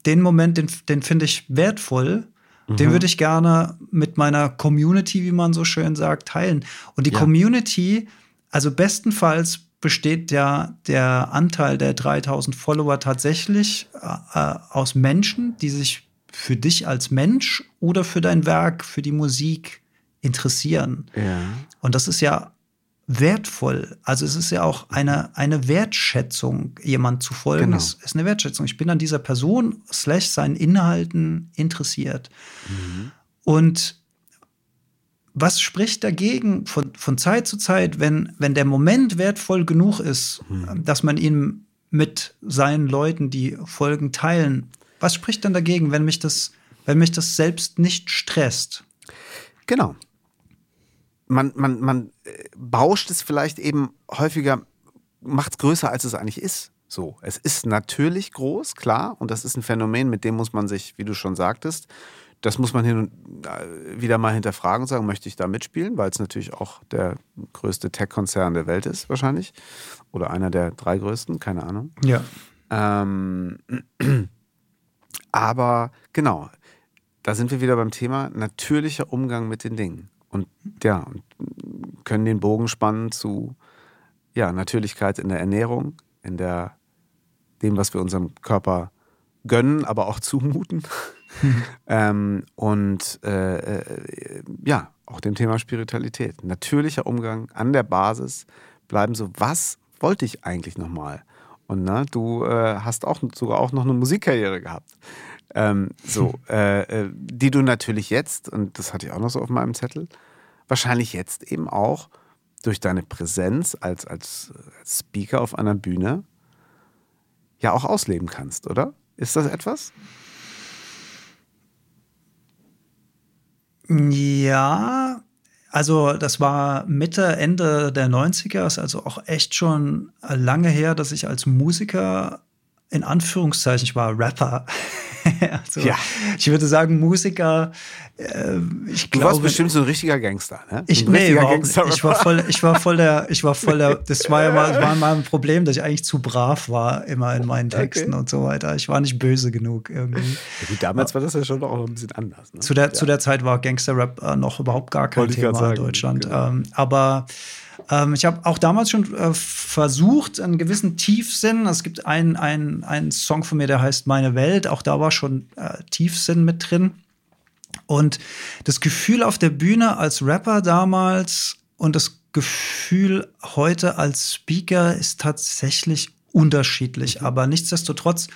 Speaker 1: den Moment, den, den finde ich wertvoll. Mhm. Den würde ich gerne mit meiner Community, wie man so schön sagt, teilen. Und die ja. Community, also bestenfalls besteht ja der Anteil der 3000 Follower tatsächlich äh, aus Menschen, die sich für dich als Mensch oder für dein Werk, für die Musik interessieren. Ja. Und das ist ja wertvoll. Also es ist ja auch eine, eine Wertschätzung, jemand zu folgen. Genau. Es ist eine Wertschätzung. Ich bin an dieser Person slash seinen Inhalten interessiert. Mhm. Und was spricht dagegen von, von Zeit zu Zeit, wenn, wenn der Moment wertvoll genug ist, mhm. dass man ihn mit seinen Leuten, die Folgen teilen, was spricht dann dagegen, wenn mich das, wenn mich das selbst nicht stresst?
Speaker 2: Genau man, man, man äh, bauscht es vielleicht eben häufiger, macht es größer, als es eigentlich ist. So, es ist natürlich groß, klar, und das ist ein Phänomen, mit dem muss man sich, wie du schon sagtest, das muss man hin und äh, wieder mal hinterfragen und sagen, möchte ich da mitspielen, weil es natürlich auch der größte Tech-Konzern der Welt ist, wahrscheinlich. Oder einer der drei größten, keine Ahnung.
Speaker 1: Ja.
Speaker 2: Ähm, aber genau, da sind wir wieder beim Thema natürlicher Umgang mit den Dingen. Und ja, können den Bogen spannen zu ja, Natürlichkeit in der Ernährung, in der, dem, was wir unserem Körper gönnen, aber auch zumuten. ähm, und äh, äh, ja, auch dem Thema Spiritualität. Natürlicher Umgang an der Basis bleiben so, was wollte ich eigentlich nochmal? Und ne, du äh, hast auch sogar auch noch eine Musikkarriere gehabt. Ähm, so, äh, äh, die du natürlich jetzt, und das hatte ich auch noch so auf meinem Zettel, wahrscheinlich jetzt eben auch durch deine Präsenz als, als, als Speaker auf einer Bühne ja auch ausleben kannst, oder? Ist das etwas?
Speaker 1: Ja, also das war Mitte, Ende der 90er, ist also auch echt schon lange her, dass ich als Musiker in Anführungszeichen, ich war Rapper. also, ja. Ich würde sagen, Musiker. Äh, ich
Speaker 2: du warst bestimmt so ein richtiger Gangster, ne?
Speaker 1: Ich,
Speaker 2: ein
Speaker 1: nee, Gangster ich war voll, ich war voll der, ich war voll der, das war ja mal, war mal ein Problem, dass ich eigentlich zu brav war, immer in meinen Texten okay. und so weiter. Ich war nicht böse genug irgendwie.
Speaker 2: Ja, gut, damals war das ja schon auch ein bisschen anders. Ne?
Speaker 1: Zu, der, ja. zu der Zeit war Gangster-Rap äh, noch überhaupt gar kein Wollte Thema in Deutschland. Genau. Ähm, aber ähm, ich habe auch damals schon äh, versucht, einen gewissen Tiefsinn. Es gibt einen, einen, Song von mir, der heißt Meine Welt. Auch da war schon äh, Tiefsinn mit drin. Und das Gefühl auf der Bühne als Rapper damals und das Gefühl heute als Speaker ist tatsächlich unterschiedlich. Mhm. Aber nichtsdestotrotz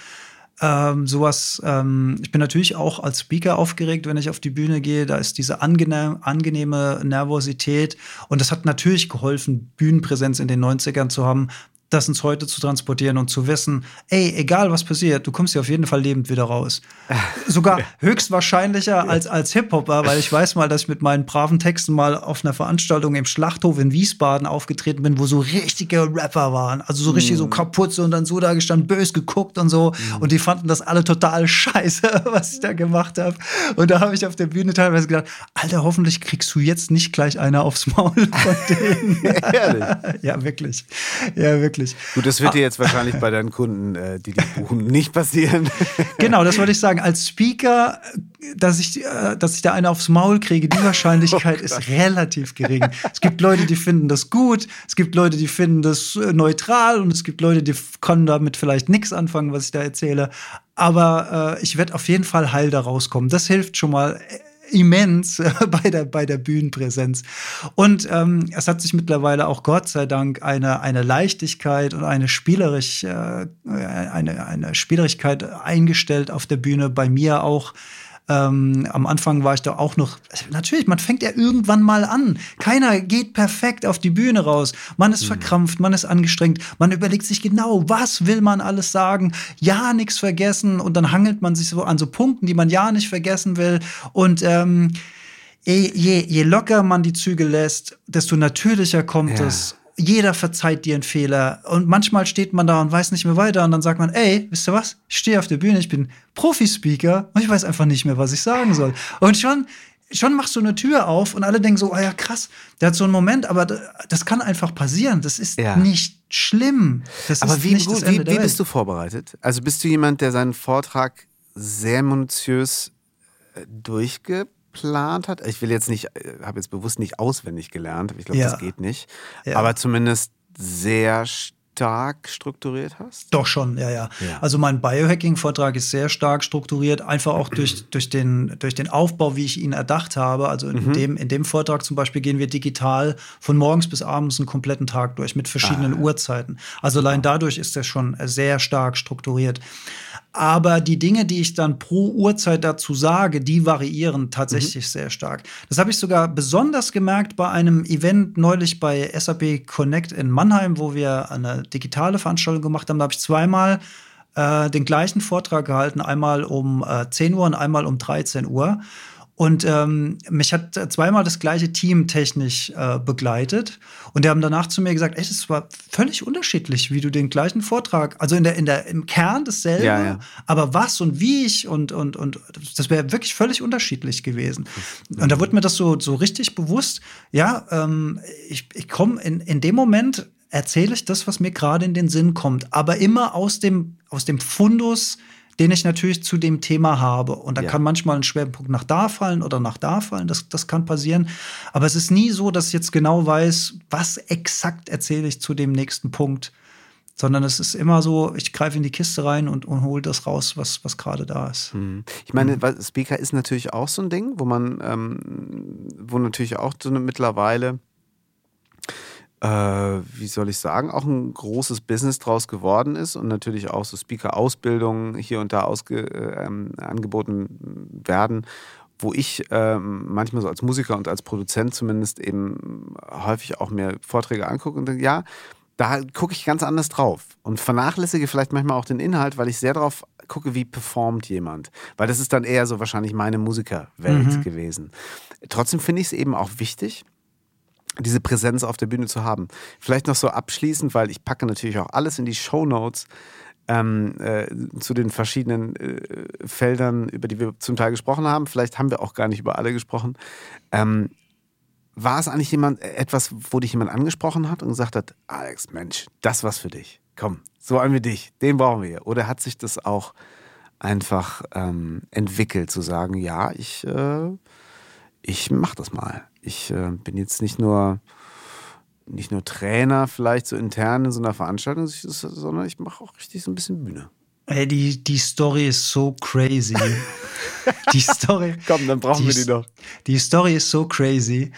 Speaker 1: ähm, sowas, ähm, ich bin natürlich auch als Speaker aufgeregt, wenn ich auf die Bühne gehe. Da ist diese angenehm, angenehme Nervosität. Und das hat natürlich geholfen, Bühnenpräsenz in den 90ern zu haben, das ins Heute zu transportieren und zu wissen, ey, egal was passiert, du kommst hier auf jeden Fall lebend wieder raus. Sogar höchstwahrscheinlicher als als Hip-Hopper, weil ich weiß mal, dass ich mit meinen braven Texten mal auf einer Veranstaltung im Schlachthof in Wiesbaden aufgetreten bin, wo so richtige Rapper waren. Also so richtig mm. so kaputt und dann so da gestanden, bös geguckt und so. Mm. Und die fanden das alle total scheiße, was ich da gemacht habe. Und da habe ich auf der Bühne teilweise gedacht, Alter, hoffentlich kriegst du jetzt nicht gleich einer aufs Maul von denen. Ehrlich? ja, wirklich. Ja, wirklich wirklich.
Speaker 2: Gut, das wird ah. dir jetzt wahrscheinlich bei deinen Kunden, äh, die dich buchen, nicht passieren.
Speaker 1: genau, das wollte ich sagen. Als Speaker, dass ich, äh, dass ich da eine aufs Maul kriege, die Wahrscheinlichkeit oh ist relativ gering. es gibt Leute, die finden das gut, es gibt Leute, die finden das äh, neutral und es gibt Leute, die können damit vielleicht nichts anfangen, was ich da erzähle. Aber äh, ich werde auf jeden Fall heil da rauskommen. Das hilft schon mal äh, immens bei der, bei der Bühnenpräsenz. Und ähm, es hat sich mittlerweile auch Gott sei Dank eine, eine Leichtigkeit und eine, Spielerisch, äh, eine, eine Spielerigkeit eingestellt auf der Bühne, bei mir auch ähm, am Anfang war ich da auch noch, natürlich, man fängt ja irgendwann mal an. Keiner geht perfekt auf die Bühne raus. Man ist mhm. verkrampft, man ist angestrengt, man überlegt sich genau, was will man alles sagen. Ja, nichts vergessen und dann hangelt man sich so an so Punkten, die man ja nicht vergessen will. Und ähm, je, je, je locker man die Züge lässt, desto natürlicher kommt ja. es jeder verzeiht dir einen Fehler. Und manchmal steht man da und weiß nicht mehr weiter und dann sagt man, ey, wisst ihr was? Ich stehe auf der Bühne, ich bin Profi-Speaker und ich weiß einfach nicht mehr, was ich sagen soll. Und schon, schon machst du eine Tür auf und alle denken so, oh ja, krass, der hat so einen Moment, aber das kann einfach passieren. Das ist ja. nicht schlimm. Das
Speaker 2: aber wie, gut, wie, wie bist du vorbereitet? Also bist du jemand, der seinen Vortrag sehr minutiös äh, durchgibt? Geplant hat. Ich will jetzt nicht, äh, habe jetzt bewusst nicht auswendig gelernt, ich glaube, ja. das geht nicht. Ja. Aber zumindest sehr stark strukturiert hast?
Speaker 1: Doch schon, ja, ja. ja. Also mein Biohacking-Vortrag ist sehr stark strukturiert, einfach auch durch, durch, den, durch den Aufbau, wie ich ihn erdacht habe. Also in, mhm. dem, in dem Vortrag zum Beispiel gehen wir digital von morgens bis abends einen kompletten Tag durch mit verschiedenen ah. Uhrzeiten. Also allein dadurch ist er schon sehr stark strukturiert. Aber die Dinge, die ich dann pro Uhrzeit dazu sage, die variieren tatsächlich mhm. sehr stark. Das habe ich sogar besonders gemerkt bei einem Event neulich bei SAP Connect in Mannheim, wo wir eine digitale Veranstaltung gemacht haben. Da habe ich zweimal äh, den gleichen Vortrag gehalten, einmal um äh, 10 Uhr und einmal um 13 Uhr. Und ähm, mich hat zweimal das gleiche Team technisch äh, begleitet. Und die haben danach zu mir gesagt, echt, es war völlig unterschiedlich, wie du den gleichen Vortrag, also in der, in der, im Kern dasselbe, ja, ja. aber was und wie ich und, und, und das wäre wirklich völlig unterschiedlich gewesen. Und da wurde mir das so, so richtig bewusst, ja, ähm, ich, ich komme in, in dem Moment, erzähle ich das, was mir gerade in den Sinn kommt, aber immer aus dem, aus dem Fundus, den ich natürlich zu dem Thema habe. Und da ja. kann manchmal ein Schwerpunkt nach da fallen oder nach da fallen. Das, das kann passieren. Aber es ist nie so, dass ich jetzt genau weiß, was exakt erzähle ich zu dem nächsten Punkt. Sondern es ist immer so, ich greife in die Kiste rein und, und hole das raus, was, was gerade da ist.
Speaker 2: Mhm. Ich meine, mhm. Speaker ist natürlich auch so ein Ding, wo man, ähm, wo natürlich auch so eine mittlerweile äh, wie soll ich sagen, auch ein großes Business draus geworden ist und natürlich auch so Speaker-Ausbildungen hier und da äh, ähm, angeboten werden, wo ich äh, manchmal so als Musiker und als Produzent zumindest eben häufig auch mir Vorträge angucke und denke, ja, da gucke ich ganz anders drauf und vernachlässige vielleicht manchmal auch den Inhalt, weil ich sehr darauf gucke, wie performt jemand. Weil das ist dann eher so wahrscheinlich meine Musikerwelt mhm. gewesen. Trotzdem finde ich es eben auch wichtig, diese Präsenz auf der Bühne zu haben. Vielleicht noch so abschließend, weil ich packe natürlich auch alles in die Show Notes ähm, äh, zu den verschiedenen äh, Feldern, über die wir zum Teil gesprochen haben. Vielleicht haben wir auch gar nicht über alle gesprochen. Ähm, war es eigentlich jemand äh, etwas, wo dich jemand angesprochen hat und gesagt hat, Alex, Mensch, das was für dich. Komm, so einen wie dich, den brauchen wir. Oder hat sich das auch einfach ähm, entwickelt, zu sagen, ja, ich, äh, ich mach das mal. Ich äh, bin jetzt nicht nur nicht nur Trainer vielleicht so intern in so einer Veranstaltung, sondern ich mache auch richtig so ein bisschen Bühne.
Speaker 1: Ey, die, die Story ist so crazy. die Story.
Speaker 2: Komm, dann brauchen die, wir die doch.
Speaker 1: Die Story ist so crazy.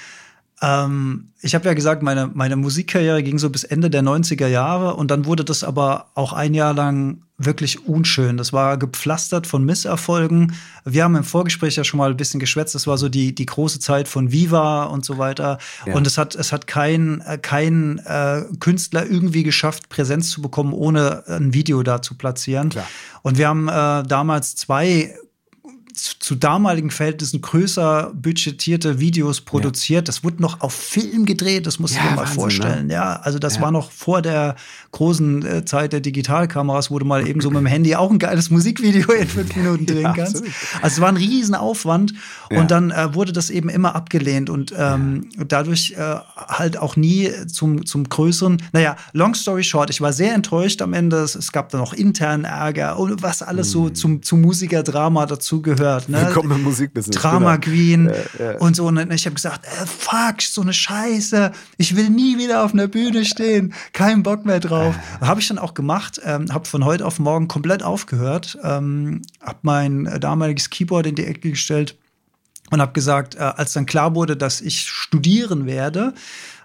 Speaker 1: Ähm, ich habe ja gesagt, meine, meine Musikkarriere ging so bis Ende der 90er Jahre und dann wurde das aber auch ein Jahr lang wirklich unschön. Das war gepflastert von Misserfolgen. Wir haben im Vorgespräch ja schon mal ein bisschen geschwätzt. Das war so die, die große Zeit von Viva und so weiter. Ja. Und es hat, es hat kein, kein äh, Künstler irgendwie geschafft, Präsenz zu bekommen, ohne ein Video da zu platzieren. Klar. Und wir haben äh, damals zwei zu damaligen Verhältnissen größer budgetierte Videos produziert. Ja. Das wurde noch auf Film gedreht, das muss ja, ich mir mal Wahnsinn, ne? vorstellen. Ne? Ja, also das ja. war noch vor der großen äh, Zeit der Digitalkameras, wo du mal eben so mit dem Handy auch ein geiles Musikvideo in fünf Minuten drehen kannst. Absolut. Also es war ein Riesenaufwand und dann äh, wurde das eben immer abgelehnt und ähm, dadurch äh, halt auch nie zum, zum größeren. Naja, long story short, ich war sehr enttäuscht am Ende. Es, es gab dann auch internen Ärger und was alles so hm. zum, zum Musikerdrama dazugehört gehört. Ne?
Speaker 2: Willkommen im Musikbusiness.
Speaker 1: Drama genau. Queen ja, ja. und so. Und ich habe gesagt, äh, fuck, so eine Scheiße. Ich will nie wieder auf einer Bühne stehen. Kein Bock mehr drauf. Ah. Habe ich dann auch gemacht. Ähm, habe von heute auf morgen komplett aufgehört. Ähm, habe mein damaliges Keyboard in die Ecke gestellt und habe gesagt, äh, als dann klar wurde, dass ich studieren werde,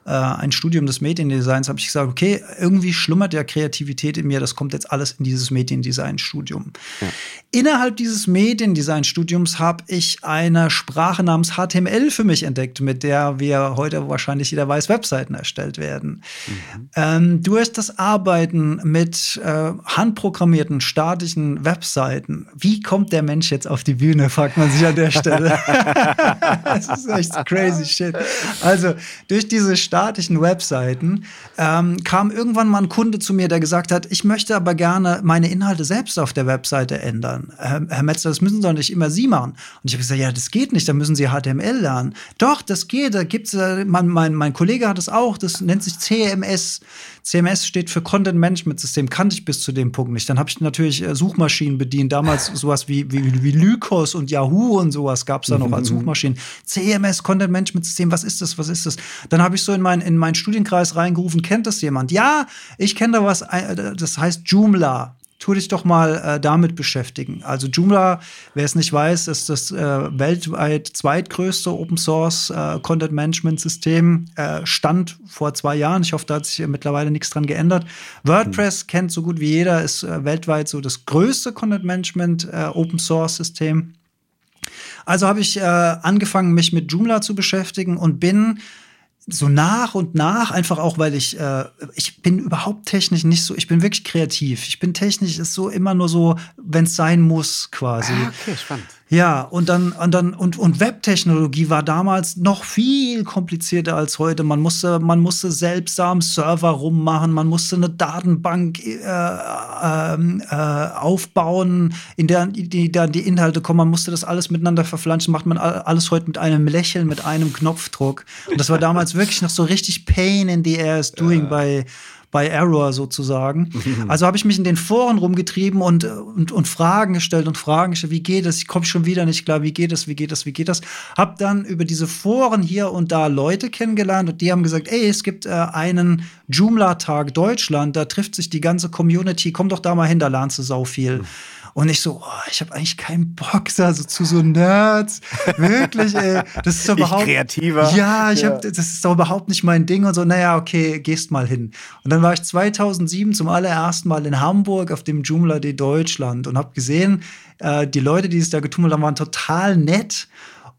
Speaker 1: äh, ein Studium des Mediendesigns, habe ich gesagt, okay, irgendwie schlummert ja Kreativität in mir, das kommt jetzt alles in dieses Mediendesign-Studium. Ja. Innerhalb dieses Mediendesign-Studiums habe ich eine Sprache namens HTML für mich entdeckt, mit der wir heute wahrscheinlich jeder weiß, Webseiten erstellt werden. Mhm. Ähm, durch das Arbeiten mit äh, handprogrammierten, statischen Webseiten, wie kommt der Mensch jetzt auf die Bühne, fragt man sich an der Stelle. das ist echt crazy shit. Also durch diese statischen Webseiten ähm, kam irgendwann mal ein Kunde zu mir, der gesagt hat, ich möchte aber gerne meine Inhalte selbst auf der Webseite ändern. Herr, Herr Metzler, das müssen doch nicht immer Sie machen. Und ich habe gesagt, ja, das geht nicht, da müssen Sie HTML lernen. Doch, das geht, da gibt's, äh, mein, mein, mein Kollege hat es auch, das nennt sich CMS. CMS steht für Content Management System, kannte ich bis zu dem Punkt nicht. Dann habe ich natürlich äh, Suchmaschinen bedient, damals sowas wie, wie, wie Lycos und Yahoo und sowas gab es da noch als Suchmaschinen. CMS, Content Management System, was ist das, was ist das? Dann habe ich so in, mein, in meinen Studienkreis reingerufen, kennt das jemand? Ja, ich kenne da was, äh, das heißt Joomla tu dich doch mal äh, damit beschäftigen. Also Joomla, wer es nicht weiß, ist das äh, weltweit zweitgrößte Open Source äh, Content Management System. Äh, stand vor zwei Jahren. Ich hoffe, da hat sich mittlerweile nichts dran geändert. WordPress mhm. kennt so gut wie jeder, ist äh, weltweit so das größte Content Management Open Source System. Also habe ich angefangen, mich mit Joomla zu beschäftigen und bin so nach und nach, einfach auch, weil ich, äh, ich bin überhaupt technisch nicht so, ich bin wirklich kreativ. Ich bin technisch, ist so immer nur so, wenn es sein muss, quasi. Ah, okay, spannend. Ja, und dann, und dann, und, und Webtechnologie war damals noch viel komplizierter als heute. Man musste, man musste selbst am Server rummachen, man musste eine Datenbank äh, ähm, äh, aufbauen, in der die, dann die Inhalte kommen. Man musste das alles miteinander verflanschen. Macht man alles heute mit einem Lächeln, mit einem Knopfdruck. Und das war damals wirklich noch so richtig Pain in the ass doing ja. bei bei Error sozusagen. Also habe ich mich in den Foren rumgetrieben und, und, und Fragen gestellt und Fragen gestellt, wie geht es? Ich komme schon wieder nicht klar, wie geht es, wie geht es, wie geht das? Hab dann über diese Foren hier und da Leute kennengelernt und die haben gesagt, ey, es gibt äh, einen Joomla-Tag Deutschland, da trifft sich die ganze Community, komm doch da mal hin, da lernst du sau viel. Und ich so, oh, ich habe eigentlich keinen Bock da so zu so Nerds. Wirklich, ey. Das ist doch überhaupt.
Speaker 2: kreativer.
Speaker 1: Ja, ich ja. Hab, das ist doch überhaupt nicht mein Ding und so. Naja, okay, gehst mal hin. Und dann war ich 2007 zum allerersten Mal in Hamburg auf dem Joomla Day Deutschland und habe gesehen, äh, die Leute, die es da getummelt haben, waren total nett.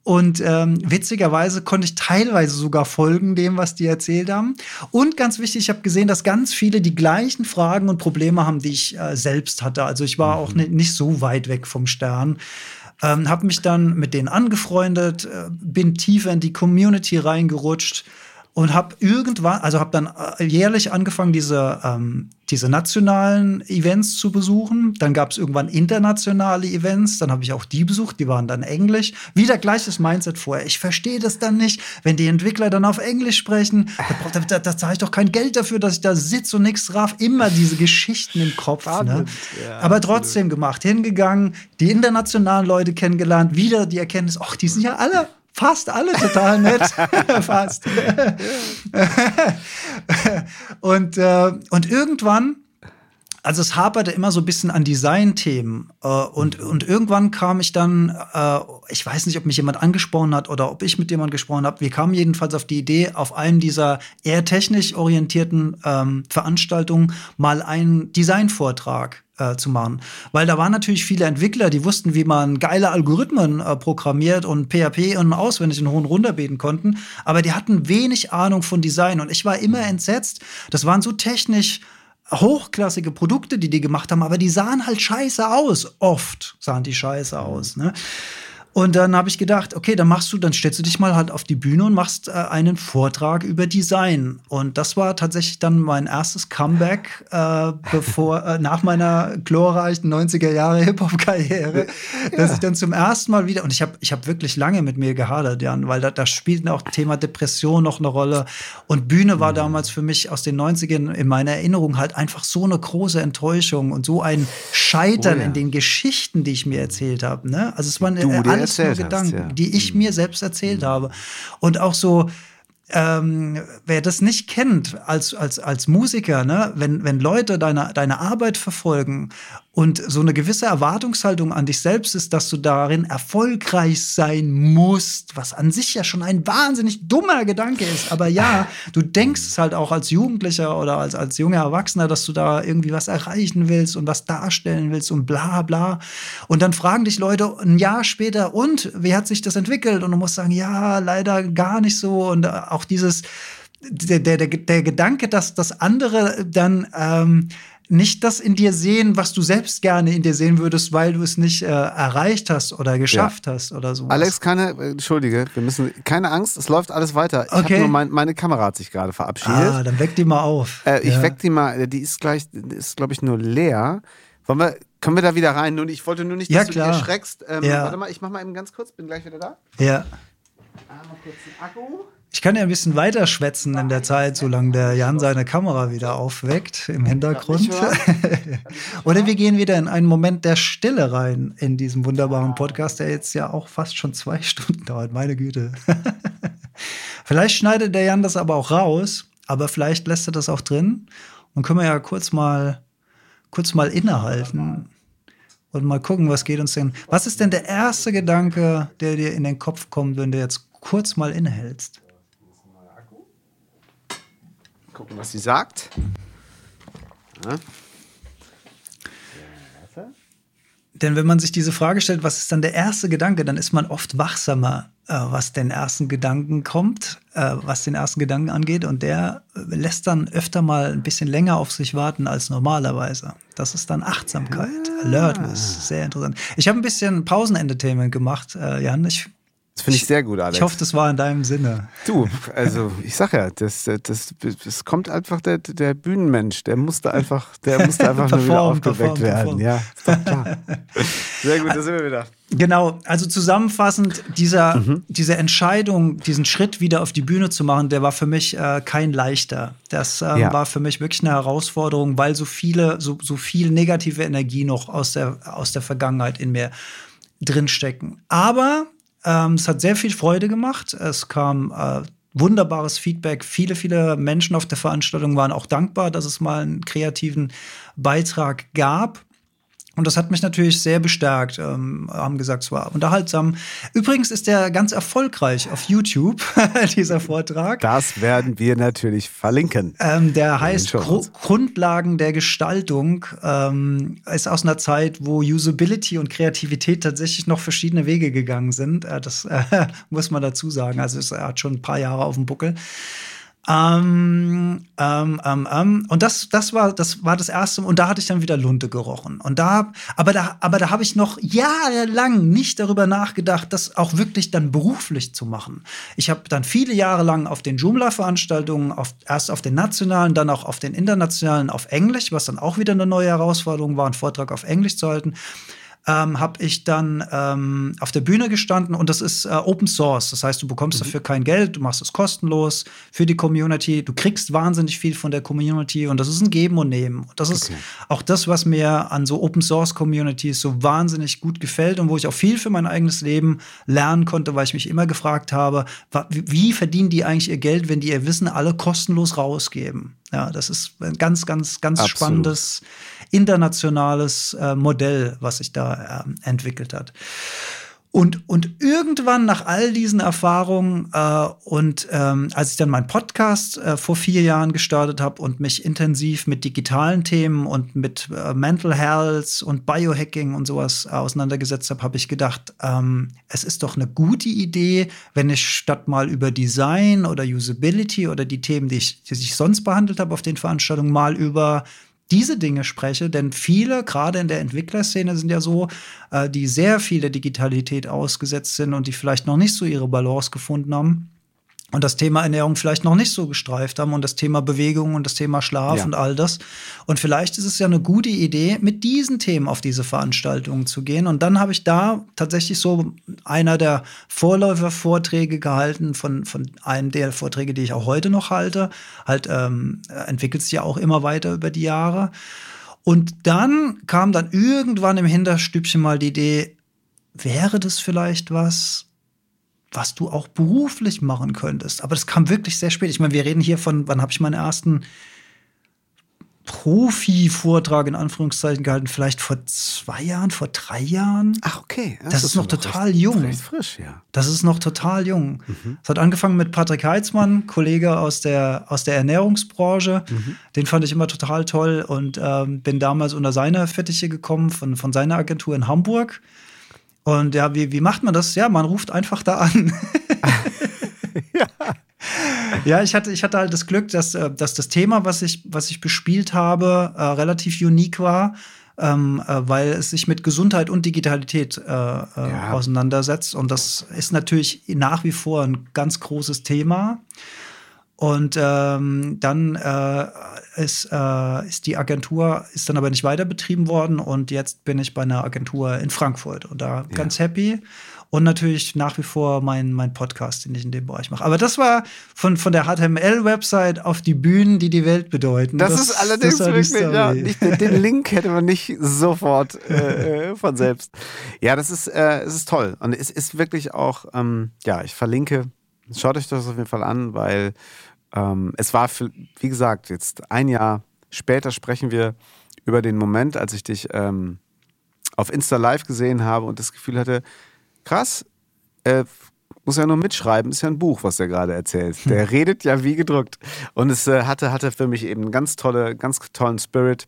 Speaker 1: Und ähm, witzigerweise konnte ich teilweise sogar folgen dem, was die erzählt haben. Und ganz wichtig, ich habe gesehen, dass ganz viele die gleichen Fragen und Probleme haben, die ich äh, selbst hatte. Also ich war mhm. auch nicht so weit weg vom Stern. Ähm, habe mich dann mit denen angefreundet, äh, bin tiefer in die Community reingerutscht und habe irgendwann, also habe dann äh, jährlich angefangen, diese, ähm, diese nationalen Events zu besuchen. Dann gab es irgendwann internationale Events, dann habe ich auch die besucht, die waren dann Englisch. Wieder gleiches Mindset vorher. Ich verstehe das dann nicht, wenn die Entwickler dann auf Englisch sprechen. Da, da, da zahle ich doch kein Geld dafür, dass ich da sitze und nichts raff. Immer diese Geschichten im Kopf. Ne? Ja, Aber trotzdem gemacht, hingegangen, die internationalen Leute kennengelernt, wieder die Erkenntnis, ach, die sind ja alle fast alle total nett. fast. und, äh, und irgendwann, also es haperte immer so ein bisschen an Design-Themen. Äh, und, und irgendwann kam ich dann, äh, ich weiß nicht, ob mich jemand angesprochen hat oder ob ich mit jemandem gesprochen habe. Wir kamen jedenfalls auf die Idee, auf einem dieser eher technisch orientierten ähm, Veranstaltungen mal einen Designvortrag äh, zu machen. Weil da waren natürlich viele Entwickler, die wussten, wie man geile Algorithmen äh, programmiert und PHP und auswendig in hohen runterbeten konnten, aber die hatten wenig Ahnung von Design und ich war immer entsetzt. Das waren so technisch hochklassige Produkte, die die gemacht haben, aber die sahen halt scheiße aus. Oft sahen die scheiße aus. Ne? Und dann habe ich gedacht, okay, dann machst du, dann stellst du dich mal halt auf die Bühne und machst äh, einen Vortrag über Design. Und das war tatsächlich dann mein erstes Comeback, äh, bevor, äh, nach meiner glorreichen 90er Jahre Hip-Hop-Karriere, ja. dass ich dann zum ersten Mal wieder, und ich habe ich hab wirklich lange mit mir gehadert, Jan, weil da, da spielt auch Thema Depression noch eine Rolle. Und Bühne war mhm. damals für mich aus den 90ern in meiner Erinnerung halt einfach so eine große Enttäuschung und so ein Scheitern oh, ja. in den Geschichten, die ich mir erzählt habe. Ne? Also es war eine,
Speaker 2: du, alles nur Gedanken,
Speaker 1: hast, ja. die ich mir selbst erzählt mhm. habe. Und auch so, ähm, wer das nicht kennt als, als, als Musiker, ne, wenn, wenn Leute deine, deine Arbeit verfolgen und so eine gewisse Erwartungshaltung an dich selbst ist, dass du darin erfolgreich sein musst, was an sich ja schon ein wahnsinnig dummer Gedanke ist. Aber ja, du denkst es halt auch als Jugendlicher oder als, als junger Erwachsener, dass du da irgendwie was erreichen willst und was darstellen willst und bla bla. Und dann fragen dich Leute ein Jahr später, und wie hat sich das entwickelt? Und du musst sagen, ja, leider gar nicht so. Und auch dieses, der, der, der Gedanke, dass das andere dann ähm, nicht das in dir sehen, was du selbst gerne in dir sehen würdest, weil du es nicht äh, erreicht hast oder geschafft ja. hast oder so.
Speaker 2: Alex, keine, äh, entschuldige, wir müssen, keine Angst, es läuft alles weiter. Ich okay. Nur mein, meine Kamera hat sich gerade verabschiedet. Ah,
Speaker 1: dann weck die mal auf.
Speaker 2: Äh, ich ja. weck die mal, die ist gleich, ist glaube ich nur leer. Wollen wir, können wir da wieder rein? Nun, ich wollte nur nicht, dass ja, du dich erschreckst. Ähm, ja. Warte mal, ich mach mal eben ganz kurz, bin gleich wieder da.
Speaker 1: Ja. Einmal kurz den Akku. Ich kann ja ein bisschen weiter schwätzen in der Zeit, solange der Jan seine Kamera wieder aufweckt im Hintergrund. Oder wir gehen wieder in einen Moment der Stille rein in diesem wunderbaren Podcast, der jetzt ja auch fast schon zwei Stunden dauert. Meine Güte. vielleicht schneidet der Jan das aber auch raus, aber vielleicht lässt er das auch drin. Und können wir ja kurz mal, kurz mal innehalten und mal gucken, was geht uns denn. Was ist denn der erste Gedanke, der dir in den Kopf kommt, wenn du jetzt kurz mal innehältst?
Speaker 2: Gucken, was sie sagt. Ja.
Speaker 1: Denn wenn man sich diese Frage stellt, was ist dann der erste Gedanke, dann ist man oft wachsamer, äh, was den ersten Gedanken kommt, äh, was den ersten Gedanken angeht. Und der lässt dann öfter mal ein bisschen länger auf sich warten als normalerweise. Das ist dann Achtsamkeit, ah. Alertness. Sehr interessant. Ich habe ein bisschen Pausenentertainment gemacht, äh, Jan. Ich
Speaker 2: das finde ich sehr gut, Alex.
Speaker 1: Ich hoffe, das war in deinem Sinne.
Speaker 2: Du, also ich sag ja, das, das, das kommt einfach der, der Bühnenmensch, der musste einfach, der musste einfach nur wieder aufgeweckt werden. Perform. Ja, ist doch klar. Sehr gut, da sind wir wieder.
Speaker 1: Genau, also zusammenfassend, dieser, mhm. diese Entscheidung, diesen Schritt wieder auf die Bühne zu machen, der war für mich äh, kein leichter. Das äh, ja. war für mich wirklich eine Herausforderung, weil so viele, so, so viel negative Energie noch aus der, aus der Vergangenheit in mir drinstecken. Aber ähm, es hat sehr viel Freude gemacht. Es kam äh, wunderbares Feedback. Viele, viele Menschen auf der Veranstaltung waren auch dankbar, dass es mal einen kreativen Beitrag gab. Und das hat mich natürlich sehr bestärkt, ähm, haben gesagt, es war unterhaltsam. Übrigens ist der ganz erfolgreich auf YouTube, dieser Vortrag.
Speaker 2: Das werden wir natürlich verlinken.
Speaker 1: Ähm, der heißt Gru Grundlagen der Gestaltung. Ähm, ist aus einer Zeit, wo Usability und Kreativität tatsächlich noch verschiedene Wege gegangen sind. Äh, das äh, muss man dazu sagen. Also es, er hat schon ein paar Jahre auf dem Buckel. Ähm, ähm, ähm, ähm, und das, das war, das war das erste, und da hatte ich dann wieder Lunte gerochen. Und da, aber da, aber da habe ich noch jahrelang nicht darüber nachgedacht, das auch wirklich dann beruflich zu machen. Ich habe dann viele Jahre lang auf den Joomla-Veranstaltungen, auf, erst auf den nationalen, dann auch auf den internationalen auf Englisch, was dann auch wieder eine neue Herausforderung war, einen Vortrag auf Englisch zu halten ähm, habe ich dann ähm, auf der Bühne gestanden und das ist äh, Open Source. Das heißt, du bekommst mhm. dafür kein Geld, du machst es kostenlos für die Community. Du kriegst wahnsinnig viel von der Community und das ist ein Geben und Nehmen. Und das ist okay. auch das, was mir an so Open Source Communities so wahnsinnig gut gefällt und wo ich auch viel für mein eigenes Leben lernen konnte, weil ich mich immer gefragt habe, wie verdienen die eigentlich ihr Geld, wenn die ihr Wissen alle kostenlos rausgeben? Ja, das ist ein ganz, ganz, ganz Absolut. spannendes internationales äh, Modell, was sich da äh, entwickelt hat. Und, und irgendwann nach all diesen Erfahrungen äh, und ähm, als ich dann meinen Podcast äh, vor vier Jahren gestartet habe und mich intensiv mit digitalen Themen und mit äh, Mental Health und Biohacking und sowas auseinandergesetzt habe, habe ich gedacht, ähm, es ist doch eine gute Idee, wenn ich statt mal über Design oder Usability oder die Themen, die ich, die ich sonst behandelt habe auf den Veranstaltungen, mal über diese Dinge spreche, denn viele, gerade in der Entwicklerszene, sind ja so, äh, die sehr viel der Digitalität ausgesetzt sind und die vielleicht noch nicht so ihre Balance gefunden haben und das Thema Ernährung vielleicht noch nicht so gestreift haben und das Thema Bewegung und das Thema Schlaf ja. und all das. Und vielleicht ist es ja eine gute Idee, mit diesen Themen auf diese Veranstaltungen zu gehen. Und dann habe ich da tatsächlich so einer der Vorläufervorträge gehalten von, von einem der Vorträge, die ich auch heute noch halte. Halt ähm, entwickelt sich ja auch immer weiter über die Jahre. Und dann kam dann irgendwann im Hinterstübchen mal die Idee, wäre das vielleicht was, was du auch beruflich machen könntest. Aber das kam wirklich sehr spät. Ich meine, wir reden hier von, wann habe ich meinen ersten Profi-Vortrag in Anführungszeichen gehalten? Vielleicht vor zwei Jahren, vor drei Jahren?
Speaker 2: Ach, okay.
Speaker 1: Das, das ist, noch total recht, jung.
Speaker 2: Recht frisch, ja.
Speaker 1: Das ist noch total jung. Mhm. Es hat angefangen mit Patrick Heitzmann, Kollege aus der, aus der Ernährungsbranche. Mhm. Den fand ich immer total toll und ähm, bin damals unter seine Fittiche gekommen von, von seiner Agentur in Hamburg. Und ja, wie, wie macht man das? Ja, man ruft einfach da an. ja. Ja, ich hatte, ich hatte halt das Glück, dass, äh, dass das Thema, was ich, was ich bespielt habe, äh, relativ unique war, ähm, äh, weil es sich mit Gesundheit und Digitalität äh, äh ja. auseinandersetzt. Und das ist natürlich nach wie vor ein ganz großes Thema. Und ähm, dann äh, ist, äh, ist die Agentur, ist dann aber nicht weiter betrieben worden und jetzt bin ich bei einer Agentur in Frankfurt und da ja. ganz happy. Und natürlich nach wie vor mein, mein Podcast, den ich in dem Bereich mache. Aber das war von, von der HTML-Website auf die Bühnen, die die Welt bedeuten.
Speaker 2: Das, das ist allerdings das wirklich, ja, nicht, den Link hätte man nicht sofort äh, äh, von selbst. Ja, das ist, äh, es ist toll. Und es ist wirklich auch, ähm, ja, ich verlinke, schaut euch das auf jeden Fall an, weil ähm, es war, für, wie gesagt, jetzt ein Jahr später sprechen wir über den Moment, als ich dich ähm, auf Insta Live gesehen habe und das Gefühl hatte, krass, äh, muss ja nur mitschreiben, ist ja ein Buch, was er gerade erzählt. Hm. Der redet ja wie gedruckt. Und es äh, hatte, hatte für mich eben einen ganz, tolle, ganz tollen Spirit.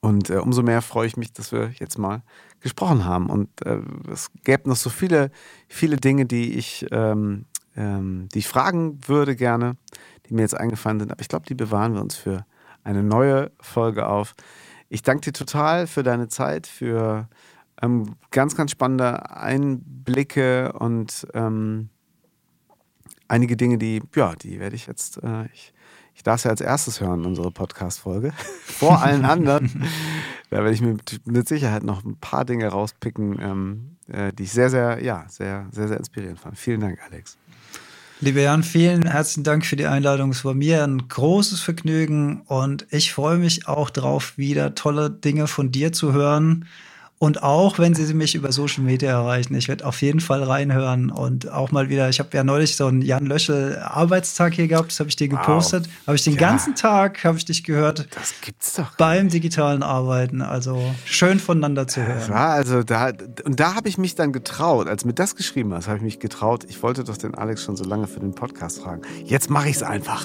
Speaker 2: Und äh, umso mehr freue ich mich, dass wir jetzt mal gesprochen haben. Und äh, es gäbe noch so viele, viele Dinge, die ich ähm, ähm, die ich fragen würde gerne, die mir jetzt eingefallen sind. Aber ich glaube, die bewahren wir uns für eine neue Folge auf. Ich danke dir total für deine Zeit, für ähm, ganz, ganz spannende Einblicke und ähm, einige Dinge, die, ja, die werde ich jetzt, äh, ich, ich darf es ja als erstes hören, unsere Podcast-Folge. Vor allen anderen. da werde ich mir mit, Sicherheit noch ein paar Dinge rauspicken, ähm, äh, die ich sehr, sehr, ja, sehr, sehr, sehr inspirierend fand. Vielen Dank, Alex.
Speaker 1: Lieber Jan, vielen herzlichen Dank für die Einladung. Es war mir ein großes Vergnügen und ich freue mich auch darauf, wieder tolle Dinge von dir zu hören. Und auch wenn Sie mich über Social Media erreichen, ich werde auf jeden Fall reinhören und auch mal wieder, ich habe ja neulich so einen Jan Löschel Arbeitstag hier gehabt, das habe ich dir gepostet. Wow. Habe ich den ja. ganzen Tag, habe ich dich gehört.
Speaker 2: Das gibt's doch.
Speaker 1: Beim digitalen Arbeiten. Also schön voneinander zu hören.
Speaker 2: Ja, also da, und da habe ich mich dann getraut, als du mir das geschrieben hast, habe ich mich getraut. Ich wollte doch den Alex schon so lange für den Podcast fragen. Jetzt mache ich es einfach.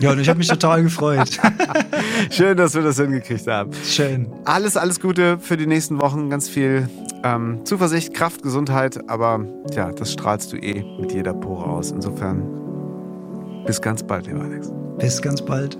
Speaker 1: Ja, und ich habe mich total gefreut.
Speaker 2: Schön, dass wir das hingekriegt haben.
Speaker 1: Schön.
Speaker 2: Alles, alles Gute für die nächsten Wochen. Ganz viel ähm, Zuversicht, Kraft, Gesundheit. Aber ja, das strahlst du eh mit jeder Pore aus. Insofern Bis ganz bald, lieber Alex.
Speaker 1: Bis ganz bald.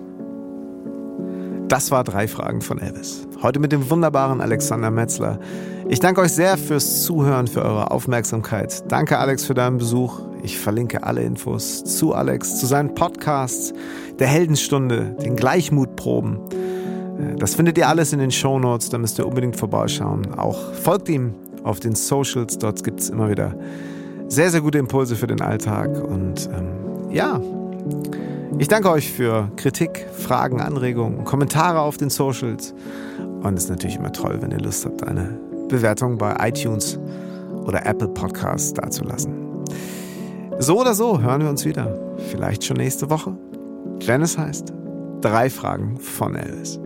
Speaker 2: Das war drei Fragen von Elvis. Heute mit dem wunderbaren Alexander Metzler. Ich danke euch sehr fürs Zuhören, für eure Aufmerksamkeit. Danke, Alex, für deinen Besuch. Ich verlinke alle Infos zu Alex, zu seinen Podcasts, der Heldenstunde, den Gleichmutproben. Äh, das findet ihr alles in den Show Notes, da müsst ihr unbedingt vorbeischauen. Auch folgt ihm auf den Socials, dort gibt es immer wieder sehr, sehr gute Impulse für den Alltag. Und ähm, ja, ich danke euch für Kritik, Fragen, Anregungen, Kommentare auf den Socials. Und es ist natürlich immer toll, wenn ihr Lust habt, eine Bewertung bei iTunes oder Apple Podcasts dazulassen. So oder so hören wir uns wieder. Vielleicht schon nächste Woche, wenn es heißt, drei Fragen von Elvis.